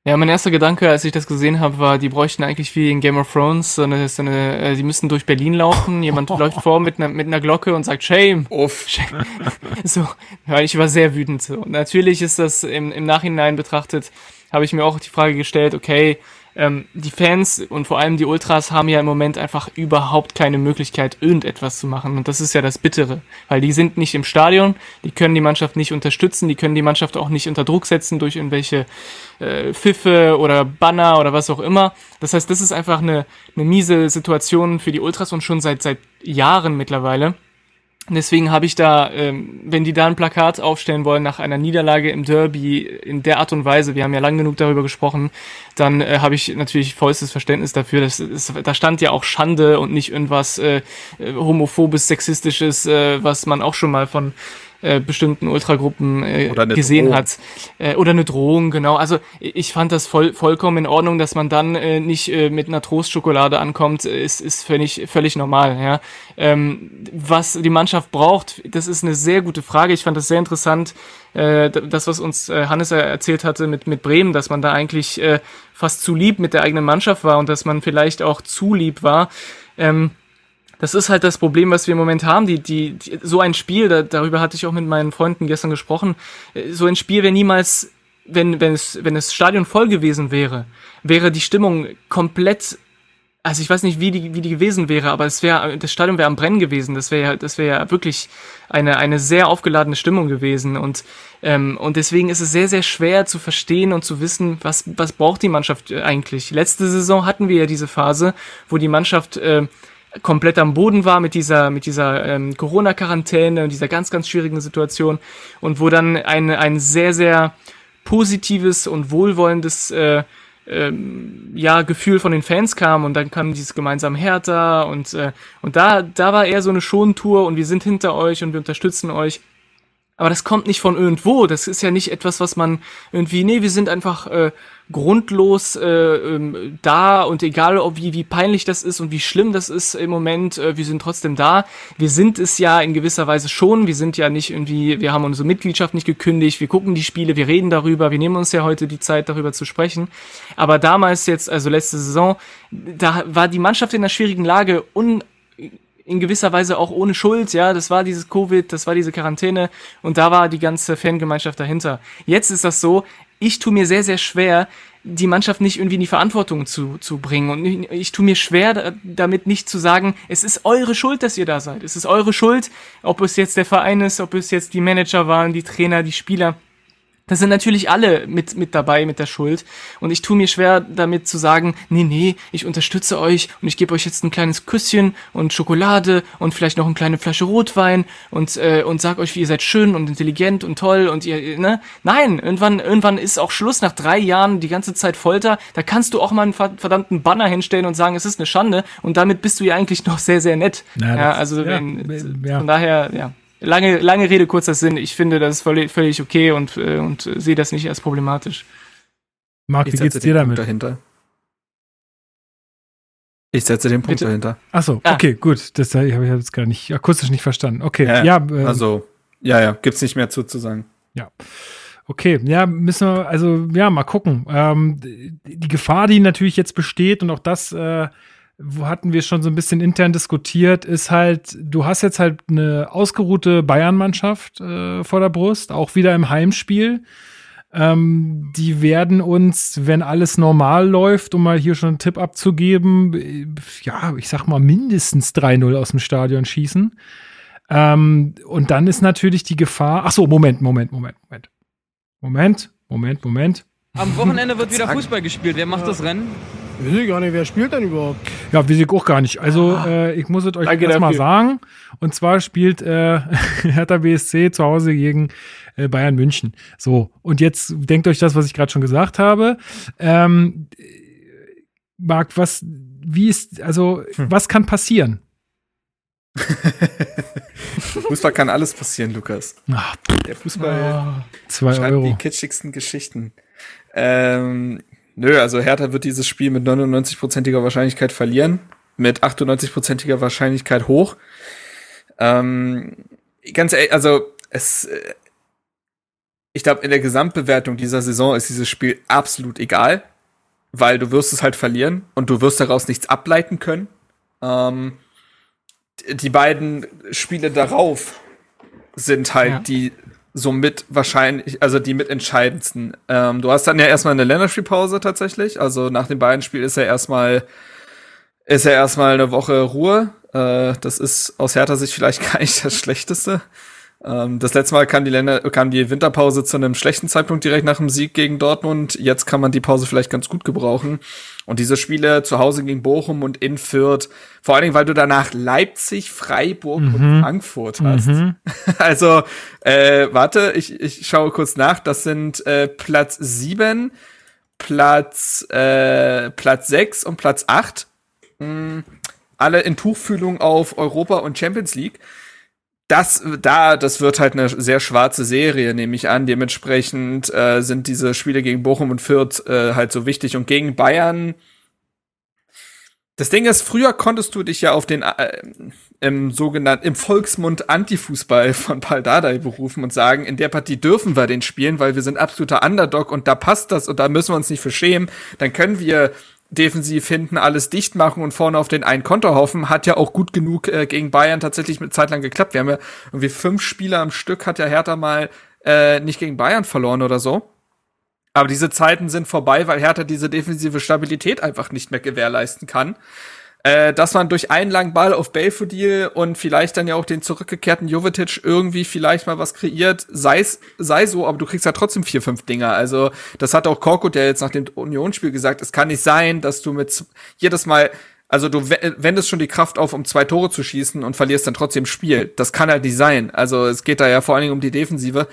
Ja, mein erster Gedanke, als ich das gesehen habe, war, die bräuchten eigentlich wie in Game of Thrones so eine, so eine äh, die müssten durch Berlin laufen, jemand oh. läuft vor mit einer, mit einer Glocke und sagt Shame. Uff. Shame. so, ja, ich war sehr wütend. So. natürlich ist das im, im Nachhinein betrachtet, habe ich mir auch die Frage gestellt, okay, ähm, die Fans und vor allem die Ultras haben ja im Moment einfach überhaupt keine Möglichkeit, irgendetwas zu machen. Und das ist ja das Bittere, weil die sind nicht im Stadion, die können die Mannschaft nicht unterstützen, die können die Mannschaft auch nicht unter Druck setzen durch irgendwelche äh, Pfiffe oder Banner oder was auch immer. Das heißt, das ist einfach eine, eine miese Situation für die Ultras und schon seit, seit Jahren mittlerweile. Deswegen habe ich da, ähm, wenn die da ein Plakat aufstellen wollen nach einer Niederlage im Derby in der Art und Weise, wir haben ja lang genug darüber gesprochen, dann äh, habe ich natürlich vollstes Verständnis dafür. Das ist, da stand ja auch Schande und nicht irgendwas äh, äh homophobes, sexistisches, äh, was man auch schon mal von äh, bestimmten Ultragruppen äh, gesehen Drohung. hat. Äh, oder eine Drohung, genau. Also ich fand das voll, vollkommen in Ordnung, dass man dann äh, nicht äh, mit einer Trostschokolade ankommt, ist, ist völlig, völlig normal. Ja. Ähm, was die Mannschaft braucht, das ist eine sehr gute Frage. Ich fand das sehr interessant, äh, das, was uns äh, Hannes erzählt hatte mit, mit Bremen, dass man da eigentlich äh, fast zu lieb mit der eigenen Mannschaft war und dass man vielleicht auch zu lieb war. Ähm, das ist halt das Problem, was wir im Moment haben. Die, die, die so ein Spiel, da, darüber hatte ich auch mit meinen Freunden gestern gesprochen, äh, so ein Spiel wäre niemals, wenn, wenn, es, wenn das Stadion voll gewesen wäre, wäre die Stimmung komplett also ich weiß nicht, wie die, wie die gewesen wäre, aber es wäre, das Stadion wäre am Brennen gewesen. Das wäre ja, das wäre ja wirklich eine, eine sehr aufgeladene Stimmung gewesen. Und, ähm, und deswegen ist es sehr, sehr schwer zu verstehen und zu wissen, was, was braucht die Mannschaft eigentlich. Letzte Saison hatten wir ja diese Phase, wo die Mannschaft äh, komplett am Boden war mit dieser, mit dieser ähm, Corona-Quarantäne und dieser ganz, ganz schwierigen Situation und wo dann ein, ein sehr, sehr positives und wohlwollendes äh, ähm, ja, Gefühl von den Fans kam und dann kam dieses gemeinsam Hertha und, äh, und da, da war eher so eine Schontour und wir sind hinter euch und wir unterstützen euch. Aber das kommt nicht von irgendwo. Das ist ja nicht etwas, was man irgendwie, nee, wir sind einfach äh, grundlos äh, ähm, da und egal, ob wie, wie peinlich das ist und wie schlimm das ist im Moment, äh, wir sind trotzdem da. Wir sind es ja in gewisser Weise schon. Wir sind ja nicht irgendwie, wir haben unsere Mitgliedschaft nicht gekündigt, wir gucken die Spiele, wir reden darüber, wir nehmen uns ja heute die Zeit, darüber zu sprechen. Aber damals jetzt, also letzte Saison, da war die Mannschaft in einer schwierigen Lage un in gewisser Weise auch ohne Schuld, ja, das war dieses Covid, das war diese Quarantäne und da war die ganze Fangemeinschaft dahinter. Jetzt ist das so, ich tue mir sehr, sehr schwer, die Mannschaft nicht irgendwie in die Verantwortung zu, zu bringen. Und ich, ich tue mir schwer, damit nicht zu sagen, es ist eure Schuld, dass ihr da seid. Es ist eure Schuld, ob es jetzt der Verein ist, ob es jetzt die Manager waren, die Trainer, die Spieler. Da sind natürlich alle mit, mit dabei mit der Schuld. Und ich tue mir schwer damit zu sagen, nee, nee, ich unterstütze euch und ich gebe euch jetzt ein kleines Küsschen und Schokolade und vielleicht noch eine kleine Flasche Rotwein und, äh, und sag euch, wie ihr seid schön und intelligent und toll und ihr, ne? Nein, irgendwann, irgendwann ist auch Schluss nach drei Jahren die ganze Zeit Folter. Da kannst du auch mal einen verdammten Banner hinstellen und sagen, es ist eine Schande und damit bist du ja eigentlich noch sehr, sehr nett. Ja, ja also ja, wenn, ja. von daher, ja lange, lange Rede, kurzer Sinn. Ich finde, das ist völlig, völlig okay und, äh, und sehe das nicht als problematisch. Marc, wie geht's dir damit? Dahinter. Ich setze den Punkt Bitte? dahinter. Achso, ah. okay, gut. Das habe ich jetzt gar nicht akustisch nicht verstanden. Okay, ja. ja ähm, also, ja, ja, gibt's nicht mehr zu, zu sagen. Ja. Okay, ja, müssen wir, also ja, mal gucken. Ähm, die Gefahr, die natürlich jetzt besteht, und auch das äh, wo hatten wir schon so ein bisschen intern diskutiert, ist halt, du hast jetzt halt eine ausgeruhte Bayern-Mannschaft äh, vor der Brust, auch wieder im Heimspiel. Ähm, die werden uns, wenn alles normal läuft, um mal hier schon einen Tipp abzugeben, äh, ja, ich sag mal mindestens 3-0 aus dem Stadion schießen. Ähm, und dann ist natürlich die Gefahr. Ach so, Moment, Moment, Moment, Moment. Moment, Moment, Moment. Am Wochenende wird wieder Fußball gespielt. Wer macht das Rennen? Weiß ich gar nicht, wer spielt denn überhaupt? Ja, weiß ich auch gar nicht. Also, äh, ich muss es euch erstmal sagen. Und zwar spielt äh, Hertha BSC zu Hause gegen äh, Bayern München. So, und jetzt denkt euch das, was ich gerade schon gesagt habe. Ähm, Marc, was, wie ist, also, Hm. was kann passieren? Fußball kann alles passieren, Lukas. Ach, Der Fußball zwei schreibt Euro. die kitschigsten Geschichten. Ähm, nö, also Hertha wird dieses Spiel mit 99%iger Wahrscheinlichkeit verlieren, mit 98%iger Wahrscheinlichkeit hoch. Ähm, ganz ehrlich, also es, äh, ich glaube, in der Gesamtbewertung dieser Saison ist dieses Spiel absolut egal, weil du wirst es halt verlieren und du wirst daraus nichts ableiten können. Ähm, die beiden Spiele darauf sind halt Ja. die somit wahrscheinlich, also die mitentscheidendsten. Ähm, du hast dann ja erstmal eine Länderspielpause tatsächlich. Also nach dem beiden Spiel ist ja erstmal ist ja erstmal eine Woche Ruhe. Äh, das ist aus härter Sicht vielleicht gar nicht das Schlechteste. Ähm, das letzte Mal kam die Länder, kam die Winterpause zu einem schlechten Zeitpunkt direkt nach dem Sieg gegen Dortmund. Jetzt kann man die Pause vielleicht ganz gut gebrauchen. Und diese Spiele zu Hause gegen Bochum und in Fürth, vor allen Dingen, weil du danach Leipzig, Freiburg und Frankfurt hast. Mhm. Also, äh, warte, ich, ich schaue kurz nach. Das sind äh, Platz 7, Platz, äh, Platz 6 und Platz 8. Mm, alle in Tuchfühlung auf Europa und Champions League. Das, da, das wird halt eine sehr schwarze Serie, nehme ich an. Dementsprechend äh, sind diese Spiele gegen Bochum und Fürth äh, halt so wichtig. Und gegen Bayern, das Ding ist, früher konntest du dich ja auf den äh, im sogenannten, im Volksmund Antifußball von Paul Dardai berufen und sagen, in der Partie dürfen wir den spielen, weil wir sind absoluter Underdog und da passt das und da müssen wir uns nicht für schämen. Dann können wir defensiv hinten alles dicht machen und vorne auf den einen Konter hoffen. Hat ja auch gut genug äh, gegen Bayern tatsächlich mit Zeit lang geklappt. Wir haben ja irgendwie fünf Spieler am Stück, hat ja Hertha mal äh, nicht gegen Bayern verloren oder so. Aber diese Zeiten sind vorbei, weil Hertha diese defensive Stabilität einfach nicht mehr gewährleisten kann. Äh, dass man durch einen langen Ball auf Belfodil und vielleicht dann ja auch den zurückgekehrten Jovetic irgendwie vielleicht mal was kreiert, sei's, sei so, aber du kriegst ja trotzdem vier, fünf Dinger. Also, das hat auch Korkut ja jetzt nach dem Unionsspiel gesagt. Es kann nicht sein, dass du mit jedes Mal, also du we- wendest schon die Kraft auf, um zwei Tore zu schießen und verlierst dann trotzdem Spiel. Das kann halt nicht sein. Also, es geht da ja vor allen Dingen um die Defensive.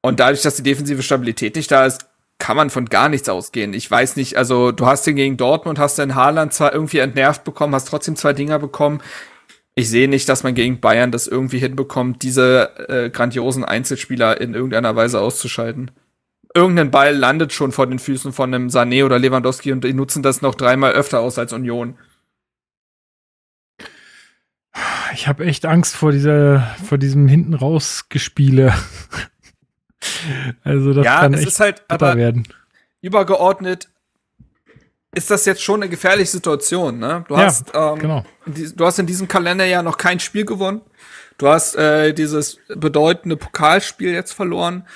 Und dadurch, dass die defensive Stabilität nicht da ist, kann man von gar nichts ausgehen. Ich weiß nicht, also du hast den gegen Dortmund, hast den Haaland zwar irgendwie entnervt bekommen, hast trotzdem zwei Dinger bekommen. Ich sehe nicht, dass man gegen Bayern das irgendwie hinbekommt, diese äh, grandiosen Einzelspieler in irgendeiner Weise auszuschalten. Irgendein Ball landet schon vor den Füßen von einem Sané oder Lewandowski und die nutzen das noch dreimal öfter aus als Union. Ich habe echt Angst vor dieser, vor diesem hinten raus Gespiele. Also das ja, kann es echt ist halt, aber werden. übergeordnet ist das jetzt schon eine gefährliche Situation, ne? Du Ja, hast, ähm, genau. die, du hast in diesem Kalenderjahr noch kein Spiel gewonnen. Du hast äh, dieses bedeutende Pokalspiel jetzt verloren.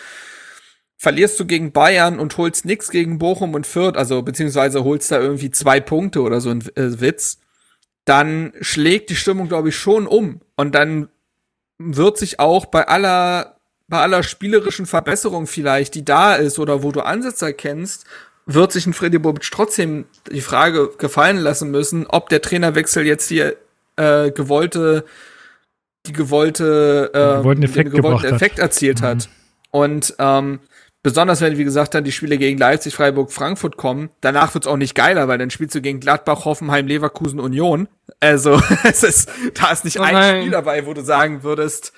Verlierst du gegen Bayern und holst nix gegen Bochum und Fürth, also beziehungsweise holst da irgendwie zwei Punkte oder so ein äh, Witz, dann schlägt die Stimmung, glaube ich, schon um. Und dann wird sich auch bei aller, bei aller spielerischen Verbesserung vielleicht, die da ist oder wo du Ansätze erkennst, wird sich ein Freddy Bobic trotzdem die Frage gefallen lassen müssen, ob der Trainerwechsel jetzt die äh, gewollte, die gewollte, äh, gewollten Effekt den gewollten gebracht hat. Mhm. Effekt erzielt hat. Und ähm, besonders wenn, wie gesagt, dann die Spiele gegen Leipzig, Freiburg, Frankfurt kommen, danach wird's auch nicht geiler, weil dann spielst du gegen Gladbach, Hoffenheim, Leverkusen, Union. Also es ist, da ist nicht Oh ein. Spiel dabei, wo du sagen würdest,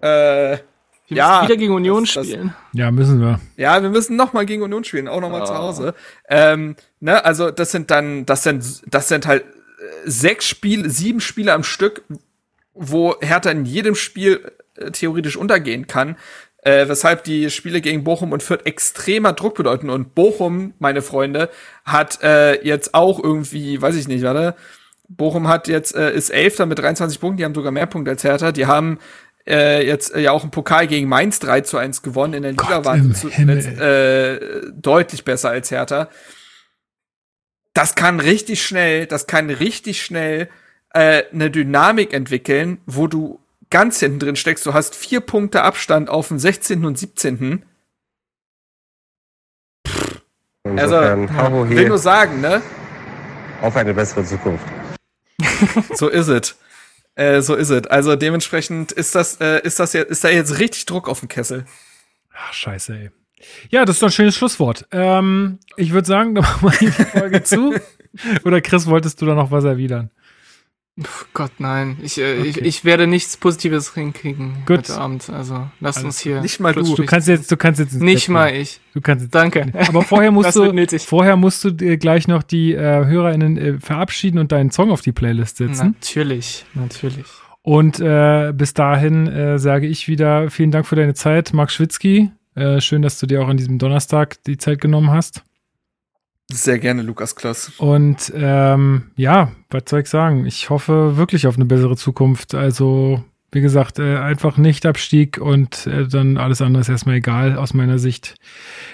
äh, Wir Ja, müssen wieder gegen Union das- das- spielen. Ja, müssen wir. ja, wir müssen noch mal gegen Union spielen, auch noch mal zu Oh. Hause. Ähm, ne, also das sind dann, das sind, das sind halt äh, sechs Spiele, sieben Spiele am Stück, wo Hertha in jedem Spiel äh, theoretisch untergehen kann. äh, weshalb die Spiele gegen Bochum und Fürth extremer Druck bedeuten. Und Bochum, meine Freunde, hat äh, jetzt auch irgendwie, weiß ich nicht, warte, Bochum hat jetzt, äh, ist Elfter mit 23 Punkten, die haben sogar mehr Punkte als Hertha. Die haben äh, jetzt äh, ja auch einen Pokal gegen Mainz 3 zu 1 gewonnen. In der Liga Gott waren im sie zuletzt, äh, deutlich besser als Hertha. Das kann richtig schnell, das kann richtig schnell äh, eine Dynamik entwickeln, wo du ganz hinten drin steckst. Du hast vier Punkte Abstand auf den 16. und 17. Insofern, Haro Will nur sagen, ne? auf eine bessere Zukunft. So ist es. Äh, so ist es. Also dementsprechend ist das, äh, ist das jetzt, ist da jetzt richtig Druck auf dem Kessel. Ach, scheiße, ey. Ja, das ist doch ein schönes Schlusswort. Ähm, ich würde sagen, dann machen wir die Folge zu. Oder Chris, wolltest du da noch was erwidern? Pff, Gott, nein. Ich, äh, ich, Okay. ich werde nichts Positives hinkriegen Gut. heute Abend. Also lasst Alles uns hier. Nicht mal du. Du kannst jetzt, du kannst jetzt Nicht mal ich. Du kannst jetzt Danke. Aber vorher musst du, vorher musst du dir gleich noch die äh, HörerInnen äh, verabschieden und deinen Song auf die Playlist setzen. Natürlich, natürlich. Und äh, bis dahin äh, sage ich wieder vielen Dank für deine Zeit, Marc Schwitzky. Äh, schön, dass du dir auch an diesem Donnerstag die Zeit genommen hast. Sehr gerne, Lukas Kloss. Und ähm, ja, was soll ich sagen? Ich hoffe wirklich auf eine bessere Zukunft. Also, wie gesagt, äh, einfach nicht Abstieg und äh, dann alles andere ist erstmal egal aus meiner Sicht.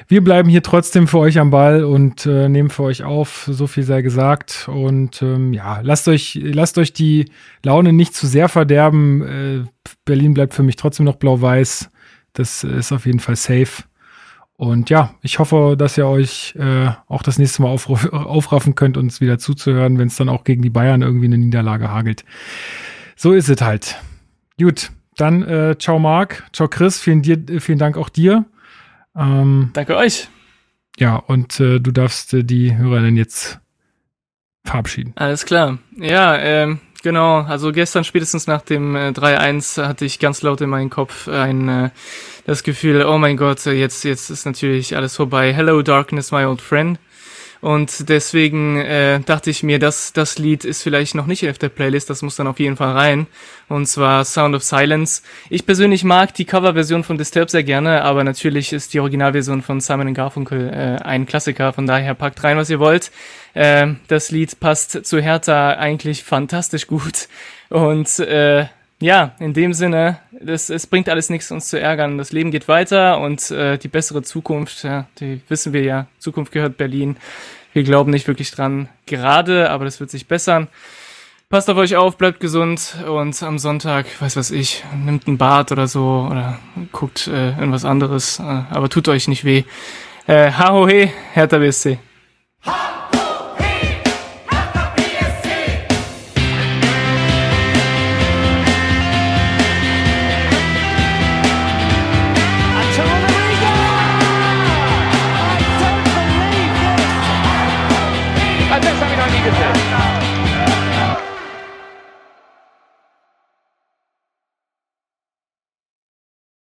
Wir bleiben hier trotzdem für euch am Ball und äh, nehmen für euch auf, so viel sei gesagt. Und ähm, ja, lasst euch, lasst euch die Laune nicht zu sehr verderben. Äh, Berlin bleibt für mich trotzdem noch blau-weiß. Das ist auf jeden Fall safe. Und ja, ich hoffe, dass ihr euch äh, auch das nächste Mal aufruf, aufraffen könnt, uns wieder zuzuhören, wenn es dann auch gegen die Bayern irgendwie eine Niederlage hagelt. So ist es halt. Gut, dann äh, ciao Marc, ciao Chris, vielen, dir, vielen Dank auch dir. Ähm, Danke euch. ja, und äh, du darfst äh, die Hörerinnen jetzt verabschieden. Alles klar. Ja, ähm, genau. Also gestern spätestens nach dem äh, 3-1 hatte ich ganz laut in meinem Kopf ein äh, das Gefühl, oh mein Gott, äh, jetzt jetzt ist natürlich alles vorbei. Hello Darkness, my old friend. Und deswegen äh, dachte ich mir, dass das Lied ist vielleicht noch nicht auf der Playlist, das muss dann auf jeden Fall rein. Und zwar Sound of Silence. Ich persönlich mag die Coverversion von Disturbed sehr gerne, aber natürlich ist die Originalversion von Simon Garfunkel äh, ein Klassiker. Von daher packt rein, was ihr wollt. Äh, das Lied passt zu Hertha eigentlich fantastisch gut. Und äh, ja, in dem Sinne, das, es bringt alles nichts, uns zu ärgern. Das Leben geht weiter und äh, die bessere Zukunft, ja, die wissen wir ja, Zukunft gehört Berlin. Wir glauben nicht wirklich dran, gerade, aber das wird sich bessern. Passt auf euch auf, bleibt gesund und am Sonntag, weiß was ich, nimmt ein Bad oder so oder guckt äh, irgendwas anderes, äh, aber tut euch nicht weh. Äh, ha ho he, Hertha BSC.